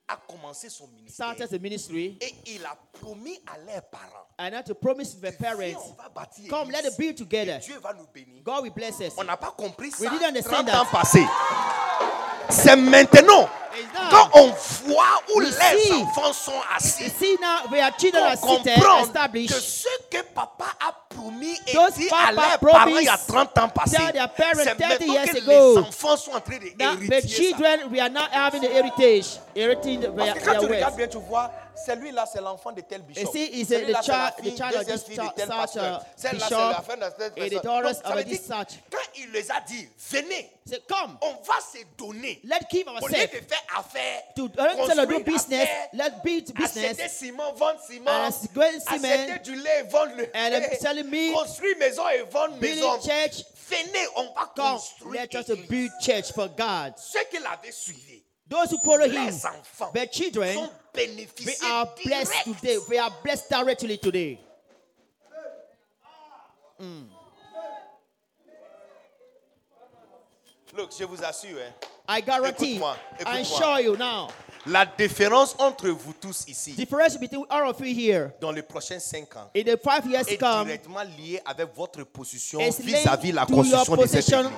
a commencé son ministère, started the ministry, et il a promis à leurs parents, and had to promise the Viens, parents, on va bâtir come, let it be together. Et Dieu va nous bénir. God will bless us. On n'a pas compris ça We didn't understand 30 that. ans passés. C'est maintenant, quand on voit où We les see. enfants sont You assis, on comprend que ce que papa a promis et dit à leurs parents il y a promised 30 ans passés, c'est 30 maintenant que ago. les enfants sont en train de Now, the ça. children, we are not having the heritage, their, Parce que quand tu regardes bien, tu vois, celui-là, c'est l'enfant de tel bishop. You see, Celui-là, c'est la child- the fille, child of deuxième this fille de tel such pasteur. a Celle-là, c'est bishop la fin de tel and the pasteur. daughters Donc, ça of veut this dire, such. quand il les a dit, venez, Say, come, on va se donner. let's keep Au lieu ourselves. de faire affaire, To instead of do construire business, affaire, let's build acheter business ciment, vendre ciment, And go and acheter cement, du lait, vendre le and lait, selling meat, construire maison et vendre building maison. church, venez, on va Come, construire. let us build church for God. Ceux qui l'avaient suivi, Those who follow him, les enfants, their children, sont we are blessed direct. today. We are blessed directly today. Look, je vous assure, hein, I guarantee. Écoute-moi, I écoute-moi. assure you now. la différence entre vous tous ici, Difference between all of you here dans les prochains 5 ans, in the five years est come directement lié avec votre position is vis-à-vis la construction de cette église.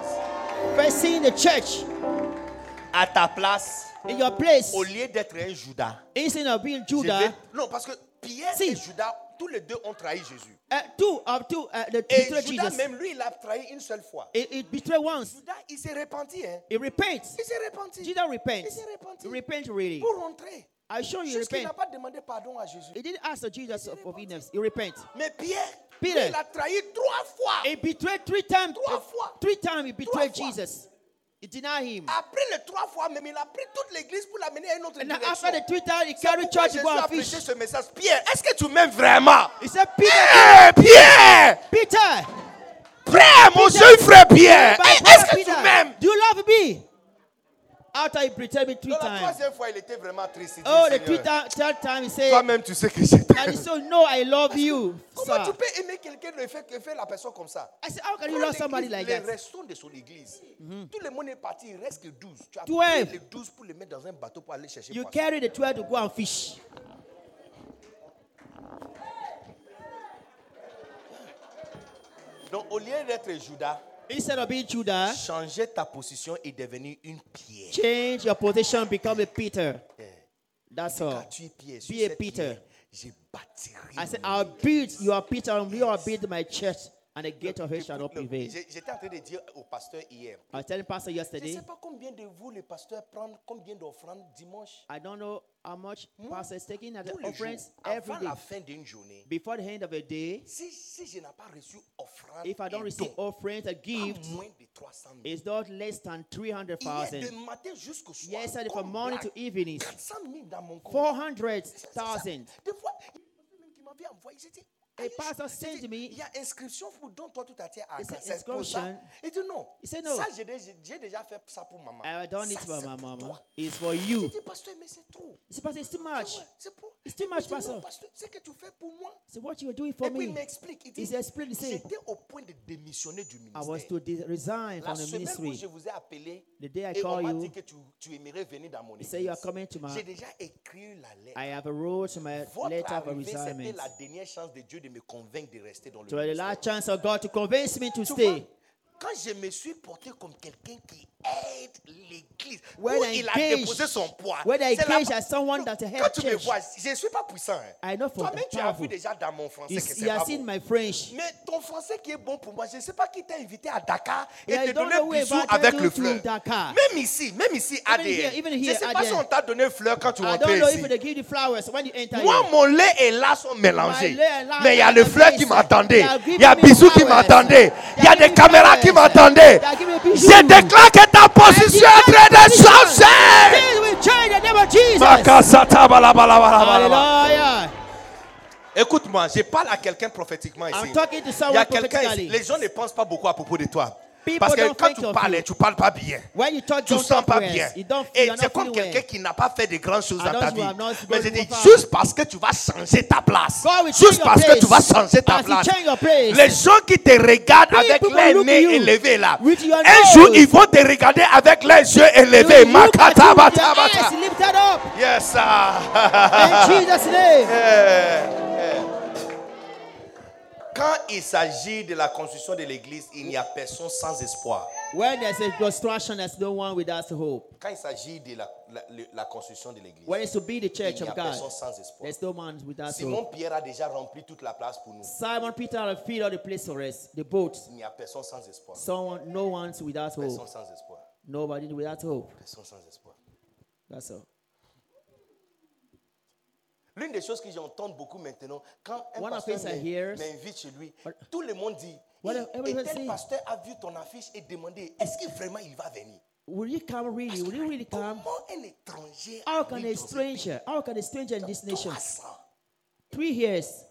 À ta place, in your place. au lieu d'être un Judas, Instead of being je Judah, vais- non, parce que Pierre Si. et Judas, tous les deux ont trahi Jésus. uh, two of two, uh, the Et betrayed Judas, Jesus. même lui, il a trahi une seule fois. It, it betrayed once. Judas, il s'est repenti. Hein. It repents. Il s'est repenti. Judah repents. Il s'est repenti. He repents really. Pour rentrer. I assure you, he Juste qu'il n'a pas demandé pardon à Jésus. He didn't ask the Jesus of forgiveness. He repents. Mais Pierre, lui, Peter. il a trahi trois fois. He betrayed three times. Trois fois. Three times he betrayed fois. Jesus. He denied him. Après les trois fois, même il a pris toute l'église pour l'amener à une autre And direction. after the times, he carried church to Jésus a prêché ce message. Pierre, est-ce que tu m'aimes vraiment? He said, Peter, Eh, Pierre! Peter, Frère, mon jeune frère Pierre, est-ce que Peter, tu m'aimes? do you love me? After he betrayed me three Dans la times. troisième fois, il était vraiment triste. Il dit, Oh, the three third time he said, Toi-même, tu sais que je and he t'aime. said, No, I love you, Comment tu peux aimer quelqu'un et faire, que faire la personne comme ça? I said, How can you love somebody like les that? restants de son église. Tout le monde est parti, il reste que 12. Tu as Twelve. pris les 12 pour les mettre dans un bateau pour aller chercher You poisson. carry the 12 to go and fish. Donc, au lieu d'être Judas, Instead of being Judah, changer ta position et devenir une pierre. change your position, become a Peter. Yeah. That's all. tu es pierre. Be a Peter. pierre. I said, I'll build, you are Peter, and you are build my church, and the gate of it shall not prevail. J'étais en train de dire au pasteur hier. I was telling Pastor Je ne yesterday, sais pas combien de vous, les pasteurs, prennent combien d'offrandes dimanche. I don't know how much hmm? Pastor is taking at the offerings every avant day. la fin d'une journée. Before the end of the day, Si, si je n'ai pas reçu offrande, if I don't receive offerings pas gifts, moins de 300 000. it's not less than Hier, de 300,000. matin jusqu'au soir. Yesterday from morning to evening, 400 000 dans mon compte. 400,000. Des fois, il y a même qui m'avait envoyé. J'ai dit, A Are you pastor sure? said J'ai to dit, me, Il y a inscription pour don toi tout à terre à He said, c'est pour ça. Il dit non. He said no. Ça, j'ai déjà, fait ça pour maman. I don't need Ça, it for c'est my mama. toi. It's for you. dit, pasteur, mais c'est trop. It's Pastor, it's too much. C'est pour- It's too Il much, dit, non, pasteur, c'est que tu fais pour moi. So what you are doing for Et puis il me? m'explique. Il dit, he j'étais au point de démissionner du I was ministère. to de- resign La from the semaine où ministry. je vous ai appelé The day I et on call m'a dit que tu, tu aimerais venir dans mon he said you are église, coming to my. j'ai déjà écrit la lettre. I have to my letter of arrivée, c'était resignment. la dernière chance de Dieu de me convaincre de rester dans le So the ministère. last chance of God to convince me to Tu vois, stay. Quand je me suis porté comme quelqu'un qui aide l'église, où I il a déposé son poids. when I la- as someone that Quand tu me vois, je ne suis pas puissant. hein. Toi-même, tu as vu déjà dans mon français You, que c'est have pas seen bon. my French. Mais ton français qui est bon pour moi, je ne sais pas qui t'a invité à Dakar et Yeah, te bisous invited avec le fleur. Même ici, même ici, ADN. je ne sais pas si on t'a donné fleur quand tu know ici. Moi, mon lait et là sont mélangés. Mais il y a le fleur qui m'attendait. Il y a bisous qui m'attendait. Il y a des caméras qui bisous. Je déclare que ta position est en train de changer. Écoute-moi, je parle à quelqu'un prophétiquement ici. I'm talking to Il y a quelqu'un ici. Les gens ne pensent pas beaucoup à propos de toi. Parce que quand tu parles, tu parles pas bien. When you talk, Tu don't sens pas bien. Et c'est comme quelqu'un qui n'a pas fait de grandes choses dans ta vie. Mais je dis, juste parce que tu vas changer ta place. Juste parce que tu vas changer ta place. Les gens qui te regardent avec les nez élevés là. Un jour, ils vont te regarder avec les yeux élevés. Yes, sir. In Jesus' name. Quand il s'agit de la construction de l'église, il n'y a personne sans espoir. When there's a construction, there's no one without hope. Quand il s'agit de la, la- la construction de l'église, When it's to be the il church n'y a of God, personne sans espoir. there's no one without Simon hope. Pierre a déjà rempli toute la place pour nous. Simon Peter had filled all the place for us. The boat. Il n'y a personne sans espoir. Someone, no one's without Personne hope. sans espoir. Nobody without hope. Personne sans espoir. That's all. L'une des choses que j'entends beaucoup maintenant, quand un One pasteur m'invite chez lui, tout le monde dit, et, tel pasteur a vu ton affiche et demandé, est-ce que vraiment il va venir? Will you come really? Will you really come? Comment un étranger How can a stranger, how can a stranger in this nation, 300. three years,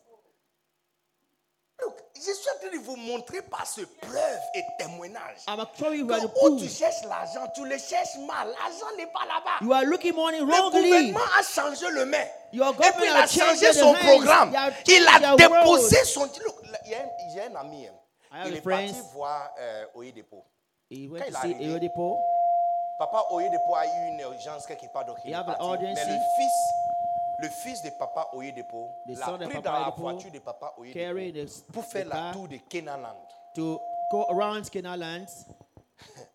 je suis en train de vous montrer par ce preuve et témoignage. Que où tu cherches l'argent, tu le cherches mal. L'argent n'est pas là-bas. You are looking money Le wrongly. gouvernement a changé le main. Your Et puis il a changé son programme. Il a déposé road. son. Look, il y a un, j'ai un ami. hein. Il est parti friend. voir euh, Oyedepo. He Quand il est arrivé. Papa Oyedepo a eu une urgence quelque part, donc il est parti. Mais le fils, le fils de Papa Oyedepo l'a pris dans la voiture de Papa Oyedepo pour faire la tour de Kenaland. to go around Canaan.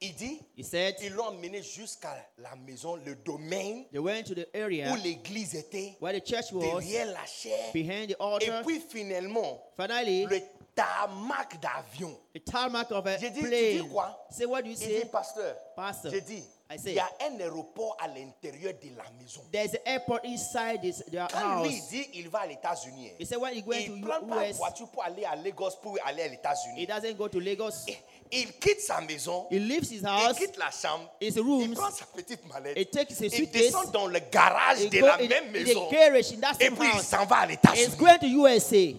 Il dit, He said ils l'ont emmené jusqu'à la maison, le domaine they went to the area où l'église était, where the church was, derrière la chair. behind the Et puis finalement, Finally, le tarmac d'avion. the tarmac of a J'ai dit, tu dis quoi? Say what do you Il dit, say? pasteur, Pastor, j'ai dit, I say- il y a un aéroport à l'intérieur de la maison. There's an airport inside this their Quand lui il house. dit il va à l'États-Unis, He said when he went il to prend pas une US, voiture pour aller à Lagos pour aller à he l'États-Unis. doesn't go to Lagos. Il quitte sa maison, He leaves his il house. quitte la chambre, His il rooms. prend sa petite mallette, He takes his il suitcase. descend dans le garage He de go la in, même in maison the garage in that et same puis il house. s'en va à He's l'États-Unis. going to USA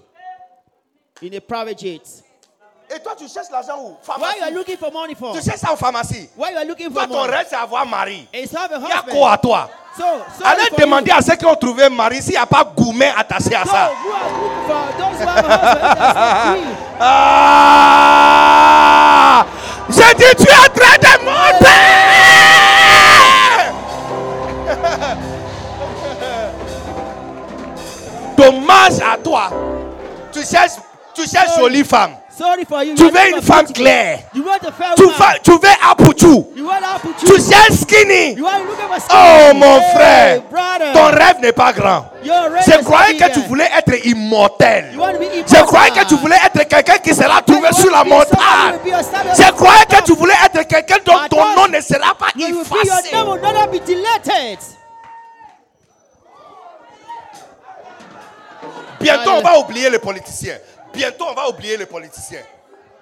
in a private jet. Et toi, tu cherches l'argent où? Why you are looking for money for? Tu cherches ça en pharmacie. Why you are looking Toi, ton rêve, c'est avoir mari. Il y a quoi à toi? So, Allez demander you. à ceux qui ont trouvé mari s'il n'y a pas gourmet attaché à So, ça. Ah J'ai dit, tu es en train de monter Dommage à toi. Tu cherches, tu cherches jolie femme. Sorry for you. Tu you veux une femme claire. You want a fair Tu veux, tu veux Apuchu. Tu cherches skinny. You for Oh skinny. mon frère, ton rêve n'est pas grand. Je is croyais que tu voulais être immortel. Je croyais que tu voulais être quelqu'un qui sera trouvé sur la montagne. Je croyais que tu voulais être quelqu'un dont ton nom ne sera pas effacé. Bientôt, on va oublier les politiciens. Bientôt, on va oublier les politiciens.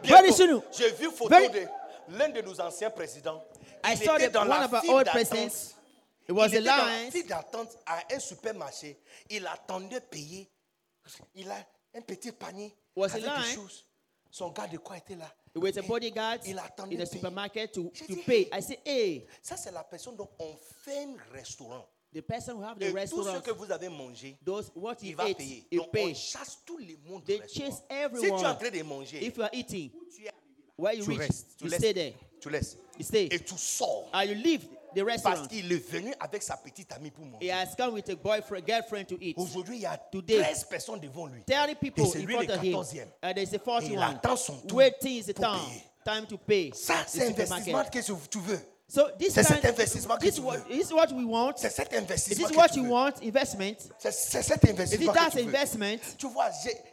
Bientôt. J'ai vu photo Very- de l'un de nos anciens présidents. I Il saw était dans one la file d'attente. It was Il était dans la file d'attente à un supermarché. Il attendait payer. Il a un petit panier Was avec des choses. Son gars de quoi était là? It was a bodyguard Il attendait in the supermarket to, to pay. I said, hey, Ça, c'est la personne dont on fait un restaurant. The person who have the Et tout restaurant, ce que vous avez mangé, those what il he va ate, payer. he on chasse tout le monde They du restaurant. chase Si tu es en everyone. train de manger, If you are eating, tu, es- where you tu reach, restes. Tu you laisses. stay there. Tu laisses. You stay. Et tu sors. Or you leave the Parce restaurant. qu'il est venu avec sa petite amie pour He manger. has come with a boyfriend, girlfriend to eat. Aujourd'hui, il y a Today, 13 personnes devant lui. 30 people Et c'est in lui front le of him. 14e. And there's a Et il 41. attend son tour Waiting is the pour time. payer. Time to pay. Ça, c'est investissement que tu veux. So this C'est cet investissement que this, tu what, veux. this is what we want. C'est cet Is investissement this que what you want? Investment? C'est cet Is investissement que tu veux. investment? Tu vois,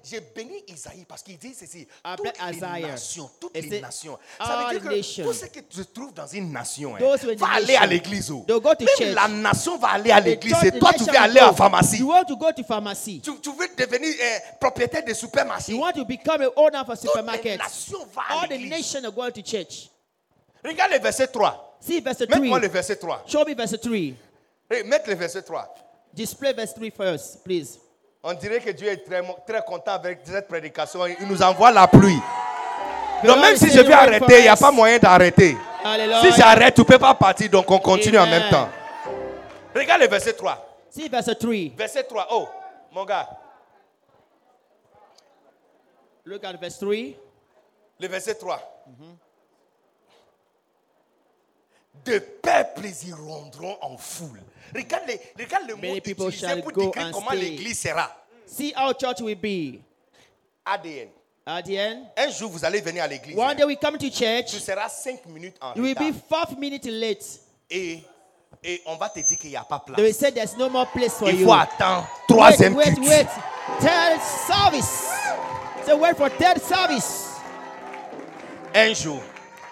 j'ai- béni Isaïe parce qu'il dit ceci. Toutes les nations, toutes les nations. Ça veut dire que tout ce que tu trouves dans une nation, hein, va aller à l'église. oh. they'll go to Même church. la nation va aller à l'église. Et toi, tu veux aller à pharmacie. You want to go to pharmacy. Tu, veux devenir euh, propriétaire de supermarché. You want to become an owner of a Toutes les supermarket. nations vont à All the l'église. nations are going to church. Regarde le verset 3. See verse 3. Mets-moi le verset 3. Show me verse 3. Eh, Mets le verset 3. Display verse 3 first, please. On dirait que Dieu est très, très content avec cette prédication. Il nous envoie la pluie. The Donc Lord même si je vais arrêter, il n'y a pas moyen d'arrêter. Si j'arrête, tu ne peux pas partir, donc on continue en Amen. même temps. Regarde le verset 3. See verse 3. Verset 3. Oh, mon gars, Look at verse 3. le verset 3. De peuples iront en foule. Regarde, les- regarde le mot Many people utilisé shall pour go décrire and comment stay. l'église sera. See how church will be. ADN. At the end, Un jour, vous allez venir à l'église. one day we come to Tu church, seras 5 minutes en you will retard. be five minutes late. Et, et on va te dire qu'il n'y a pas place. They will say there's no more place for Il you. faut attendre troisième wait, wait, culte. wait. Third service. So wait for third service. Un jour,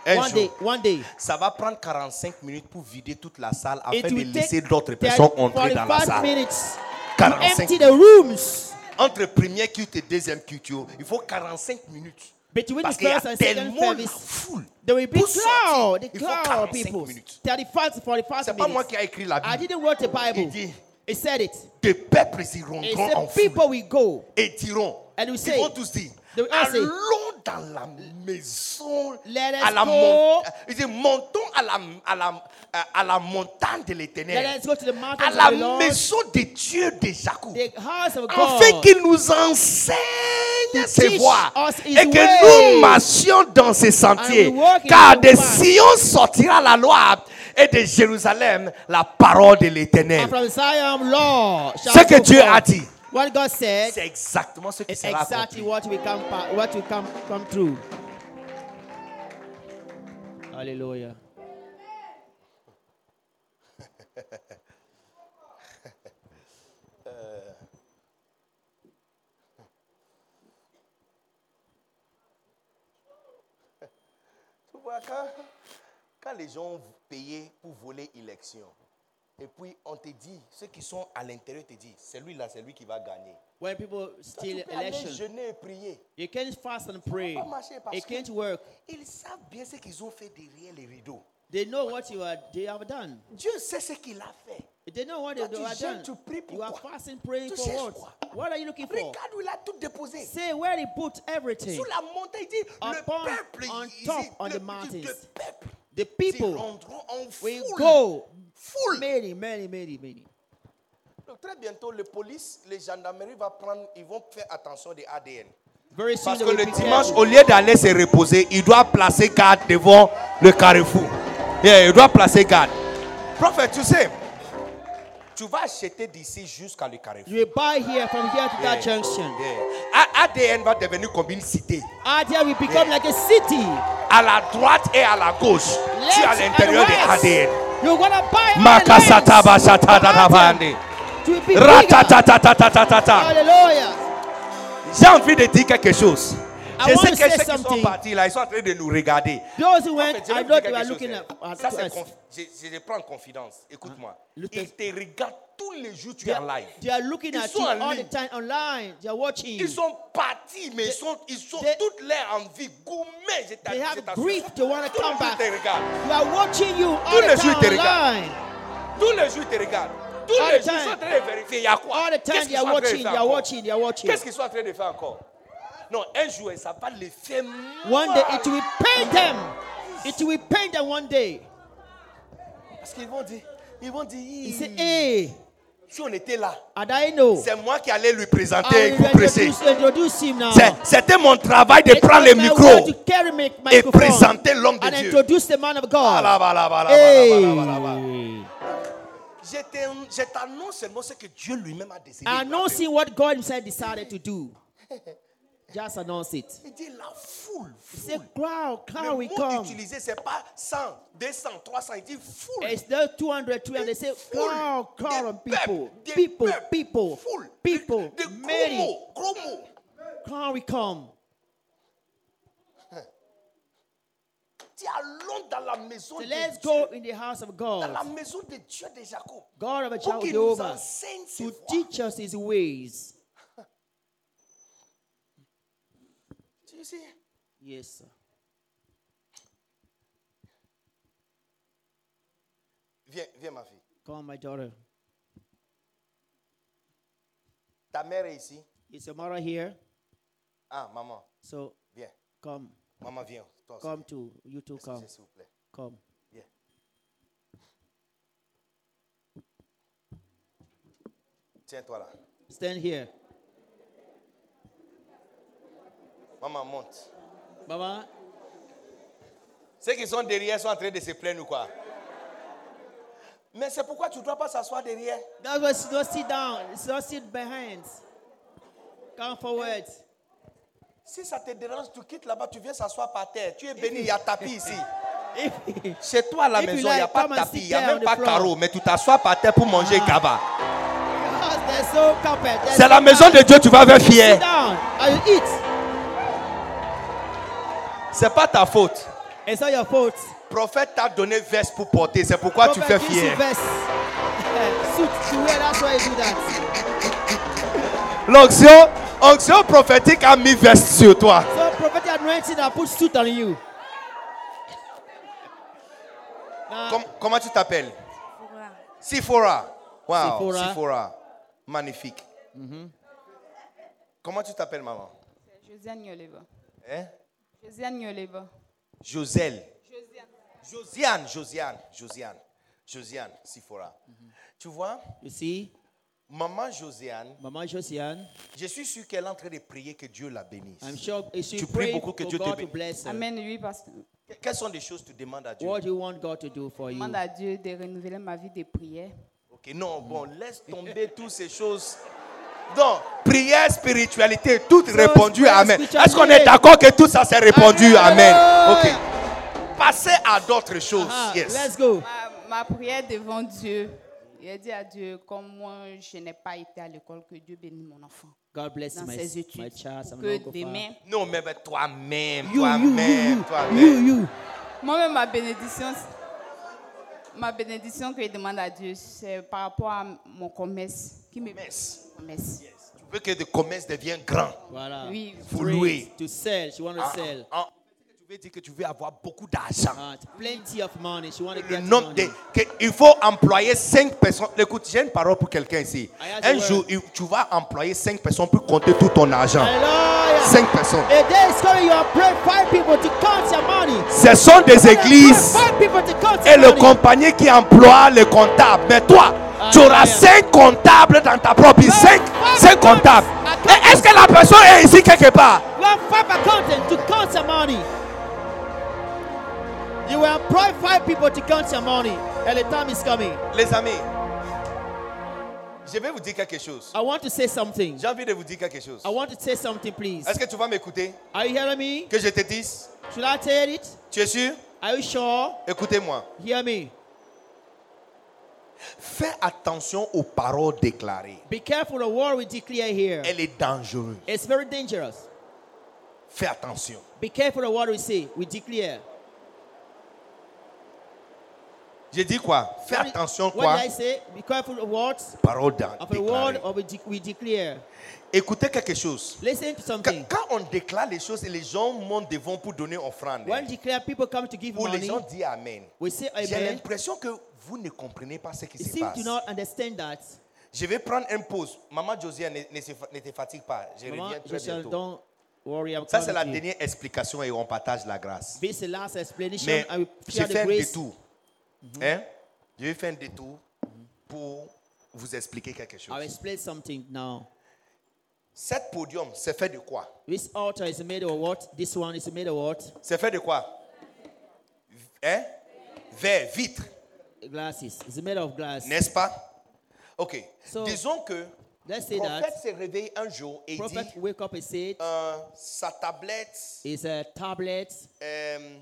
un One jour, day, one day. ça va prendre 45 minutes pour vider toute la salle afin de laisser d'autres 30, personnes entrer dans la 45 salle. minutes to 45 empty the rooms. Entre première culte et deuxième culte, il faut 45 minutes. Between Parce the qu'il y a first and second tellement service, foule. there will be Pour sortir, crowd, the il faut crowd of 45 people. minutes. 35 to 45 C'est pas moi qui ai écrit la I Bible. didn't write the Il Bible. dit, It said it. des peuples iront en said people foule will go et diront, And we Ils say, vont tous dire, allons dans la maison, Let us à la go. mon- ils disent, montons à la, à la, à la montagne de l'éternel, à la maison de Dieu de Jacob. afin qu'il nous enseigne ses voies et que nous marchions dans ses sentiers. Car de. Sion sortira la loi et de Jérusalem la parole de l'éternel. Ce que Dieu a dit, What God said c'est exactement ce qui sera exactly what we come, what we come, come through. Hallelujah. Tu vois, quand, quand les gens payaient pour voler élection, et puis on te dit, ceux qui sont à l'intérieur te disent, celui-là, c'est lui qui va gagner. When people steal aller election, jeûner et prier. you can't fast and pray. marcher parce It can't work. Ils savent bien ce qu'ils ont fait derrière les rideaux. They know what you are, they have done. Dieu sait ce qu'il a fait. They know what Toi, they have done. tu pries pour You are fasting, praying Tu for what? quoi? What are you looking for? Regarde où il a tout déposé. Say where he put everything. Sous la montagne, il dit, le Upon- peuple, on top, on le, the le- mountains. le peuple, The people will foule. go. Foule. Many, many, many, many. Donc, très bientôt, les polices, les gendarmeries vont prendre, ils vont faire attention des ADN. Very soon Parce they que will le dimanche, au lieu d'aller se reposer, il doit placer garde devant le carrefour. Yeah, il doit placer garde. Prophète, tu sais, tu vas acheter d'ici jusqu'à le carrefour. You will buy here from here to that junction. Yeah. ADN va devenir comme une cité. Adia will become like a city. À la droite et à la gauche, tu es à Left l'intérieur west. ADN. You're gonna buy Makasata basata dadabande. Adia to be bigger. Ratatatatata. Hallelujah. J'ai envie de dire quelque chose. I Je want sais to que ceux qui sont partis là, ils sont en train de nous regarder. Those who En went, I know they were looking chose, at, hein. at Ça, c'est conf- je, je le prends en confidence. Écoute-moi. Ils te regardent tous les jours, tu They es en live. they are looking Ils at sont you all ligne. the time online. They are watching. Ils sont partis, mais ils sont, ils sont They- toutes l'air en vie, gourmets. Je They have grief. They want to les come back. ils te regardent. You are watching you all the les time ils te regardent. online. Tous les jours, ils te regardent. Tous les jours, ils sont en train de vérifier. Il y a quoi? All the time they are watching. They are watching. They are watching. Qu'est-ce qu'ils sont en train de faire encore? Non, un jour, ça va les faire One day it will pain them. It will pain them one day. Parce qu'ils vont dire, ils vont dire, He said, Hey, si on était là, c'est moi qui allais lui présenter him now. C'est- C'était mon travail de prendre le micro. et présenter l'homme de Dieu. Je t'an- Je t'annonce seulement ce que Dieu lui-même a décidé. de Announcing what God Himself decided to do. Just announce it. Il dit la foule. Foule. crowd, crowd will come. utilisé, ce n'est pas 100, 200, 300. Il dit foule. It's the 200, 300. They say, crowd, crowd of Des oh, people. People, people, Foule. people, Des gros many. mots, gros mots. Crowd will come. Allons dans la maison So de let's Dieu. go in the house of Dans la God. maison de Dieu de Jacob. God of a Pour child qu'il nous enseigne ses To voies. teach us His ways. Tu sais, Yes, sir. Viens, viens ma fille. Come, my daughter. Ta mère est ici. Is your mother here? Ah, maman, So viens. come, Maman, viens. Toi aussi, come viens. to you two. Come, s'il vous plaît. come. Viens. Tiens-toi là. Stand here, Maman, monte. Mama. Ceux qui sont derrière sont en train de se plaindre ou quoi? Mais c'est pourquoi tu ne dois pas s'asseoir derrière. That's why she don't sit down. Don't sit behind. Come forward. Si ça te dérange, tu quittes là-bas, tu viens s'asseoir par terre. Tu es béni, il y a tapis ici. Chez toi à la you maison, il n'y a pas de tapis, il n'y a même pas floor. carreau, mais tu t'assois par terre pour manger Ah. gaba. C'est la maison de. Dieu, tu vas faire fier. C'est pas ta faute. It's not your fault. prophète t'a donné veste pour porter, c'est pourquoi tu fais fier. vest, suit to wear. That's why you do that. L'onction, onction prophétique a mis veste sur toi. So prophetic anointing that put suit on you. Now, Com- comment tu t'appelles? Sifora. Wow, Sephora. Sifora. Magnifique. Comment tu t'appelles, maman? Josiane Yoleva. Hein? Josiane Yoleva. Joselle. Josiane. Josiane, Josiane, Josiane, Josiane, Sifora. Tu vois, You see, maman Josiane, Mama Josiane, je suis sûr qu'elle est en train de prier que Dieu la bénisse. I'm sure Tu pries beaucoup que Dieu te God bénisse. Amen, oui, parce que Que- Quelles sont les choses que tu demandes à Dieu? What do you want God to do for je you? demande à Dieu de renouveler ma vie de prière. Ok, non, bon, laisse tomber toutes ces choses. Donc, prière, spiritualité, tout répondu, prayer, Amen. Est-ce qu'on est d'accord que tout ça c'est répondu, Amen Ok. Passez à d'autres choses. Ah, yes. Let's go. Ma, ma prière devant Dieu, j'ai dit à Dieu, comme moi je n'ai pas été à l'école, que Dieu bénisse mon enfant God bless dans my, ses études. my child. Pour que demain, Non, mais toi-même, You, you, toi-même, toi-même. you, you. moi-même ma bénédiction, ma bénédiction que je demande à Dieu, c'est par rapport à mon commerce. Qui me Commerce. commerce. Tu veux que le commerce devienne grand. Voilà. Oui. Faut Trade, louer. To sell. She want to Ah, sell. ah, tu veux dire que tu veux avoir beaucoup d'argent. Plenty of money. She want to Le nombre de, que il faut employer 5 personnes. Écoute, j'ai une parole pour quelqu'un ici. Un jour, tu vas employer 5 personnes pour compter tout ton argent. Hallelujah. 5 personnes. A day is coming, you are praying five people to count your money. Ce sont des églises et le compagnie qui emploie le comptable. Mais toi, tu auras. 5 comptables dans ta propre vie. 5 five comptables. Est-ce que la personne est ici quelque part? You have five accountants to count your money. You will employ five people to count your money. And the time is coming. Les amis, je vais vous dire quelque chose. I want to say something. J'ai envie de vous dire quelque chose. I want to say something, please. Est-ce que tu vas m'écouter? Are you hearing me? Que je te dise? Should I tell it? Tu es sûr? Are you sure? Écoutez-moi. Hear me. Fais attention aux paroles déclarées. Be careful of what we declare here. Elle est dangereuse. It's very dangerous. Fais attention. Be careful of what we say. We declare. J'ai dit quoi? Fais What attention What quoi? Did I say? Be careful of what? Paroles dan- Of a déclarées. we, de- we declare. Écoutez quelque chose. Listen to Quand, something. quand on déclare les choses et les gens montent devant pour donner offrande, When declare people come to give ou les money, gens disent Amen, we say j'ai amen. l'impression que vous ne comprenez pas ce qui se passe. to not understand that. Je vais prendre une pause. Maman Josia, ne, ne se fa- ne te fatigue pas. Je Maman, reviens très bientôt. don't worry. Ça, c'est la dernière explication et on partage la grâce. This is the last explanation. Mais I will je share fais the un grace. détour. Hein? Je vais faire un détour pour vous expliquer quelque chose. I'll explain something now. Cet podium, c'est fait de quoi? This altar is made of what? This one is made of what? C'est fait de quoi? Hein? Verre, vitre, Glasses. It's made of glass. n'est-ce pas? Ok. So, Disons que Let's le say prophète that s'est réveillé un jour et prophet dit wake up and say euh, sa tablette, is a tablet, euh,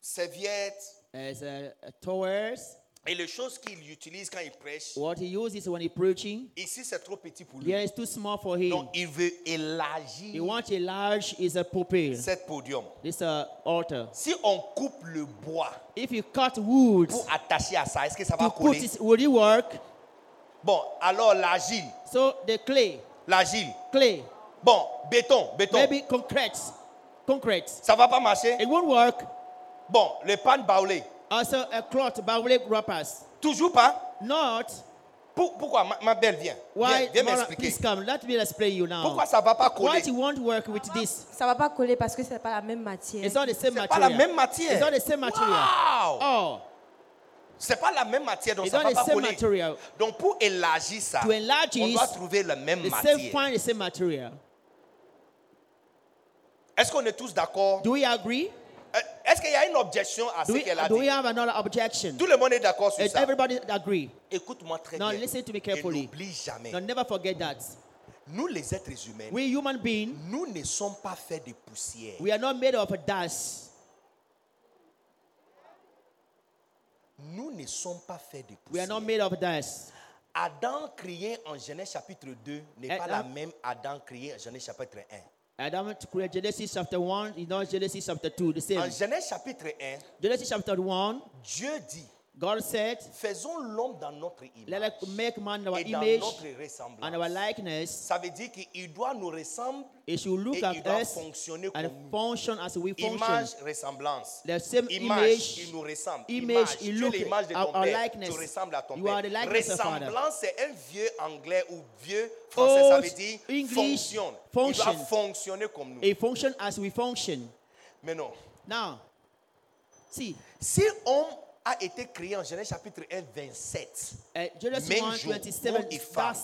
serviette is a, a towers. Et les choses qu'il utilise quand il prêche. What he uses when he preaching. Ici, c'est trop petit pour lui. Here is too small for him. Donc, il veut He élargir wants a large is a pulpit. cet podium. This uh, altar. Si on coupe le bois If you cut wood pour attacher à ça, est-ce que ça va put coller? it, will it work? Bon, alors l'argile, So the clay, l'argile. clay, Bon, béton, béton. maybe concrete, concrete. Ça va pas marcher? It won't work. Bon, le pan baoulé. Also a cloth, bawle wrappers. Toujours pas Not Pour- Pourquoi? Ma, ma belle, viens. why. Viens, viens Mara, m'expliquer. please come. Let me explain you now. Pourquoi ça va pas Why coller it won't work with this? Ça va pas coller parce que c'est pas la même matière. It's not the same C'est pas material. la même matière. It's not the same material. Wow! Oh, C'est pas la même matière, donc it's ça not va the pas same coller. material. Donc pour élargir ça, To enlarge on it, doit trouver la même The same matière. find the same material. Est-ce qu'on est tous d'accord? Do we agree? Qu'il y a une objection à ce Do we, qu'elle a do dit? we have another objection? Tout le monde est d'accord sur Is ça. everybody agree? Écoute-moi très Now bien. listen to me Et carefully. n'oublie jamais. Now never forget that. Nous, les êtres humains, We human beings, nous ne sommes pas faits de poussière. we are not made of dust. Nous ne sommes pas faits de We are poussière. not made of dust. Adam créé en Genèse chapitre 2 n'est Eh, pas là- la même Adam créé en Genèse chapitre 1. Adam to create Genesis chapter 1 is not Genesis chapter 2, the same. En Genèse chapitre 1, Genesis chapter 1, Dieu dit God said, faisons l'homme dans notre Let image us make man in our et dans image notre and our ressemblance. likeness. Ça veut dire qu'il doit nous ressembler It should look et il at doit us fonctionner and comme nous. function as we function. Image, ressemblance. The same image, image, il nous ressemble. image, tu il es look l'image de ton our père. likeness. Tu ressembles à ton You père. are the likeness of father. Ressemblance, c'est un vieux anglais ou vieux français. ça veut dire English fonctionne. Il function. doit fonctionner comme nous. It function as we function. Mais non. Now, see, Si homme a été créé en Genèse chapitre 1, 27, uh, Genesis Même 1, jour, 27, homme et femme.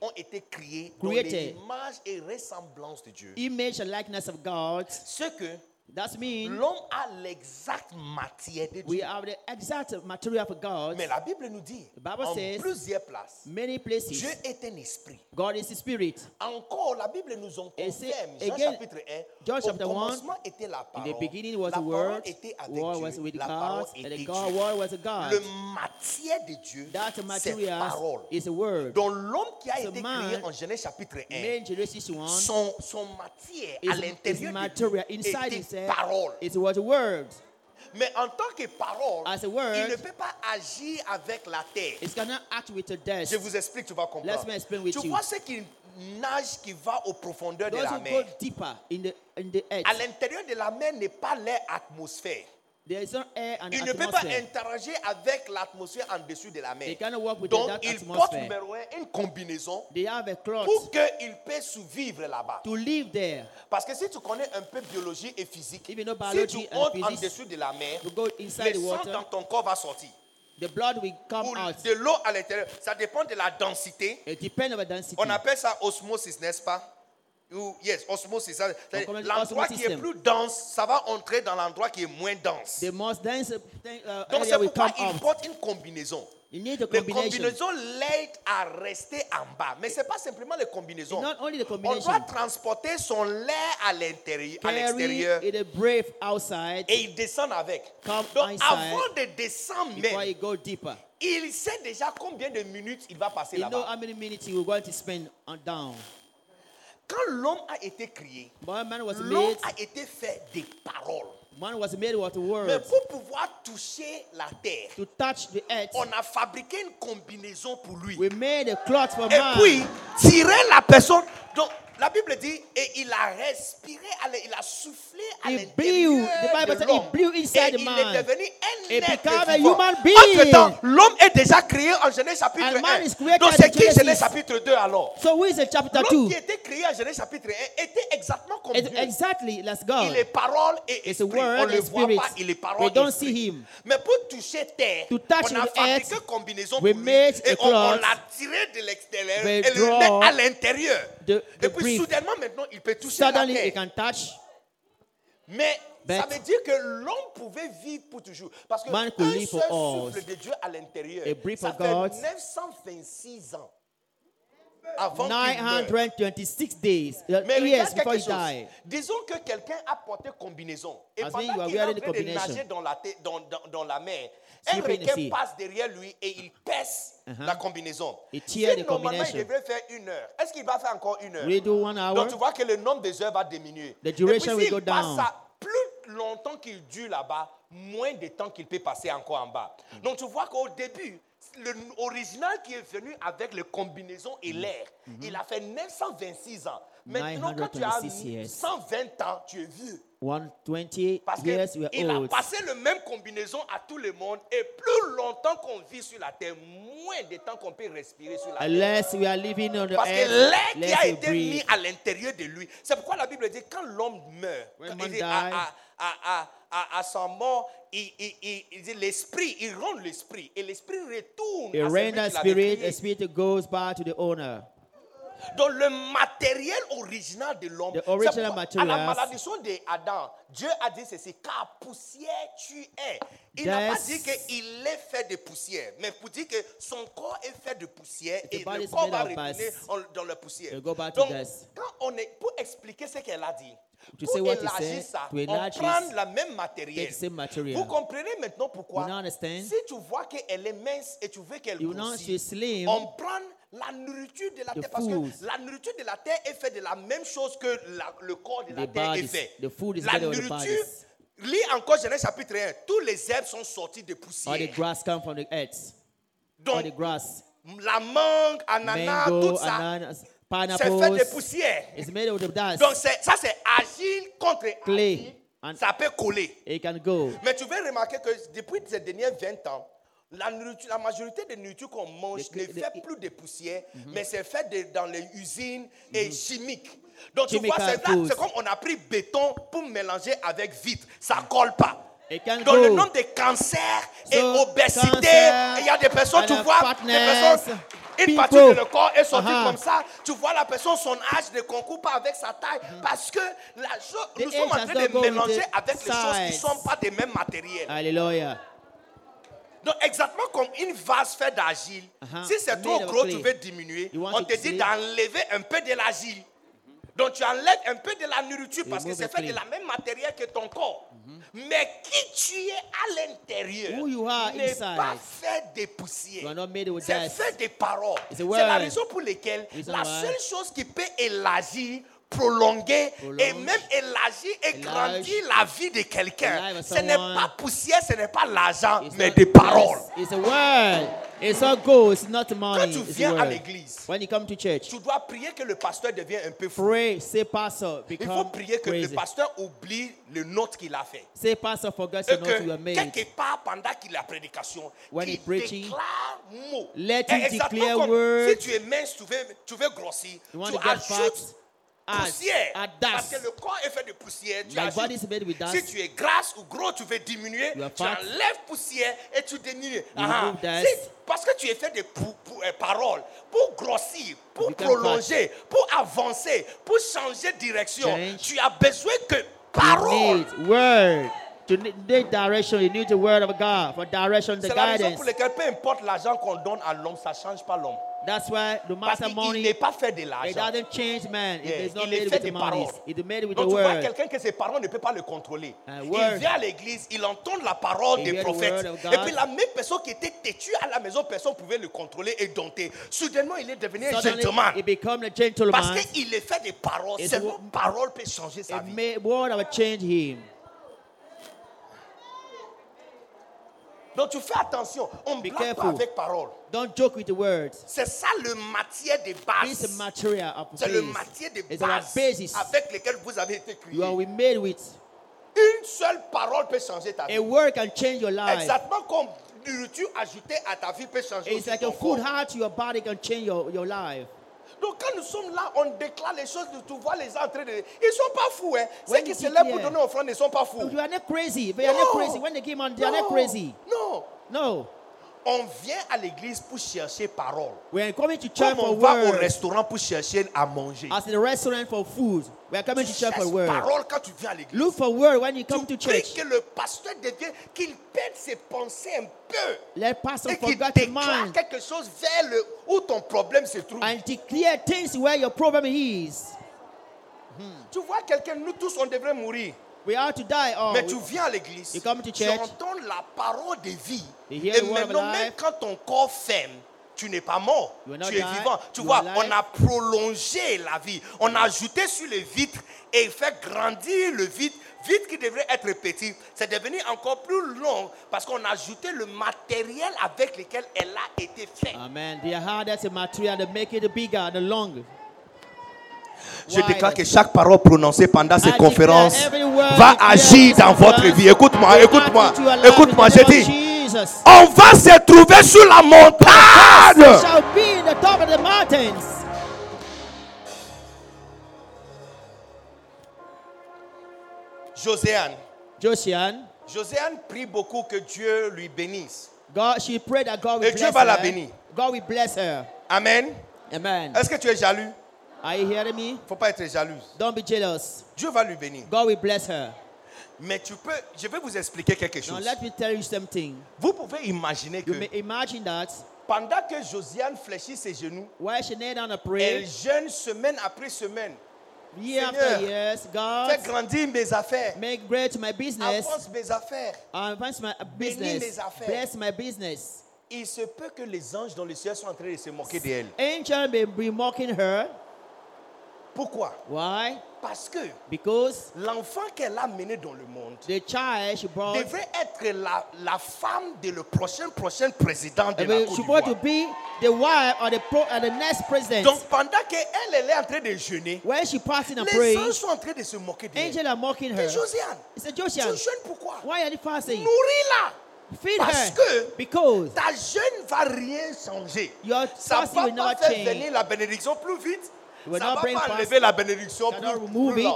ont été créés dans l'image et ressemblance de Dieu. image and likeness of God. Ce que That means l'homme a l'exacte matière de we Dieu. have the exact material of God. Mais la Bible nous dit, The Bible en says- plusieurs places, Many places, Dieu est un esprit. God is the spirit. Encore, la Bible nous en confirme. Jean again, chapitre 1. John au chapter one, commencement était la In parole. the beginning was la the Word, était avec Word Dieu. was with la God, and était the God, Dieu. Word was God. Le matière de Dieu, That material parole. is a word. Donc l'homme qui a So été man, créé en Genèse chapitre 1, Main Genesis 1 son, son matière à l'intérieur de lui Inside était parole. it was a word. Mais en tant que parole, As a word, il ne peut pas agir avec la terre. Act with the dust. Je vous explique, tu vas comprendre. Let me explain with tu you. vois ce qui nage qui va aux profondeurs de la mer. deeper in the in the À l'intérieur de la mer n'est pas l'air atmosphère. There is no air and Il ne peut pas atmosphere. interagir avec l'atmosphère en dessous de la mer. They cannot work with Donc, il porte numéro un une combinaison They have a cloth pour qu'il puisse survivre là-bas. to live there. Parce que si tu connais un peu biologie et physique, you know si tu and montes en dessous de la mer, le sang dans ton corps va sortir. the blood will come Ou out. de l'eau à l'intérieur. Ça dépend de la densité. It depends. On appelle ça osmosis, n'est-ce pas? Ou, yes, osmosis. L'endroit qui est plus dense, ça va entrer dans l'endroit qui est moins dense. The most dense thing, uh, Donc c'est pourquoi il porte une combinaison. You need a Les combinaisons l'aident à rester en bas. Mais ce n'est pas simplement les combinaisons. Not only the On doit transporter son lait à l'intérieur, à l'extérieur et il descend avec. Come Donc inside avant de descendre même, go deeper. il sait déjà combien de minutes il va passer là-bas. Quand l'homme a été créé, l'homme a été fait des paroles. man was made with Mais pour pouvoir toucher la terre, To touch the earth, on a fabriqué une combinaison pour lui. we made a cloth for Et man. puis, tirer la personne. Donc, la Bible dit, et il a respiré, il a soufflé à l'intérieur de l'homme. et il est devenu un être vivant. Entre-temps, l'homme est déjà créé en Genèse chapitre And man is 1. created Donc, c'est qui. Genèse chapitre 2 alors? So L'homme 2? qui était créé en Genèse chapitre 1 était exactement comme Dieu. exactly, let's go. Il est parole et esprit. on ne le voit pas, il est parole We et don't esprit. see him. Mais pour toucher terre, To touch on a fabriqué earth, combinaison pour lui et on, l'a tiré de l'extérieur et le met à l'intérieur. Et puis soudainement maintenant il peut toucher la Suddenly terre. touch. Mais ça veut dire que l'homme pouvait vivre pour toujours. Parce que Man un could live seul for souffle de Dieu à l'intérieur, A breath ça of fait God. 926 ans avant qu'il meure. 926 days, uh, Mais years before he died. Disons que quelqu'un a porté combinaison. Et As pendant qu'il est en train de nager dans la, dans, dans- dans la mer, un requin passe derrière lui et il pèse Uh-huh. la combinaison. He Si normalement il devrait faire une heure, est-ce qu'il va faire encore une heure? Do one hour? Donc tu vois que le nombre des heures va diminuer. The duration et puis will s'il go passe down. ça, plus longtemps qu'il dure là-bas, moins de temps qu'il peut passer encore en bas. Mm. Donc tu vois qu'au début, l'original qui est venu avec les combinaisons et l'air, Mm-hmm. il a fait 926 ans. Maintenant, quand tu as 926 years. 120 ans, tu es vieux. 120 Parce years we a old. passé le même combinaison à tout le monde et plus longtemps qu'on vit sur la terre, moins de temps qu'on peut respirer sur la terre. Unless we are living on the Parce que l'air qui a été mis breathe. à l'intérieur de lui. C'est pourquoi la Bible dit quand l'homme meurt, quand il dit à, à, à, à, sa mort, il, il, il, il dit l'esprit, il rend l'esprit. Et l'esprit retourne à celui qui spirit, spirit goes back to the owner. Donc le matériel original de l'homme, à la malédiction d'Adam, Dieu a dit ceci, car poussière tu es. Il n'a pas dit qu'il est fait de poussière, mais pour dire que son corps est fait de poussière et le corps va retourner dans la poussière. It'll go back to Donc, quand on est, pour expliquer ce qu'elle a dit, To pour say what he élargir said, ça, on prend la même matériel. Vous comprenez maintenant pourquoi? Si tu vois qu'elle est mince et tu veux qu'elle slim. on prend la nourriture de la The terre parce que la nourriture de la terre est faite de la même chose que la- le corps de la The terre est fait. The food is la nourriture. Lis encore Genèse chapitre 1. Tous les herbes sont sorties de All the poussière. grass come from the earth. All the Donc, grass, la mangue, ananas, mango, tout ça, ananas, c'est fait de poussière. It's made of the dust, Donc, ça, c'est agile contre clay, agile. and Ça peut coller. it can go. Mais tu vas remarquer que depuis ces derniers 20 ans, la, nourriture- la majorité des nourritures qu'on mange ne fait plus de poussière, mais c'est fait de- dans les usines et chimiques. Donc tu vois, c'est comme on a pris béton pour mélanger avec vitre. Ça colle pas. Donc le nombre de cancers et obésité, il y a des personnes, tu vois, des fatness, personnes, une people. partie de le corps est sortie Uh-huh. comme ça. Tu vois la personne, son âge ne concourt pas avec sa taille parce que la nous sommes en train de mélanger avec les choses qui ne sont pas des mêmes matériels. Hallelujah. Donc, exactement comme une vase fait d'argile, Uh-huh. si c'est trop Made of gros, clay. tu veux diminuer, You want on to te dit d'enlever un peu de l'argile. Donc, tu enlèves un peu de la nourriture parce que remove c'est the fait de clay. la même matériel que ton corps. Mais qui tu es à l'intérieur Who you are n'est inside. pas fait de poussière. You are not made with C'est dust. fait de paroles. It's C'est la word. raison pour laquelle Reason la why. seule chose qui peut élargir, prolonger et même élargir et grandir la vie de quelqu'un, The ce n'est pas poussière, ce n'est pas l'argent, It's mais not- des paroles. It's a word. It's not gold. It's not money. Quand tu viens à l'église, When you come to church, tu dois prier que le pasteur devienne un peu fou. pray. Say, Pastor, Il faut prier que le pasteur oublie le note qu'il a fait. Say, Pastor, forget Et to know you are que made. quelque part pendant qu'il a prédication, When qu'il preaching, déclare mot. let Et him declare. Si tu es mince, tu veux, tu veux grossir, You tu ajoutes poussière. Parce que le corps est fait de poussière. Tu dust. Si tu es grasse ou gros, tu veux diminuer. Tu enlèves poussière et tu diminues. Ah, si- parce que tu es fait de pou- pou- euh, paroles pour grossir, pour prolonger, pour avancer, pour changer de direction. Change. Tu as besoin que parole. word. To ne- need direction, you need the word of God for direction, the C'est la raison guidance. pour laquelle peu importe l'argent qu'on donne à l'homme, ça ne change pas l'homme. That's why no Parce matter qu'il n'est money, pas fait de it l'argent. doesn't change man. Yeah, It is not il est made fait with des the money. paroles. It is made with Donc the tu vois quelqu'un que ses parents ne peuvent pas le contrôler. Un il word. vient à l'église, il entend la parole He des prophètes. Et puis la même personne qui était têtue à la maison, personne ne pouvait le contrôler et dompter. Soudainement, il est devenu un gentleman. a Parce gentleman. qu'il est fait des paroles. Seulement parole peut changer sa vie. ma- word change him. Donc tu fais attention. On ne blague pas avec parole. Don't joke with the words. C'est ça le matière de This base. material of C'est le matière de It's base basis. avec lequel vous avez été You are créé. made with. Une seule parole peut changer ta A vie. word can change your life. Exactement comme nourriture ajoutée à ta vie peut changer It's like a food to your body can change your, your life. Donc quand nous sommes là, on déclare les choses, tu vois les gens en train de... Ils ne sont pas fous. Hein. Ceux qui se lèvent pour donner offrande ne sont pas fous. You are not crazy. They are not crazy. When they came on, they are not Non. crazy. Non. No. On vient à l'église pour chercher parole. We are coming to church Comme on for va au word. restaurant pour chercher à manger. As in the restaurant for food. We are coming Tu to church for word. parole quand tu viens à l'église. Look for word when you come to Tu pries church. que le pasteur devienne, qu'il perde ses pensées un peu. Let pastor Et qu'il déclare quelque chose vers le, où ton problème se trouve. and declare things where your problem is. Tu vois quelqu'un, nous tous, on devrait mourir. We are to die all. Mais tu viens à l'église, You come to tu church. entends la parole de vie. You hear Et the word of maintenant, même life. quand ton corps ferme, tu n'es pas mort, You will not tu es vivant. Tu You vois, are alive. on a prolongé la vie. On a ajouté sur les vitres et fait grandir le vide. Vide qui devrait être petit, c'est devenu encore plus long parce qu'on a ajouté le matériel avec lequel elle a été faite. Amen. The hardest material to make it bigger, the long. Je déclare que chaque parole prononcée pendant ces conférences va agir dans votre vie. Écoute-moi, écoute-moi, écoute-moi. J'ai dit, on va se trouver sur la montagne. Joséane, Josiane, Joséane prie beaucoup que Dieu lui bénisse. God, she prayed that God will Et Dieu bless va la her. bénir. God will bless her. Amen. Amen. Est-ce que tu es jaloux? Are you hearing me? faut pas être jalouse. Don't be jealous. Dieu va lui bénir. God will bless her. Mais tu peux, je vais vous expliquer quelque Now chose. let me tell you something. Vous pouvez imaginer que You may imagine that pendant que Josiane fléchit ses genoux, while she knelt down to elle pray, jeûne semaine après semaine. year Seigneur, after years, Fais God grandir mes affaires. make great my business, Avance mes affaires. advance my Bénis business, mes affaires. bless my business. Il se peut que les anges dans le ciel soient en train de se moquer d'elle. Angel may be mocking her. Pourquoi? Why? Parce que Because l'enfant qu'elle a mené dans le monde the child she brought devrait être la, la femme de le prochain prochain président de uh, la was Côte supposed to d'Ivoire. be the wife or the pro, or the next president. Donc pendant qu'elle elle est en train de jeûner, when she passing and les praying, anges sont en train de se moquer d'elle. angels are mocking her. Et Josiane, He said, tu Josiane, jeûnes pourquoi? why are you fasting? Nourris-la. Feed Parce her. que Because ta jeûne va rien changer. your Ça fasting va will pas never faire change. venir la bénédiction plus vite. Will Ça not va bring pas enlever la bénédiction plus, plus.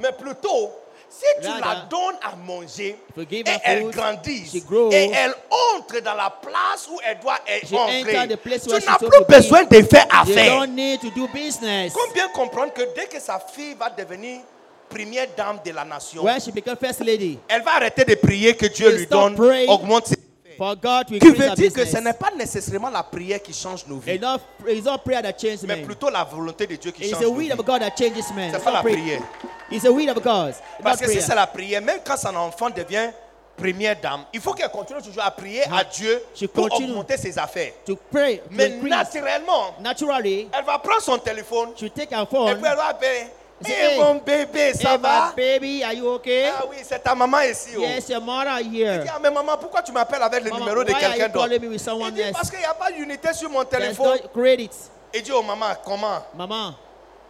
Mais plutôt, si tu Rather, la donnes à manger et elle food, grandit grows, et elle entre dans la place où elle doit entrer, tu n'as plus besoin de faire affaire. Combien comprendre que dès que sa fille va devenir première dame de la nation, When she become first lady, elle va arrêter de prier que Dieu lui donne, praying. augmente ses for God to Qui veut dire que business. ce n'est pas nécessairement la prière qui change nos vies, Enough, it's not prayer that changes mais men. plutôt la volonté de Dieu qui It's change the nos will vies. of God that changes men. C'est It's pas not la prayer. prière. It's the will of God. Parce que si prayer. c'est la prière, même quand son enfant devient première dame, il faut qu'elle continue toujours à prier à Dieu She pour continue. augmenter ses affaires. To pray, to Mais naturellement, Naturally, elle va prendre son téléphone she take her et phone. puis elle va Hey, mon bébé, ça Hey, va? baby, are you okay? Ah oui, c'est ta maman ici. oh. Yes, your mother Il here. dit, ah, mais maman, pourquoi tu m'appelles avec le Mama, numéro de quelqu'un you d'autre? Il dit, else? parce qu'il n'y a pas d'unité sur mon téléphone. no credit. Il dit, oh maman, comment? Maman,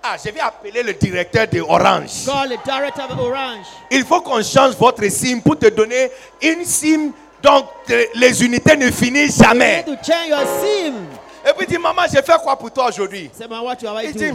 Ah, je vais appeler le directeur de Orange. call the director of Orange. Il faut qu'on change votre SIM pour te donner une SIM donc les unités ne finissent You jamais. need to change your SIM. Et puis il dit, maman, j'ai fait quoi pour toi aujourd'hui? Say, man, what you are Il you dit, doing?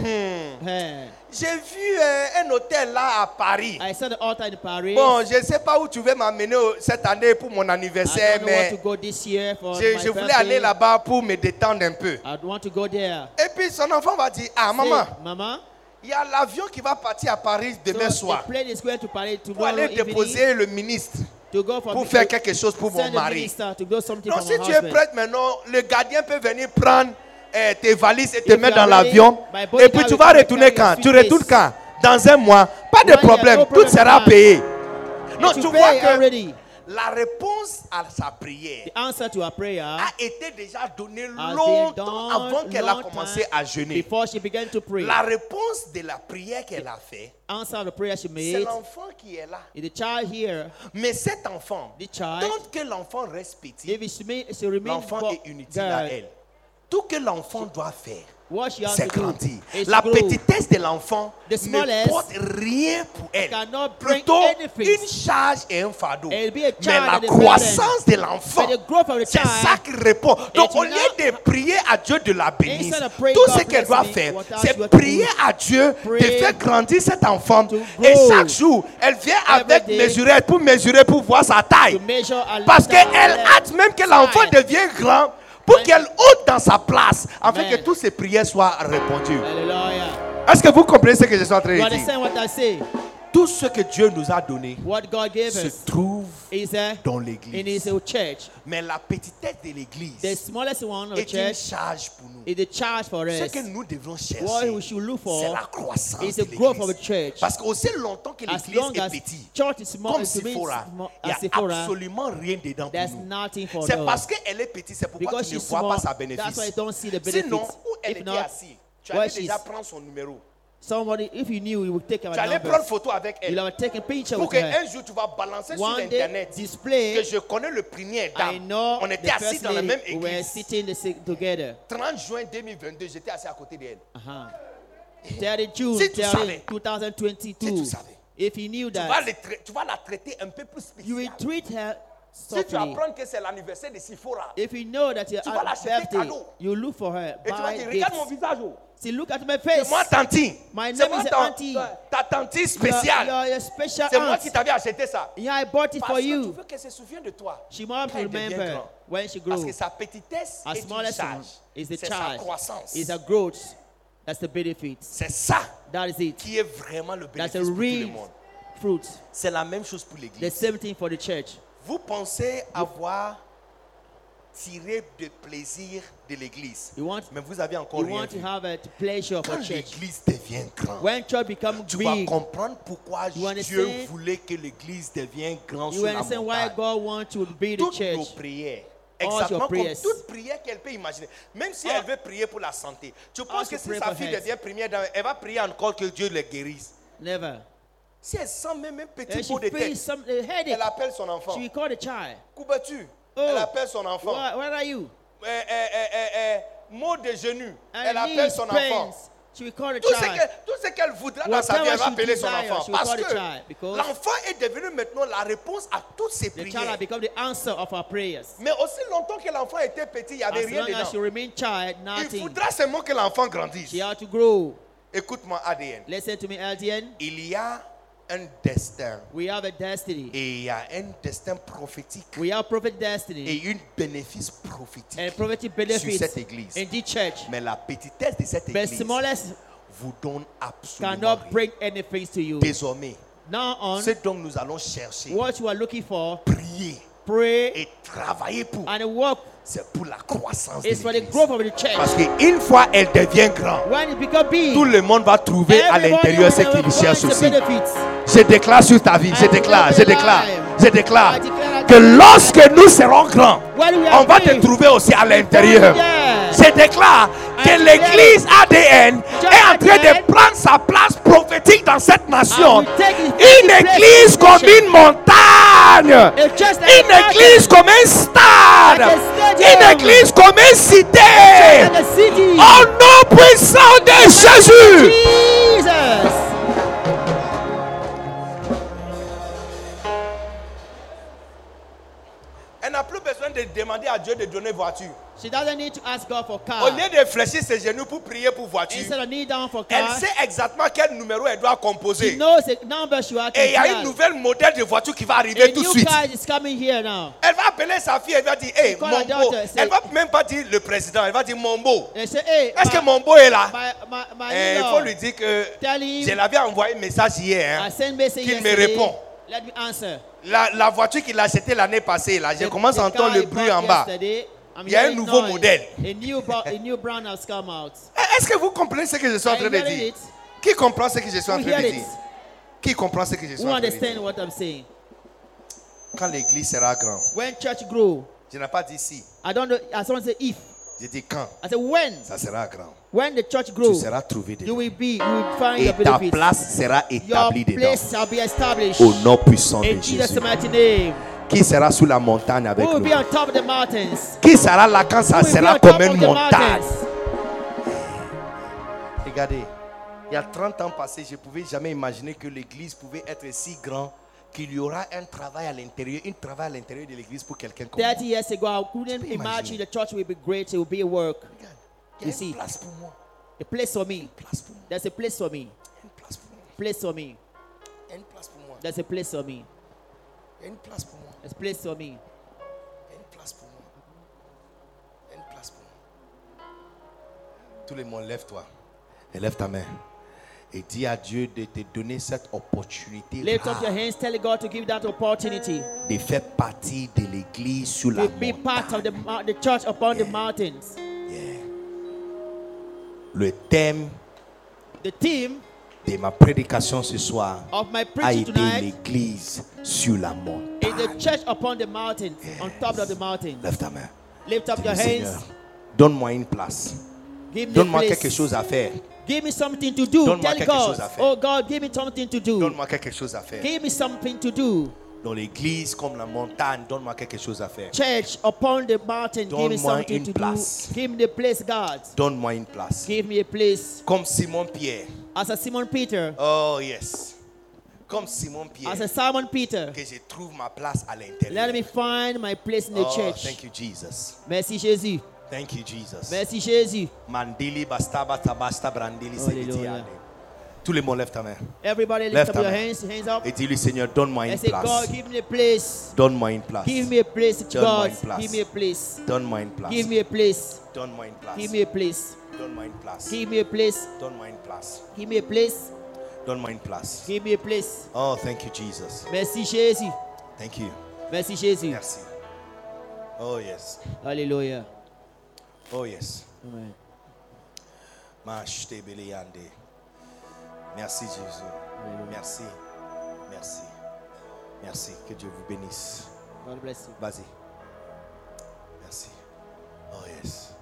Hmm, Hey, j'ai vu euh, un hôtel là à Paris. I saw the altar in Paris. Bon, je ne sais pas où tu veux m'amener cette année pour mon I anniversaire, don't know where to mais go this year for je, my je voulais birthday. aller là-bas pour me détendre un peu. I want to go there. Et puis son enfant va dire, ah Say, maman, Mama, il y a l'avion qui va partir à Paris demain so soir the plane is going to Paris pour tomorrow aller evening déposer le ministre to go for pour faire quelque chose pour mon send the mari. minister to do something Donc for si tu es husband. prête maintenant, le gardien peut venir prendre euh, tes valises et te mettre dans l'avion. Et puis tu vas retourner quand? Tu retournes quand? Dans un mois? Pas de problème, tout sera payé. Non, tu vois que la réponse à sa prière a été déjà donnée longtemps avant qu'elle a commencé à jeûner. before she began to pray. La réponse de la prière qu'elle a fait, answer of the prayer she c'est l'enfant qui est là. is the child here. Mais cet enfant, The child, tant que l'enfant reste petit, l'enfant est inutile à elle. Tout que l'enfant doit faire, c'est grandir. La petitesse de l'enfant ne porte rien pour elle. Plutôt une charge et un fardeau. Mais la croissance de l'enfant, c'est ça qui répond. Donc au lieu de prier à Dieu de la bénir, tout ce qu'elle doit faire, c'est prier à Dieu de faire grandir cet enfant. Et chaque jour, elle vient avec mesurette pour mesurer, pour voir sa taille. Parce qu'elle hâte même que l'enfant devienne grand pour qu'elle ôte dans sa place afin Amen. que toutes ses prières soient répondues. Est-ce que vous comprenez ce que je suis en train de dire? Tout ce que Dieu nous a donné What God gave se us trouve uh, dans l'église. Mais la petitesse de l'église est une charge pour nous. Ce que nous devons chercher, c'est la croissance is de l'église. Parce qu'aussi longtemps que l'église est petite, comme Sephora, il n'y a absolument rien dedans pour nous. C'est parce qu'elle est petite, c'est pourquoi tu ne vois pas sa that's why bénéfice. you don't see the benefits. Sinon, où elle était assise, tu allais déjà prendre son numéro. Somebody, if you knew, you would take our Tu allais numbers. prendre photo avec elle. have taken picture Pour with her. qu'un jour tu vas balancer sur One day, Internet que display, je connais le premier I dame. know On the était assis first dans la lady même we were église. sitting the, si- together. 30 juin 2022, j'étais assis à côté d'elle. Uh-huh. 30 June Si tu 30, savais. 2022. Si tu savais. If you knew Tu vas, that, le tra- tu vas la traiter un peu plus you will spécial. treat her Si tu apprends que c'est l'anniversaire de Sephora, If you know that your Tu vas l'acheter birthday, cadeau. you look for her. et tu vas Buy dire, gifts. regarde mon visage. oh. Look at my C'est face. moi, tanti. My C'est name moi, is ton- Auntie. ta, ta tante You're- spéciale. special C'est moi aunt. qui t'avais acheté ça. Yeah, I bought it Parce for que tu you. veux qu'elle se souvienne de toi. She must Quand elle devient remember grand. when she Parce grows. que sa petitesse est une smallest one charge. is the C'est sa child. croissance. Is a growth. That's the benefit. C'est ça That is it. qui est vraiment le That's bénéfice a pour tout le real monde. fruit. C'est la même chose pour The l'église. same thing for the church. Vous pensez avoir tiré de plaisir de l'église. Mais vous avez encore rien vu. have a pleasure of Quand l'église devient grande, tu vas big, comprendre pourquoi Dieu voulait que l'église devienne grande sur la montagne. Toutes nos prières, Exactement comme toute prière qu'elle peut imaginer. Même si Ah. elle veut prier pour la santé. Tu penses que si sa fille devient première dame, elle va prier encore que Dieu le guérisse? Never. Si elle sent même un petit she pot de feels tête, some a headache. elle appelle son enfant. She will call the child. Coupe-tu Oh. Elle appelle son enfant. Where, where are you? Eh, eh, eh, eh, eh, mot de genou. And Elle appelle knees son pains. enfant. She will call the Tout ce child. qu'elle tout ce qu'elle voudra dans sa vie, elle va Whatever she appeler son desires, enfant. she will Parce call the que because l'enfant est devenu maintenant la réponse à toutes ses The child prières. has become the answer of our prayers. Mais aussi longtemps que l'enfant était petit, il n'y avait As rien long as she dedans. remain child, Il nothing. faudra seulement que l'enfant grandisse. She had to grow. Écoute-moi, ADN. Listen to me. Il y a un destin. We have a destiny. Et il y a un destin prophétique. We have prophet Et destiny un bénéfice prophétique and prophetic sur benefits cette église. in this church. Mais la petitesse de cette But église vous donne absolument cannot rien. bring anything to you. Désormais, Now on, ce dont nous allons chercher, what you are looking for, prier pray et travailler pour, and work c'est pour la croissance de is for the l'église. growth of the church. Parce qu'une fois elle devient grande, tout le monde va trouver à l'intérieur ce qu'il cherche aussi. Je déclare sur ta vie, je déclare, je déclare, je déclare I declare que lorsque nous serons grands, on va te trouver aussi à l'intérieur. Je déclare que l'église ADN est en train de prendre sa place prophétique dans cette nation. Une église comme une montagne. Une église comme un stade. Une église comme une cité. Au nom puissant de Jésus. Elle n'a plus besoin de demander à Dieu de donner voiture. She doesn't need to ask God for Au car. lieu de fléchir ses genoux pour prier pour voiture, Instead of kneel down for elle car, sait exactement quel numéro elle doit she composer. knows the number she has to Et il y a dial. une nouvelle modèle de voiture qui va A arriver tout de new suite. car is coming here now. Elle va appeler sa fille, elle va dire, hey, Call mon her beau. daughter, say- Elle va même pas dire le président, elle va dire mon beau. They say, hey, Est-ce que my, mon beau est là? my, my, my Eh, Il in-law, faut lui dire que tell him je l'avais envoyé un message hier. hein. I sent message qu'il me yesterday. répond. Let me answer. La, la voiture qu'il a achetée l'année passée, là, je commence à entendre le bruit en bas. Il y a un nouveau modèle. A new, bo- a new brand has come out. Eh, Est-ce que vous comprenez ce que je suis en train de dire? Qui comprend ce que je suis en train de dire? Qui comprend ce que je suis en train de understand dire what I'm saying? Quand l'église sera grande, When church grow, je n'ai pas dit si, I don't know. I don't say if. j'ai dit quand I say when. ça sera grand. When the church Tu grows, seras trouvé you dedans. will be. You will find Et your ta benefits. place sera Your établie dedans. place shall be established. Au nom puissant de In Jesus' Jésus. mighty name. Qui sera sous la montagne avec Who will nous? be on top of the mountains? Qui sera là quand ça Who will be sera on comme top une of the montagne? mountains? Regardez, il y a 30 ans passés, je ne pouvais jamais imaginer que l'église pouvait être si grand qu'il y aura un travail à l'intérieur, un travail à l'intérieur de l'église pour quelqu'un comme moi. 30 years ago, I couldn't imagine the church will be great. It will be a work. Regarde, You Il y a see. une place pour moi. A place for me. There's a place for me. Place for me. Une place pour moi. There's a place for me. Une place pour moi. There's a place for me. Une place pour moi. Une place pour moi. Tout le monde, lève-toi. Et lève ta main. Et dis à Dieu de te donner cette opportunité Lift up your hands. Tell God to give that opportunity de faire partie de l'église sur la to be part of montagne. the, mou- the church upon the mountains. Le thème The theme de ma prédication ce soir of my a été l'église sur la montagne. is the church upon the mountains, on top of the mountains. Lève ta main. Lift up your Seigneur, hands. donne-moi une place. Donne-moi quelque chose à faire. Give me something to do. Donne-moi Tell quelque chose God, à faire. oh God, give me something to do. Donne-moi quelque chose à faire. Give me something to do. Dans l'église comme la montagne, donne-moi quelque chose à faire. Church upon the mountain, give me Donne-moi something une to place. do. Give me the place, God. Donne-moi une place. Give me a place. Comme Simon Pierre. As a Simon Peter, Oh yes. Comme Simon Pierre. as a Simon Peter, Que je trouve ma place à let l'intérieur. me find my place in the Oh, church. thank you, Jesus. Merci Jésus. Thank you, Jesus. Merci Jésus. Mandili bastaba tabasta brandili Alléluia. Tout le monde lève ta main. Everybody lift Left up your hand. hands, hands up. Et dis-lui, Seigneur, donne-moi une say, God, give me a place. Donne-moi une place. Give me a place, Donne-moi God. une place. Give me a place. Donne-moi une place. Give me a place. Donne-moi une place. Give me a place. Donne-moi une place. Give me a place. Donne-moi une place. Give me a place. Donne-moi une place. Give me a place. Oh, thank you, Jesus. Merci Jésus. Thank you. Merci Jésus. Merci. Oh, yes. Alléluia. Oh, yes. Amen. Mashtebeleyande. Merci Jésus. Merci. Merci. Merci. Que Dieu vous bénisse. God bless you. Vas-y. Merci. Oh yes.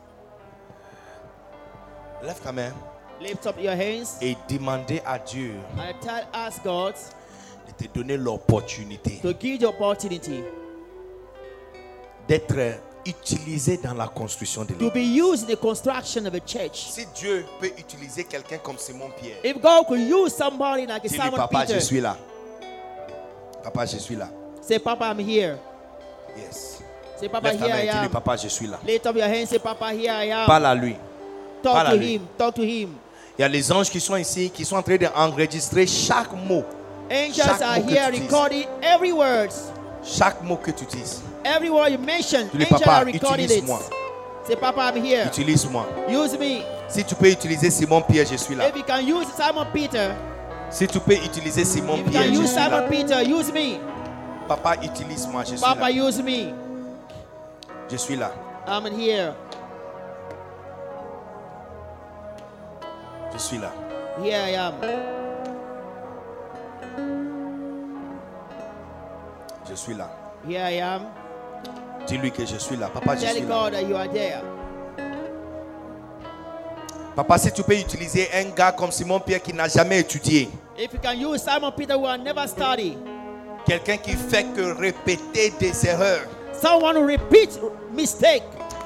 Lève. Lift up your hands. Et demandez à Dieu. I tell, ask God. De te donner l'opportunité. To give the opportunity. D'être utilisé dans la construction de to l'église. be used in the construction of a church. Si Dieu peut utiliser quelqu'un comme Simon Pierre, If God could use somebody like dis-lui, Simon papa, Peter, je suis là. Papa, je suis là. say, Papa, I'm here. Yes. Say, Papa, Lève ta here main I et dis-lui, am. papa, je suis là. Lift up your say, Papa, here I am. Parle à lui. Talk parle à to lui. him. Talk to him. Il y a les anges qui sont ici, qui sont en train d'enregistrer chaque mot. Angels Chaque are mot que here tu dises. recording every word. Chaque mot que tu dises. Every word you mention, Dis-lui, angels Papa, are recording it. utilise-moi. Say, Papa, I'm here. Utilise-moi. Use me. Si tu peux utiliser Simon Pierre, je suis là. If you can use Simon Peter, Si tu peux utiliser Simon if you Pierre, can je use suis là. Simon Peter, use me. Papa, utilise-moi, je suis Papa, là. use me. Je suis là. I'm in here. Je suis là. Here I am. Je suis là. Here I am. Dis-lui que je suis là. Papa, je suis là. Papa, si tu peux utiliser un gars comme Simon Pierre qui n'a jamais étudié, If you can use Simon Peter who had never studied, quelqu'un qui fait que répéter des erreurs, someone who repeats mistake,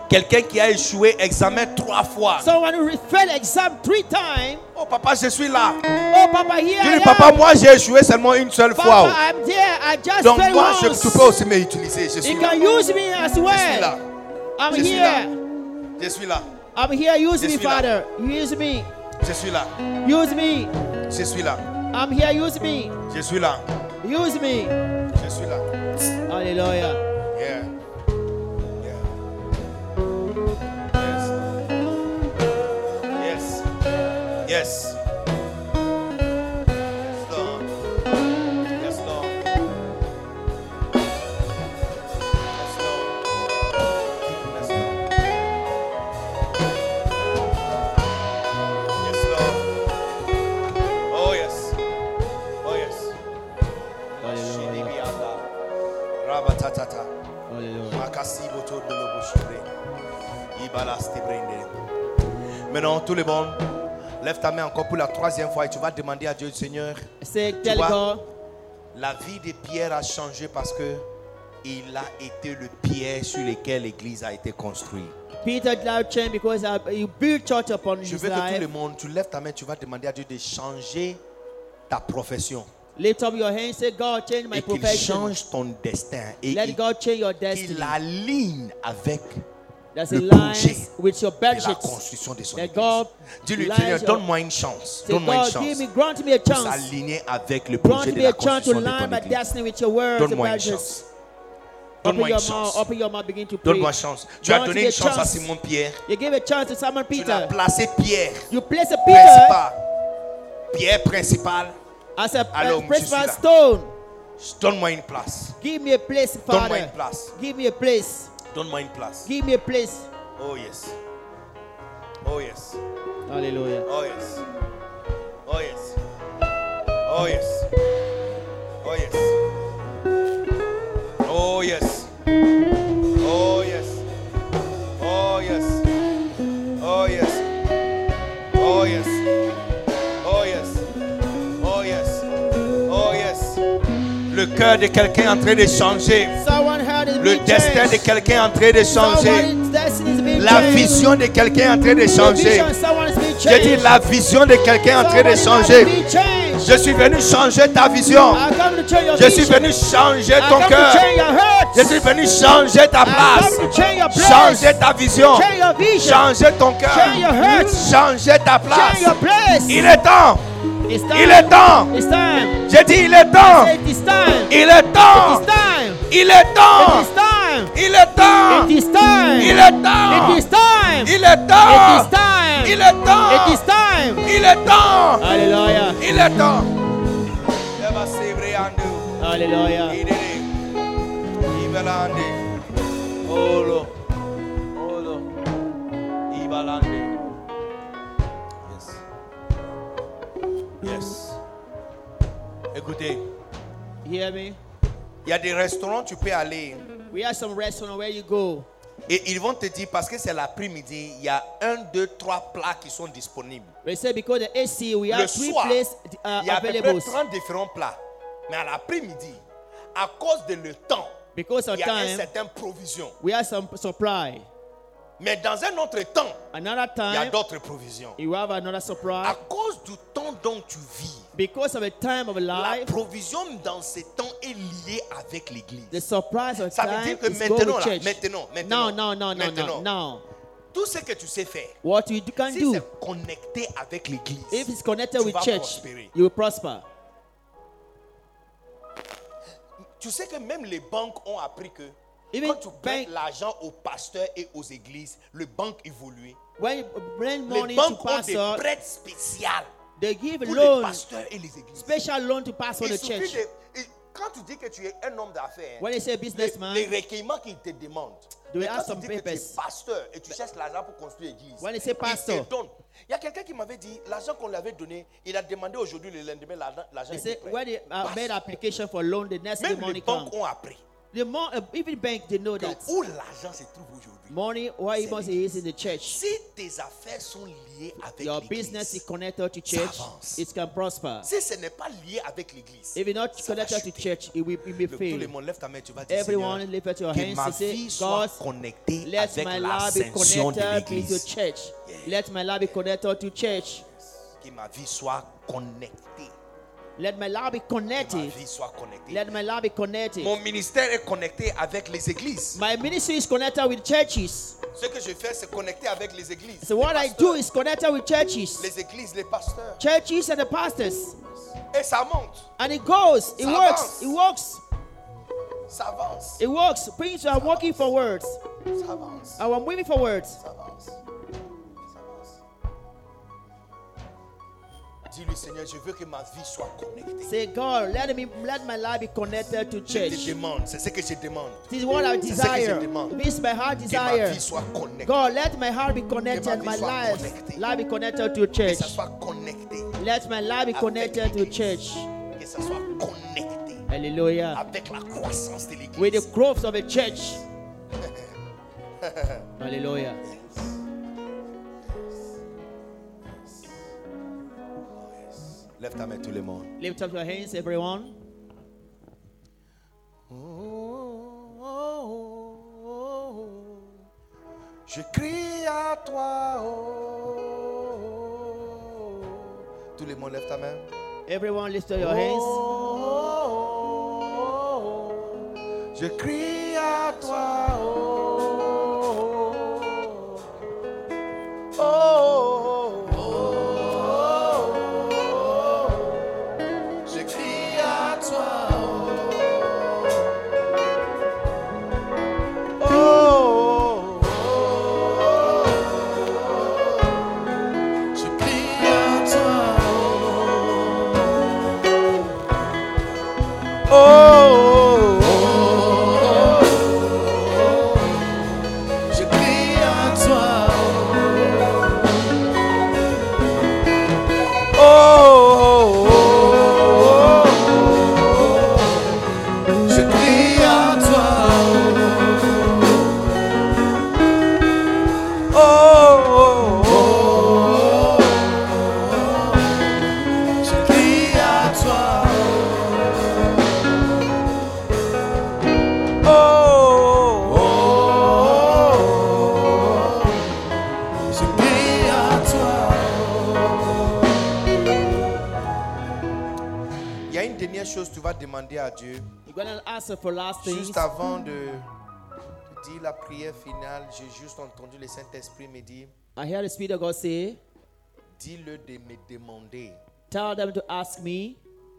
quelqu'un qui a échoué examen trois fois. someone who failed exam three times. Oh papa, je suis là. Oh, Papa, here papa, moi j'ai échoué seulement une seule Papa, fois. I'm there. I just Donc moi, je, tu peux aussi m'utiliser. Je suis You là. can use me as Je suis là. well. I'm Je suis là. here. Je suis là. I'm here. Use Je me, suis là. Father. Use me. Je suis là. Use me. Je suis là. I'm here. Use me. Je suis là. Use me. Je suis là. Hallelujah. Yeah. Yeah. Maintenant, tout le monde, lève ta main encore pour la troisième fois et tu vas demander à Dieu, Seigneur, tell vois? La vie de Pierre a changé parce que il a été le pierre sur lequel l'église a été construite. Peter Cloud change because you build church upon Je veux que tout le monde, tu lèves ta main, tu vas demander à Dieu de changer ta profession. Lift up your hands. Say, God, change my et qu'il change ton destin. Et Let il- God change your destiny. aligne avec There's le projet de la construction de son église. Dis-lui, Seigneur, donne-moi une chance. Donne-moi une chance. Pour s'aligner avec le projet de la construction de ton église. Donne-moi une chance. Donne-moi une chance. Donne-moi une chance. Tu as donné une chance à Simon Pierre. Tu as placé Pierre. Principal. Pierre principal. Alors, principal stone. Donne-moi une place. Donne-moi une place. Give me a place. Donne-moi une place. Give me a place. Oh yes. Oh yes. Hallelujah. Oh yes. Oh yes. Oh yes. Oh yes. Oh yes. Oh yes. Oh yes. Oh yes. Oh yes. Le cœur de quelqu'un en train de changer. Le destin de quelqu'un en train de changer. La vision de quelqu'un en train de changer. Je dis la vision de quelqu'un en train de changer. Je suis venu changer ta vision. Je suis venu changer ton cœur. Je suis venu changer ta place. Changer ta vision. Changer ton cœur. Changer ta place. Il est temps. Il est temps. J'ai dit il est temps. Il est temps. Il est temps. Il est temps. Il est temps. It is time. Il est It temps. is time. Il est temps. It is time. Il est temps. Hallelujah. Il est temps. Eva Sebreandu. Hallelujah. Yes. Écoutez, You hear me? il y a des restaurants, tu peux aller. We have some restaurant where you go. Et ils vont te dire, parce que c'est l'après-midi, il y a un, deux, trois plats qui sont disponibles. They say because the AC, we Le have three soir, places uh, il y a à peu près available. 30 différents plats. Mais à l'après-midi, à cause de le temps, Because of il y a une time, certaine provision. we have some supply. Mais dans un autre temps, Another il y a time, d'autres provisions. you have another À cause du temps dont tu vis, Because of the time of la life, provision dans ces temps est liée avec l'église. the surprise of Ça veut time dire que maintenant, là, maintenant, maintenant, maintenant, tout ce que tu sais faire, What you can si do, c'est connecté avec l'église, if it's connected tu with vas church, prospérer. you will prosper. Tu sais que même les banques ont appris que Even quand tu prêtes l'argent aux pasteurs et aux églises, le banque évolue. When you bring Les money to banques ont des pastor, prêts spéciaux they give pour les pasteurs et les églises. special loan to pastor the church. de- quand tu dis que tu es un homme d'affaires, When they say les, businessman, les recueillements qu'ils te demandent, They mais ask some que tu es papers. pasteur et tu cherches l'argent pour construire l'église, When they say ils pastor. te donnent. Il y a quelqu'un qui m'avait dit, l'argent qu'on lui avait donné, il a demandé aujourd'hui, le lendemain, l'argent they say when they uh, made application for loan, the next Même les money come. banques ont appris The more, uh, even bank, they know that où l'argent se trouve aujourd'hui. money, where it must is in the church. Si tes affaires sont liées avec Your business is connected to church, it can prosper. si ce n'est pas lié avec l'église, If it's not connected to church, it will, it will Le- tout le fail. monde lève ta main, tu vas dire Everyone lift up your hands and say, God, let my life be connected to church. Let my life be connected to church. Que ma vie soit connectée. Let my life be Que ma connected. vie soit connectée. Let my life be connected. Mon ministère est connecté avec les églises. My ministry is connected with churches. Ce que je fais, c'est connecter avec les églises. So les what I do is connected with churches. les églises, les pasteurs. Churches and the pastors. Et ça monte, And it goes, it Ça works, avance. it works, ça avance, it works. Things are working forwards. ça avance, I am moving forwards. ça avance. Dis-lui, Seigneur, je veux que ma vie soit connectée. Say, God, let me let my life be connected to Je te church. demande, c'est ce que je demande. This is what I C'est ce que je desire. This is my heart Que ma desire. vie soit connectée. God, let my heart be connected, my life, connectée. life be connected to Que church. ça soit connecté. Let my life be connected to church. Que ça soit connecté Hallelujah. avec la croissance de With the growth of the church. Hallelujah. Lève ta main tout le monde. Lift up your hands, everyone. Je crie à toi. oh. Tout le monde lève ta main. Everyone, lift up your hands. Oh, Je crie à toi. For last things. juste avant de, de dire la prière finale. J'ai juste entendu le Saint-Esprit me dire I hear the Spirit of God say, dis-le de me demander Tell them to ask me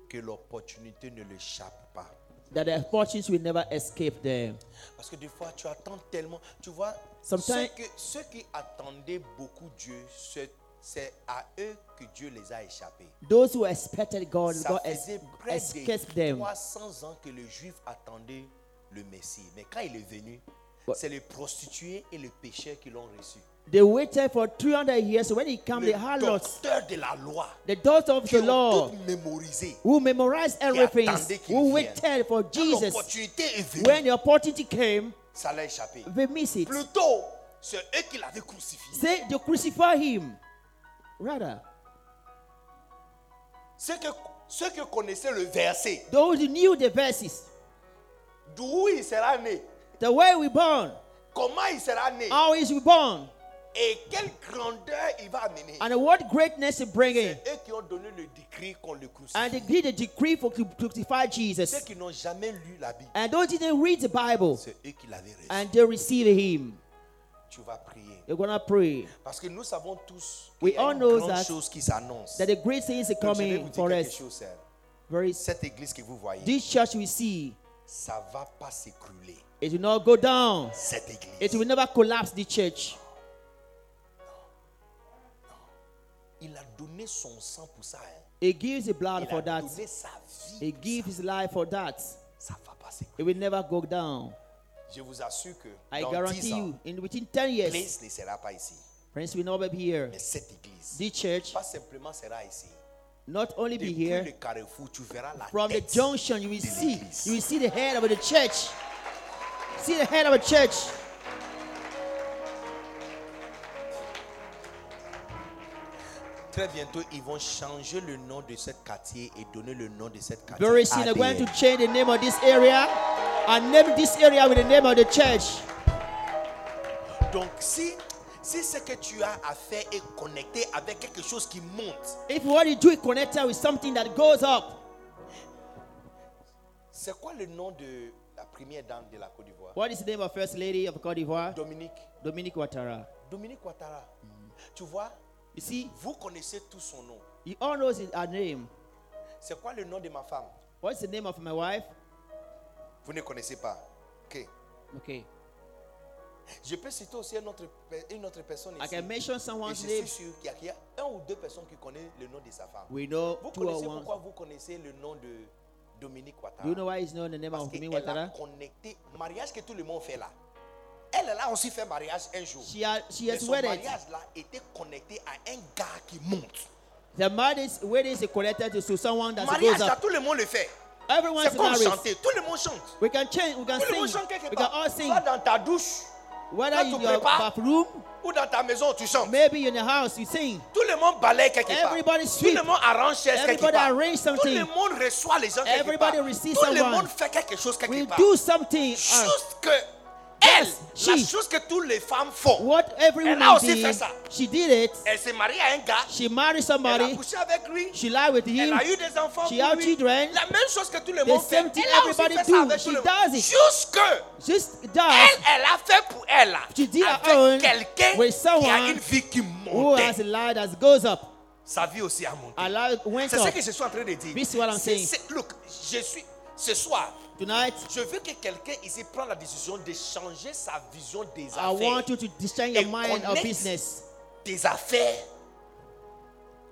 que l'opportunité ne l'échappe pas. that the opportunities will never escape them. Parce que des fois, tu attends tellement. Tu vois, Sometimes- ceux, que- ceux qui attendaient beaucoup Dieu, c'est- c'est à eux que Dieu les a échappés. Those who expected God, Ça God faisait près de escaped them. 300 ans que les Juifs attendaient le Messie. Mais quand il est venu, What? c'est les prostituées et les pécheurs qui l'ont reçu. They waited for 300 years. When he came, Le the harlots, docteur de la loi, the daughters of qui the ont tout mémorisé. who memorized everything, qu'il who vienne. waited for Quand Jesus. l'opportunité est venue, When the opportunity came, Ça l'a échappé. they miss it. Plutôt, c'est eux qui l'avaient crucifié. Say they crucify him. Rather, Ceux que, ceux qui connaissaient le verset, those who knew the verses, d'où il sera né, the way we born, comment il sera né, how is we born, et quelle grandeur il va amener. and what greatness he bring in. C'est eux qui ont donné le décret qu'on le crucifie. And they did a decree for to crucify Ceux Jesus. qui n'ont jamais lu la Bible, And those who didn't read the Bible, c'est eux qui l'avaient reçu. and they receive him. Tu vas prier. They're gonna pray Parce que nous savons tous We qu'il y a une grande chose qui s'annonce. that the great things are Donc, je vais vous coming dire for quelque us. chose, sœur. Very Cette église que vous voyez, this church we see, ça va pas s'écrouler. it will not go down. Cette église. It will never collapse the church. Il a donné son sang pour ça. hein. He gives the blood Il for a that. donné sa vie. He gives ça. his life for that. Ça va pas s'écrouler. It will never go down. Je vous assure que I dans guarantee 10 ans, you, in within 10 years, l'église ne sera pas ici. friends will not be here. Mais cette église, This church pas simplement sera ici. not only be Depuis le here, carrefour, tu verras la from the tête junction you will de see, l'église. you will see the head of the church. See the head of a church. Très bientôt, ils vont changer le nom de cette quartier et donner le nom de cette quartier. Very soon they're going to change the name of this area and name this area with the name of the church. Donc, si, si ce que tu as à faire est connecté avec quelque chose qui monte, If what you do is connected with something that goes up, c'est quoi le nom de la première dame de la Côte d'Ivoire? what is the name of First Lady of Cote d'Ivoire? Dominique. Dominique Ouattara. Dominique Ouattara. Tu vois, You see, vous connaissez tout son nom. you all know her name. C'est quoi le nom de ma femme? What's the name of my wife? Vous ne connaissez pas. Ok. Okay. Je peux citer aussi une autre, une autre personne I ici. can mention someone's je name. suis sûr qu'il y a- y, a un ou deux personnes qui connaissent le nom de sa femme. We know Vous two or connaissez pourquoi vous connaissez le nom de Dominique Ouattara? Do you know why he's known the name Parce of Dominique a Ouattara? connecté mariage que tout le monde fait là. Elle, elle a aussi fait mariage un jour. She, ha- she has son wedded. mariage là était connecté à un gars qui monte. The marriage wedding is connected to, someone that mariage goes up. tout le monde le fait. Everyone's C'est comme chanter. Tout le monde chante. We can change. We can Tout le monde chante quelque We can part. all sing. Soit dans ta douche Whether Quand in tu your prépares, bathroom, ou dans ta maison, tu chantes. maybe in the house, you sing. Tout le monde balaye quelque Everybody part. sweep. Tout le monde arrange quelque Everybody part. arrange Tout le monde reçoit les gens quelque Everybody part. receives Tout le someone. monde fait quelque chose quelque We part. do something. uh, Juste que elle, Yes, la she. chose que toutes les femmes font, what every Elle a aussi did, fait ça. she did it. elle s'est mariée à un gars, She married elle a somebody. couché avec lui, She lied with elle him. a eu des enfants She had children. La même chose que tout le monde fait. Elle a aussi everybody fait ça avec She tout le monde. Just elle, does elle a fait pour elle She did avec quelqu'un qui a une vie qui who monte. has a lie that goes up. Sa vie aussi a monté. C'est ce que je suis en train de dire. This is what I'm saying. Look, je suis ce soir. Tonight, Je veux que quelqu'un ici prenne la décision de changer sa vision des I affaires. want you to change your Et mind of business. Tes affaires,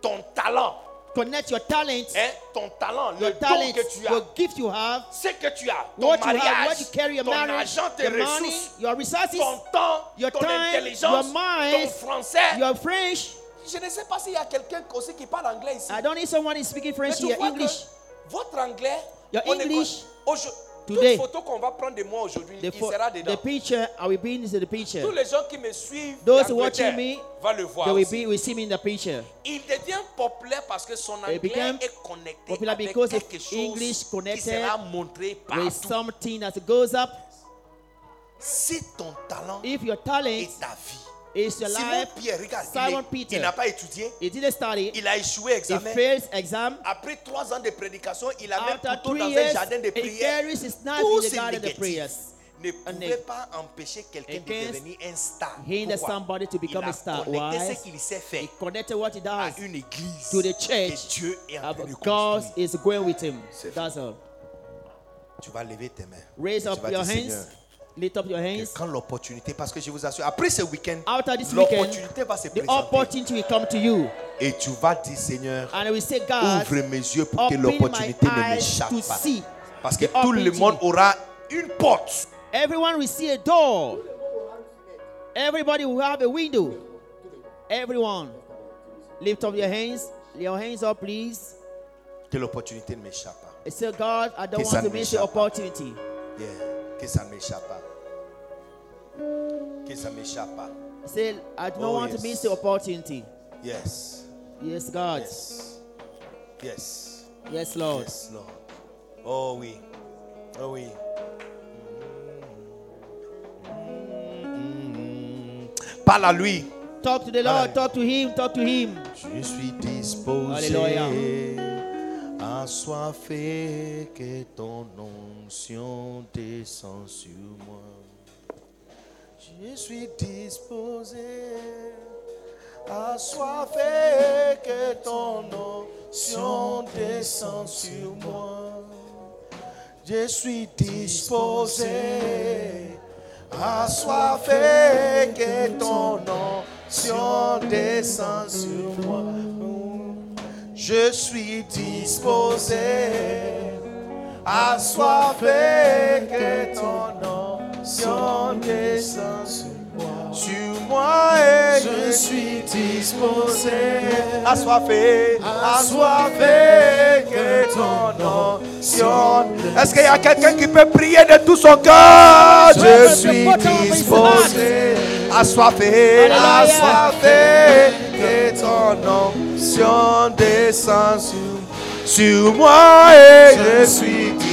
ton talent, Connect your talent, hein, ton talent, le your don talent, que tu as, your gift you have, ce que tu as, ton what you have, mariage, what you carry, your ton marriage, argent, tes your money, ressources, your resources, ton temps, your ton time, intelligence, your ton mind, français. your French. Je ne sais pas s'il y a quelqu'un aussi qui parle anglais ici. I don't need someone who's speaking Mais French tu here, vois English. que votre anglais, Your on est English quoi- Aujourd- today. toute photo qu'on va prendre de moi aujourd'hui, The, il sera the picture, I will be in the Tous picture. les gens qui me suivent Those watching me, vont le voir They will aussi. be, will see me in the picture. Il devient populaire parce que son anglais est connecté popular avec because quelque chose English qui connected sera montré With something that goes up. Si ton talent If your talent est ta vie. Simon Pierre, regarde, il, Simon est- Peter. il n'a pas étudié, he didn't study, il a échoué he examen. fails exam. Après trois ans de prédication, il a même After couteau three dans un jardin de he prière. prayers. ne they- pas empêcher quelqu'un de devenir un star. Pourquoi? somebody to become il a star. connecté ce qu'il sait faire He he à une église to the que church. Dieu est en train de God construire. is going with him. That's all. Tu vas lever tes mains. Raise up your hands. Lift up your que hands. quand l'opportunité, parce que je vous assure, après ce week-end, After this weekend, l'opportunité va se the présenter. opportunity will come to you. Et tu vas dire, Seigneur, And we say, God, ouvre mes yeux pour que l'opportunité ne m'échappe pas. Parce que tout le monde aura une porte. Everyone will see a door. Everybody will have a window. Everyone. Lift up your hands. Your hands up, please. Que l'opportunité ne m'échappe pas. I say, God, I don't Que want to miss the opportunity. Yeah. Que ça ne m'échappe pas. Que ça m'échappe pas. Say, I don't Oh, want yes. to miss the opportunity. Yes. Yes, God. Yes. Yes. Yes, Lord. Yes, Lord. Oh oui. Oh oui. Parle à lui. Talk to the Lord. Talk to Him. Talk to Him. Je suis disposé Alléluia. assoiffé que ton onction descend sur moi. Je suis disposé assoiffé que ton onction descend sur moi. Je suis disposé assoiffé que ton onction descend sur moi. Je suis disposé assoiffé que ton onction descend sur moi. Sur moi et je suis disposé assoiffé, assoiffé que ton onction. Est-ce qu'il y a quelqu'un qui peut prier de tout son cœur? Je suis disposé assoiffé, assoiffé que ton onction descend sur sur moi et je suis disposé,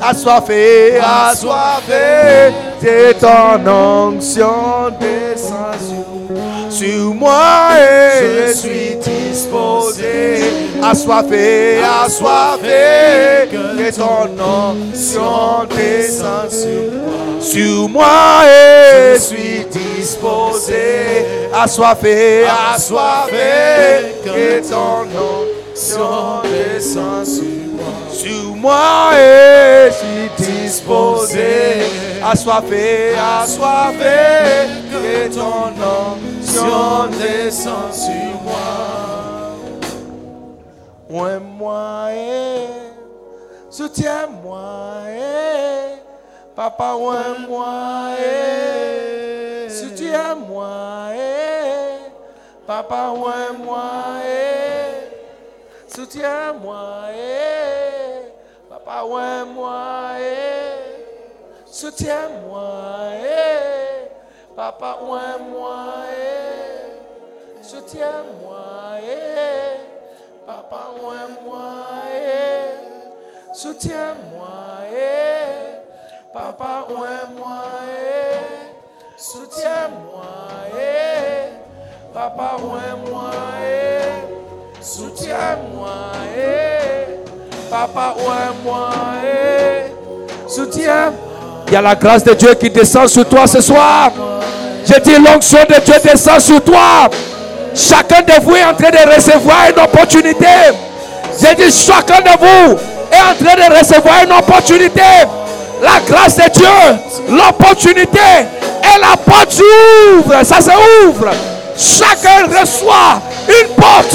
assoiffé, assoiffé, que ton onction descend sur, sur moi et je suis disposé, assoiffé, assoiffé, que ton onction descend sur, sur moi et je suis disposé, assoiffé, assoiffé, que ton onction descend sur moi. Moi et je suis disposé, assoiffé, assoiffé, que ton onction descend sur moi. Ouais, moi et soutiens-moi et papa, ouais, moi et soutiens-moi et papa, ouais, moi et soutiens-moi et pas loin moi, e, soutiens-moi, papa, ouin moi, e, soutiens-moi, papa, ouin moi, e, soutiens-moi, papa, ouin moi, soutiens-moi, papa, ouin moi, soutiens-moi papa, moi et soutiens Il y a la grâce de Dieu qui descend sur toi ce soir. Je dis l'onction de Dieu descend sur toi. Chacun de vous est en train de recevoir une opportunité. Je dis chacun de vous est en train de recevoir une opportunité. La grâce de Dieu, l'opportunité et la porte s'ouvre. Ça s'ouvre. Chacun reçoit une porte,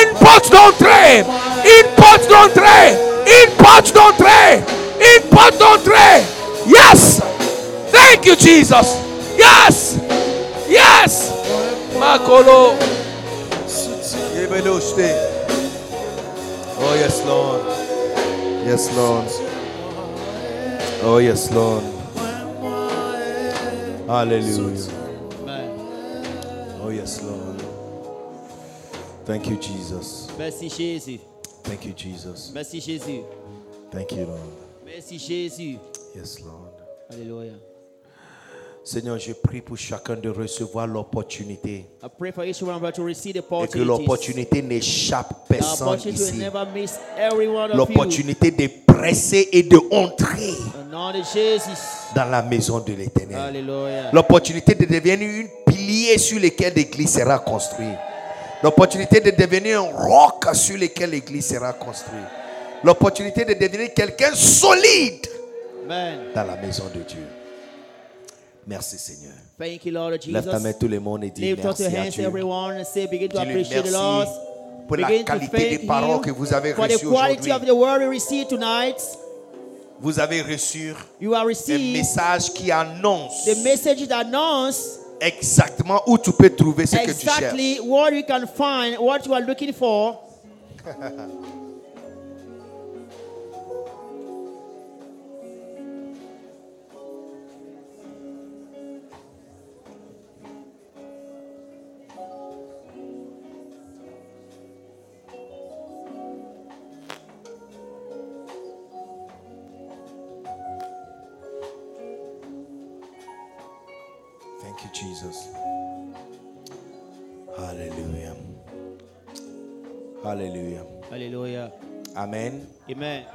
une porte d'entrée, une porte d'entrée, une porte d'entrée, une porte d'entrée. Yes. Thank you, Jesus. Yes. Yes. Makolo. Oh, yes, Lord. Yes, Lord. Oh, yes, Lord. Hallelujah. Oh, yes, Lord. Thank you, Jesus. Merci Jésus. Thank you, Jesus. Merci Jésus. Thank you, Lord. Merci Jésus. Yes, Lord. Alléluia. Seigneur, je prie pour chacun de recevoir l'opportunité I pray for each one of us to receive the et que l'opportunité n'échappe personne ici. L'opportunité de presser et de entrer dans la maison de l'éternel. L'opportunité de devenir une pilier sur lequel l'église sera construite. L'opportunité de devenir un roc sur lequel l'église sera construite. L'opportunité de devenir quelqu'un solide Amen. dans la maison de Dieu. Merci Seigneur. Thank you, Lord Lève ta main Jesus. tout le monde et dis merci à hands, Dieu. everyone, and say, begin to Dis-lui appreciate the merci Lord. pour la qualité des paroles que vous avez for the reçues quality aujourd'hui. of the word we received tonight. Vous avez reçu un message qui annonce exactement où tu peux trouver ce que tu cherches. exactly what you can find, what you are looking for. Jesus. Hallelujah. Hallelujah. Hallelujah. Amen. Amen.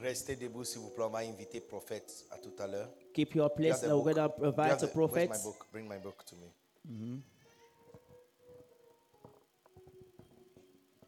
Restez debout, s'il vous plaît. On va inviter prophète à tout à l'heure. Keep your place. Now we're going to have the the- my book? Bring my book to me.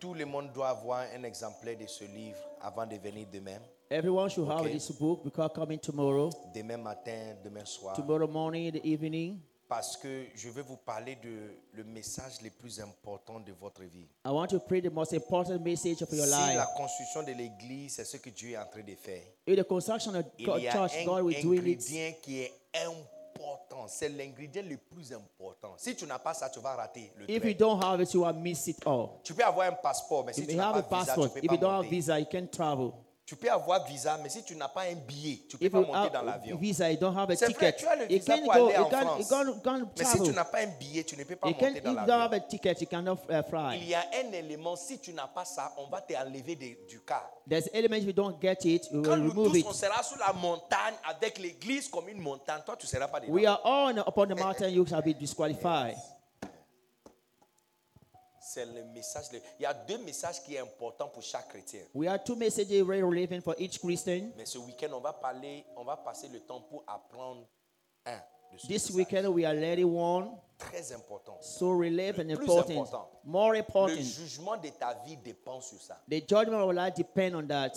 Tout le monde doit avoir un exemplaire de ce livre avant de venir demain. Everyone should have Okay. this book because coming tomorrow, Demain matin, demain soir. tomorrow morning, the evening. Parce que je vais vous parler de le message le plus important de votre vie. I want to pray the most important message of your Si life. la construction de l'église, c'est ce que Dieu est en train de faire. In the construction of Il God, y a church, un God will do it. ingrédient qui est important. C'est l'ingrédient le plus important. Si tu n'as pas ça, tu vas rater le If train. you don't have it, you will miss it all. Tu peux avoir un passeport, mais si If tu you n'as have a pas visa, passport, tu peux if pas don't have monter. visa, you can't travel. Tu peux avoir visa, mais si tu n'as pas un billet, tu peux If pas monter dans l'avion. visa, you don't have a C'est vrai, ticket. tu as le visa pour go. aller en France. can't, can't Mais si tu n'as pas un billet, tu ne peux pas You monter if dans you don't have l'avion. ticket, uh, Il y a un élément, si tu n'as pas ça, on va t'enlever du car. There's element if you don't get it, Quand will nous remove tous, it. on sera sur la montagne avec l'église comme une montagne, toi, tu ne seras pas dedans. We are all upon the mountain, you shall be disqualified. C'est le message. de- Il y a deux messages qui sont importants pour chaque chrétien. We have two messages very relevant for each Christian. Mais ce week-end, on va parler, on va passer le temps pour apprendre un de ce This message. weekend we are letting one Très important. so relevant and Le important, important. more Le important. jugement de ta vie dépend sur ça. The judgment of life depend on that.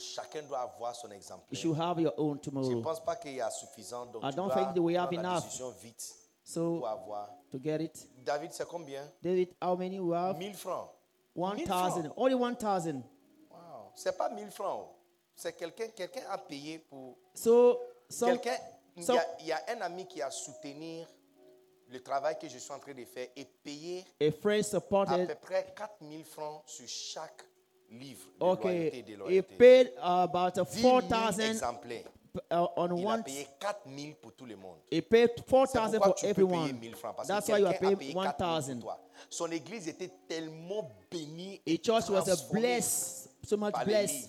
Chacun doit avoir son exemple. You should have your own Je ne tomorrow. pense pas qu'il y a suffisant. Donc I tu don't dois think that we have enough. décision vite So pour avoir. to get it, David, c'est combien? David, how many we have? 1000 francs. One 1000 thousand. francs. Only one thousand. Wow. C'est pas 1000 francs. C'est quelqu'un quelqu'un a payé pour. So Quelqu'un. Il so- y, y a un ami qui a soutenu le travail que je suis en train de faire et friend à peu près 4000 francs sur chaque livre de Okay, loyauté et de he loyauté. paid about 10 four 000 thousand exemplaires. Uh, on Il a one. payé 4000 pour tout le monde. Pourquoi for tu peux payer everyone. 1000 francs? Parce That's que why you are a paying payé one 4000 pour thousand. toi. Son église était tellement bénie et church was a blessed, so much blessed.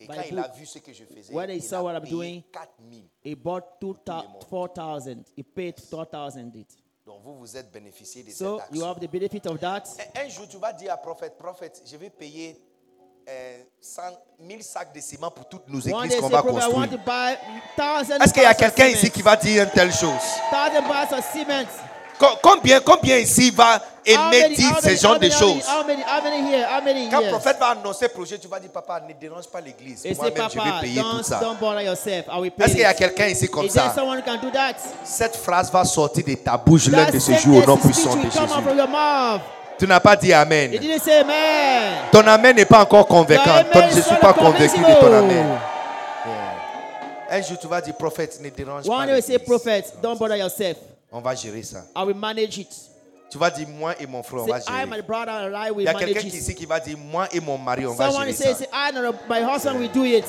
Et quand il a vu ce que je faisais, When he il saw a what I'm doing, 4000. He bought two le monde. four thousand. He paid four thousand it. Donc vous, vous êtes bénéficié de So cette you action. have the benefit of that. Un- Un jour, tu vas dire à prophète, prophète, je vais payer 100 1000 sacs de ciment pour toutes nos églises qu'on va construire. Est-ce qu'il y a quelqu'un ici qui va dire une telle chose? Combien, combien ici va aimer dire ce genre de choses? Quand le prophète va annoncer projet, tu vas dire, papa, ne dérange pas l'église. Moi-même, je vais payer tout ça. Est-ce qu'il y a quelqu'un ici comme ça? Cette phrase va sortir de ta bouche l'un de ces jours au nom puissant de Jésus. Tu n'as pas dit Amen. didn't say amen. Ton Amen n'est pas encore convaincant. Ton- je ne suis pas convaincu de ton. Amen. Un jour, tu vas dire, prophète, ne dérange One pas. say. Prophet, don't bother yourself. On va gérer ça. I will manage it. Tu vas dire, moi et mon frère, on va gérer. brother, and I Il y a quelqu'un ici qui va dire, moi et mon mari, on va Someone gérer says, ça. I and my husband will do it.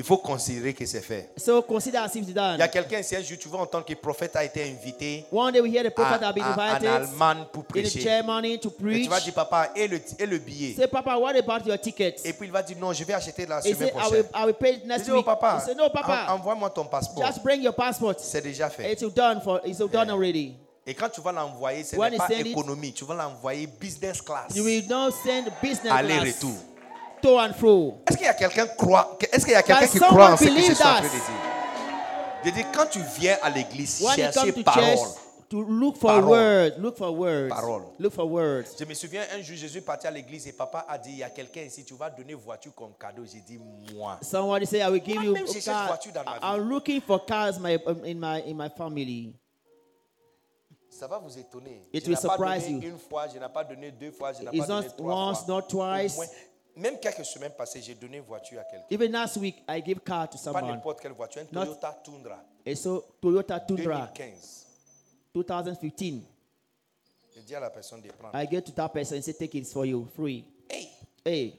Il faut considérer que c'est fait. So consider as if it's Il y a quelqu'un ici, un jour, tu vas entendre que le prophète a été invité One day we hear the à- prophet have been à- en invited Allemagne pour in prêcher. Germany to Et preach. tu vas dire, papa, et le, et le billet? Say, Papa, what about your ticket? Et puis il va dire, non, je vais acheter la He semaine said, I will, prochaine. I will pay it Je next dis, oh papa, He said, No, Papa, en- envoie-moi ton passeport. just bring your passport. C'est déjà fait. It's done for. It's done already. Et quand tu vas l'envoyer, ce n'est pas it, économie, tu vas l'envoyer business class. You will now send business class Aller-retour. To and fro. Est-ce qu'il y a quelqu'un croit Est-ce qu'il y a quelqu'un qui croit en ce que je suis en train de dire? Je dis quand tu viens à l'église When chercher parole. to look for Parole. words, look for words, Parole. look for words. Je me souviens un jour Jésus est parti à l'église et papa a dit il y a quelqu'un ici tu vas donner voiture comme cadeau. J'ai dit moi. Somebody say, I will give you Moi-même, cette car. voiture dans ma vie. I'm looking for cars my, um, in my in my family. Ça va vous étonner. It je will n'ai pas surprise donné you. une fois, je n'ai pas donné deux fois, je n'ai It's pas donné not trois once, fois. not twice. Au moins, même quelques semaines passées, j'ai donné une voiture à quelqu'un. Even last week, I gave car to Pas someone. n'importe quelle voiture, une Not- Toyota Tundra a Toyota Tundra 2015. 2015. J'ai dit à la personne de prendre. I get to that person and say, take it for you, free. Hey! Hey,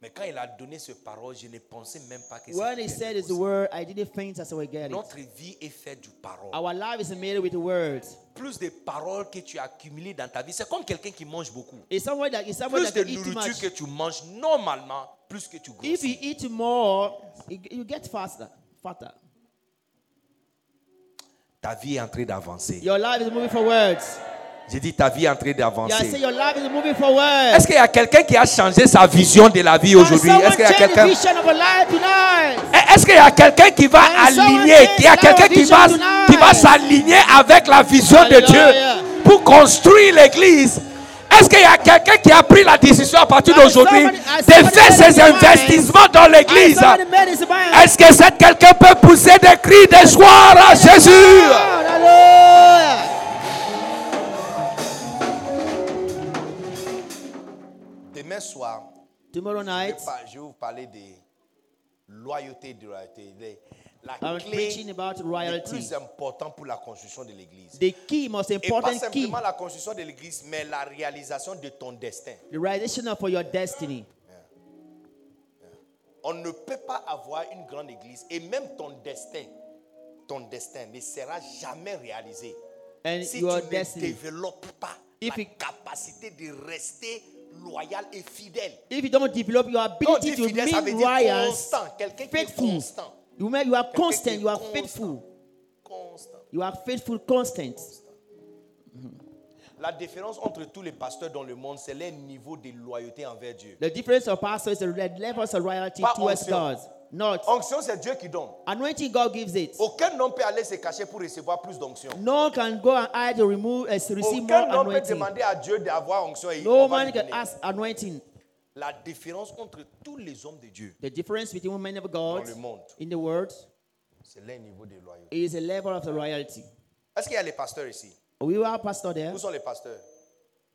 Mais quand il a donné ce parole, je ne pensais même pas que when c'était he said it's the word, I didn't think as I would get it. Notre vie est faite du parole. Our life is made with words. Plus de paroles que tu as accumulées dans ta vie, c'est comme quelqu'un qui mange beaucoup. It's someone that someone Plus that de can eat too nourriture much. que tu manges normalement, plus que tu If you grossis. eat more, you you get faster, fatter. Ta vie est en train d'avancer. Your life is moving forwards. J'ai dit ta vie est en train d'avancer. Est-ce qu'il y a quelqu'un qui a changé sa vision de la vie aujourd'hui? Est-ce qu'il y a quelqu'un? tonight? Est-ce qu'il y a quelqu'un qui va aligner, y a quelqu'un qui va, qui va s'aligner avec la vision de. Dieu pour construire l'église? Est-ce qu'il y a quelqu'un qui a pris la décision à partir d'aujourd'hui has de faire ses investissements dans l'église? Est-ce que cet quelqu'un peut pousser des cris de joie à Jésus? Demain soir, Tomorrow je night, vais par- je vais vous parler de loyauté de loyauté. La I'm clé about royalty. plus important pour la construction de l'église. The key, most Et pas important key, simplement la construction de l'église, mais la réalisation de ton destin. the realization of your destiny. On ne peut pas avoir une grande église et même ton destin, ton destin ne sera jamais réalisé And si your tu ne destiny. développes pas If la capacité de rester loyal et fidèle. If you don't develop your ability to be est faithful, constant. you, are constant, you are constant. faithful. Constant. You are faithful, constant. La différence entre tous les pasteurs dans le monde, c'est leur niveau de loyauté envers Dieu. The difference of pastors is the levels of royalty Pas towards. God. Not Onction, c'est Dieu qui donne. anointing, God gives it. Aucun homme peut aller se cacher pour recevoir plus d'onction. No one can go and hide to remove and receive more Aucun homme peut anointing. demander à Dieu d'avoir onction et No on va man lui can donner. ask anointing. La différence entre tous les hommes de Dieu, The difference between men of God Dans le monde. in the world c'est leur niveau de loyauté. is a level of the royalty. Est-ce qu'il y a les pasteurs ici? We have pastor there. Où sont les pasteurs?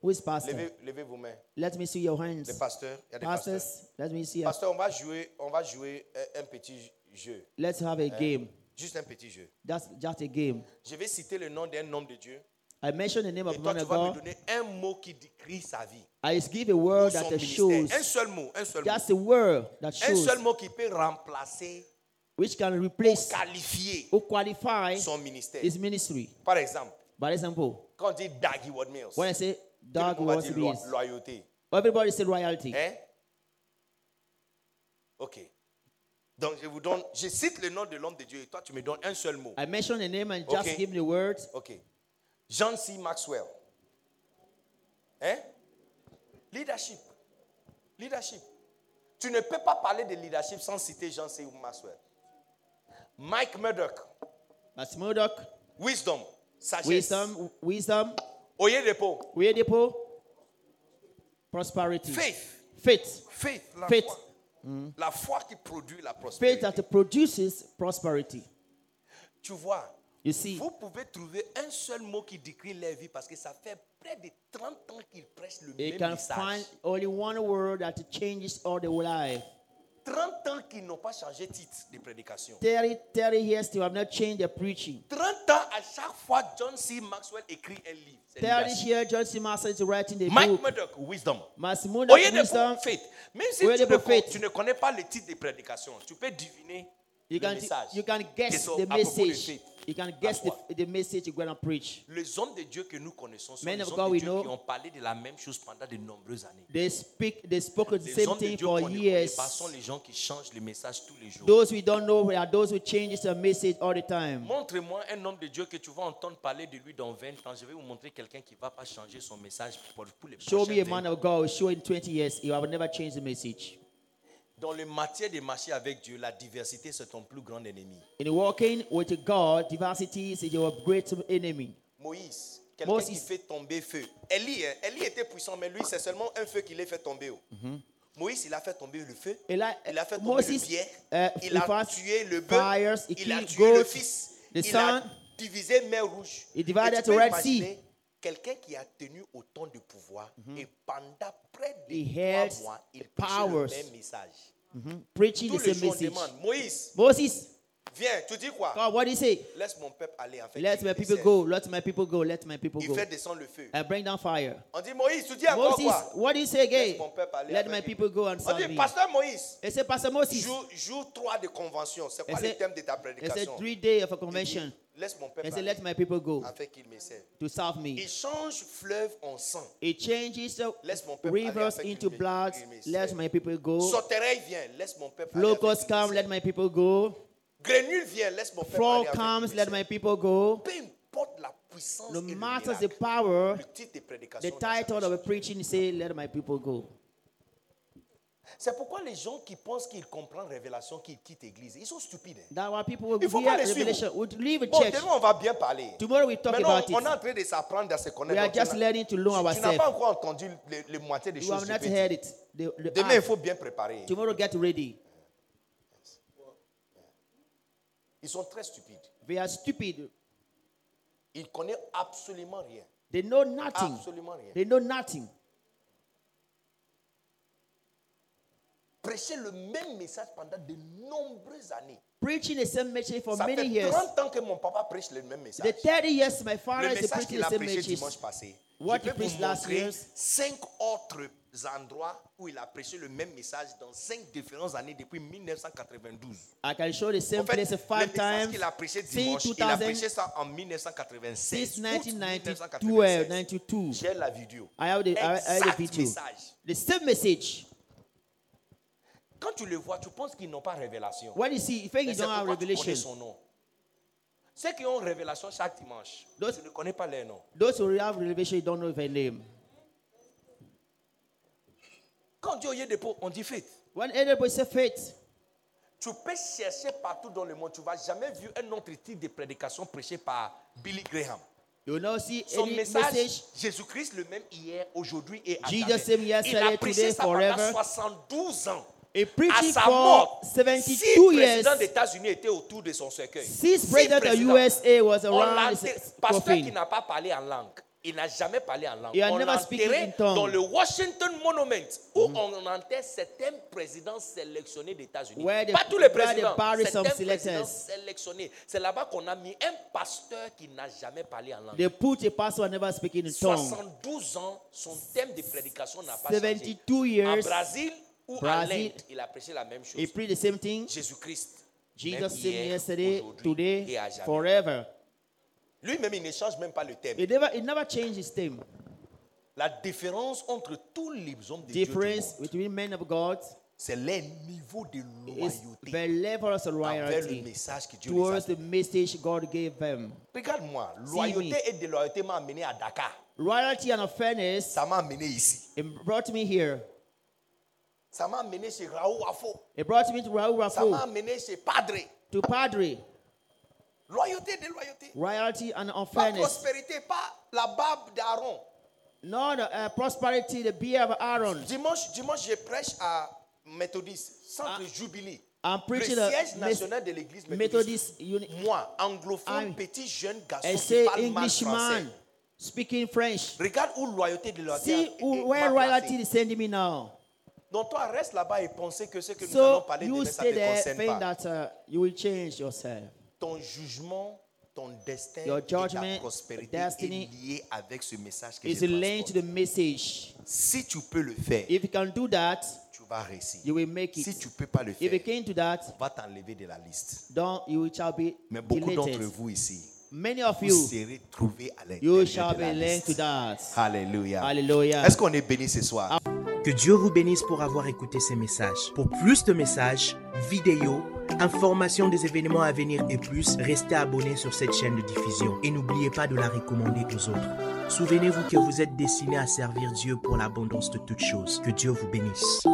Who is pastor? Levez, levez vos mains. Let me see your Les hands. pasteurs, il y a des pasteurs. Pastors, let me see. Pasteur, on va jouer, on va jouer un, un petit jeu. Let's have a game. Juste un petit jeu. That's just a game. Je vais citer le nom d'un homme de Dieu. I mentioned the name Et of toi, man tu vas me donner un mot qui décrit sa vie. I give a ou word that shows. Un seul mot, un seul mot. Just a word that Un shows, seul mot qui peut remplacer which can ou replace qualifier or qualify son ministère. his ministry. Par exemple, By example, quand on dit Daggy Ward Mills, when I say dog was lo- loyauté. everybody say royalty. Hein? Ok. Donc je vous donne, je cite le nom de l'homme de Dieu et toi tu me donnes un seul mot. I mention the name and just Okay. give me the word. Ok. John C. Maxwell. Hein? Leadership. Leadership. Tu ne peux pas parler de leadership sans citer John C. Maxwell. Mike Murdoch. That's Murdoch. Wisdom. Sagesse. Wisdom, wisdom, Oyedepo. Oyedepo, prosperity. Faith. Faith. Faith. La Faith. foi. La foi qui produit la Faith prospérité. that produces prosperity. Tu vois, You see, vous pouvez trouver un seul mot qui décrit leur vie parce que ça fait près de 30 ans qu'ils prêchent le même can message. find only one word that changes all the life. 30 ans qu'ils n'ont pas changé de titre de prédication. 30, 30 years to have not changed their preaching. 30 ans, à chaque fois, John C. Maxwell écrit un livre. C'est 30 leadership. years, John C. Master is writing the Mike book. Murdoch, Wisdom. Massimo Oyedepo, wisdom. Faith. Même si tu ne, tu ne connais pas le titre de prédication, tu peux deviner You can, message. you can guess the message. You can guess the, the message you're going to preach. Les hommes de Dieu que nous connaissons sont Men les of hommes God de we Dieu know. qui ont parlé de la même chose pendant de nombreuses années. They speak, they spoke the Les same hommes de thing Dieu for years. pas sont les gens qui changent le message tous les jours. Those we don't know are those who change the message all the time. Montre-moi un homme de Dieu que tu vas entendre parler de lui dans 20 ans. Je vais vous montrer quelqu'un qui ne va pas changer son message pour, pour les Show me a man 20 of God, show in 20 years, he will never change the message. Dans le matière de marcher avec Dieu, la diversité, c'est ton plus grand ennemi. In walking with God, diversity is your great enemy. Moïse, quelqu'un qui fait tomber feu. Élie, hein, Élie était puissant, mais lui, c'est seulement un feu qui l'a fait tomber. oh. Moïse, il a fait tomber le feu. Il a fait tomber Moses, le pierre. uh, il a tué le bœuf. il a tué le fils. il a divisé mer rouge. He divided Et tu peux Red imaginer Quelqu'un qui a tenu autant de pouvoir et pendant près de trois mois, il prêchait le même message. Preaching Tous the les same jours, on message. demande, Moïse, Moses, viens, tu dis quoi? God, what did he say? Laisse mon peuple aller en fait. Let il my people go, let my people go, let my people Il go. fait descendre le feu. I bring down fire. On dit Moïse, tu dis encore Moses, quoi? what did he say again? Laisse mon peuple aller Let my people go and On dit. Pasteur Moïse, He said, Pastor Moses, jour, jour 3 de convention, c'est quoi le thème de ta he said, prédication? three days of a Il convention. Laisse mon peuple let my people go afin qu'il me serve. to serve me. Il change fleuve en sang. It changes the Laisse mon peuple aller rivers into blood. Let my people go. Sauterelle vient, laisse mon peuple Locusts come, let my people go. Grenouille vient, laisse mon peuple avec comes, let my people go. Peu importe la puissance No et le matter the power, le titre de prédication the title of a preaching say, Let my people go. C'est pourquoi les gens qui pensent qu'ils comprennent révélation, qui quittent l'église, ils sont stupides. hein. That why people Il faut pas les a Bon, demain on va bien parler. Tomorrow we talk Maintenant, about on est it. en train de s'apprendre à se connaître. We are just learning to know tu- Tu n'as ourselves. pas encore entendu les, les moitiés des You choses. have not heard it. The, the Demain, il faut bien préparer. Tomorrow get ready. Ils sont très stupides. They are stupid. Ils connaissent absolument rien. They know nothing. Absolument rien. They know nothing. Prêcher le même message pendant de nombreuses années. Preaching the same message for Ça many fait years. 30 ans que mon papa prêche le même message. The 30 years my Le father is message qu'il the a same prêché message. dimanche passé. What je he vous preached last montrer years. cinq autres endroits où il a prêché le même message dans cinq différentes années depuis 1992. I can show the same En fait, place le five message times qu'il a prêché dimanche, il a 2000 prêché ça en 1996. since Août 1992. 1996. J'ai la vidéo. I have the, I have the Exact video. message. The same message. Quand tu le vois, tu penses qu'ils n'ont pas révélation. When you see, you think you don't have revelation. son nom? Ceux qui ont révélation chaque dimanche, Those- tu ne connais pas leur nom. Those who have revelation, you don't know their name. Quand Dieu y est dépôt, on dit faith. When anybody say faith, Tu peux chercher partout dans le monde, tu ne vas jamais vu un autre type de prédication prêché par Billy Graham. you will not see Son any message, message. Jésus-Christ le même hier, aujourd'hui et à Jesus jamais. same yesterday, Il a prêché today, ça pendant forever. 72 ans. A À preaching sa for mort, 72 six years. présidents des États-Unis étaient autour de son cercueil. Six presidents of. USA was On l'a around enterré- his pasteur qui coffin. n'a pas parlé en langue. Il n'a jamais parlé en langue. On tongue. dans le Washington Monument où on enterre certains présidents sélectionnés des États-Unis. Pas tous les présidents, certains présidents sélectionnés. C'est là-bas qu'on a mis un pasteur qui n'a jamais parlé en langue. They put a pastor never speaking in tongue. 72 ans, son thème de prédication n'a pas 72 changé. En years, Brésil ou Brazil, en Inde, il a prêché la même chose. he preached the same thing. Jésus-Christ. Jesus same yesterday, today, et à jamais. forever. Lui-même, il ne change même pas le thème. He never, changed his theme. La différence entre tous les hommes de Dieu Difference monde, between men of God c'est leur niveau de loyauté envers le message que Dieu les a towards the donné. message God gave them. Regarde-moi, loyauté et déloyauté m'a amené à Dakar. Loyalty and fairness Ça m'a amené ici. it brought me here. Ça m'a amené chez Raoul Afo. It brought me to Raoul Ça m'a amené chez Padre. to Padre. Loyauté, déloyauté. Royalty and Pas unfairness. prospérité, pas la barbe d'Aaron. No, the uh, prosperity, the beer of Aaron. Dimanche, dimanche, je prêche à Méthodiste, centre Jubilee. I'm Le preaching siège a national de l'église Methodist méthodiste. uni- Moi, anglophone, I'm- petit jeune garçon qui parle mal français. Speaking French. Regarde où loyauté de loyauté See est- where royalty is sending me now. Donc toi, reste là-bas et pensez que ce que nous allons So parler you demain, ça te concerne pas. that uh, you will change yourself. Ton jugement, ton destin Your et ta judgment, prospérité destiny est lié avec ce message que It's je linked to the message. Si tu peux le faire, If you can do that, tu vas réussir. you will make Si it. tu ne peux pas le If you faire, can't do that, on va t'enlever de la liste. then you shall be Mais beaucoup d'entre vous ici, Many of vous you, serez trouvés à you l'intérieur shall de be la linked to liste. that. Alléluia. Hallelujah. Est-ce qu'on est béni ce soir? Que Dieu vous bénisse pour avoir écouté ces messages. Pour plus de messages, vidéos, informations des événements à venir et plus, restez abonnés sur cette chaîne de diffusion et n'oubliez pas de la recommander aux autres. Souvenez-vous que vous êtes destiné à servir Dieu pour l'abondance de toutes choses. Que Dieu vous bénisse.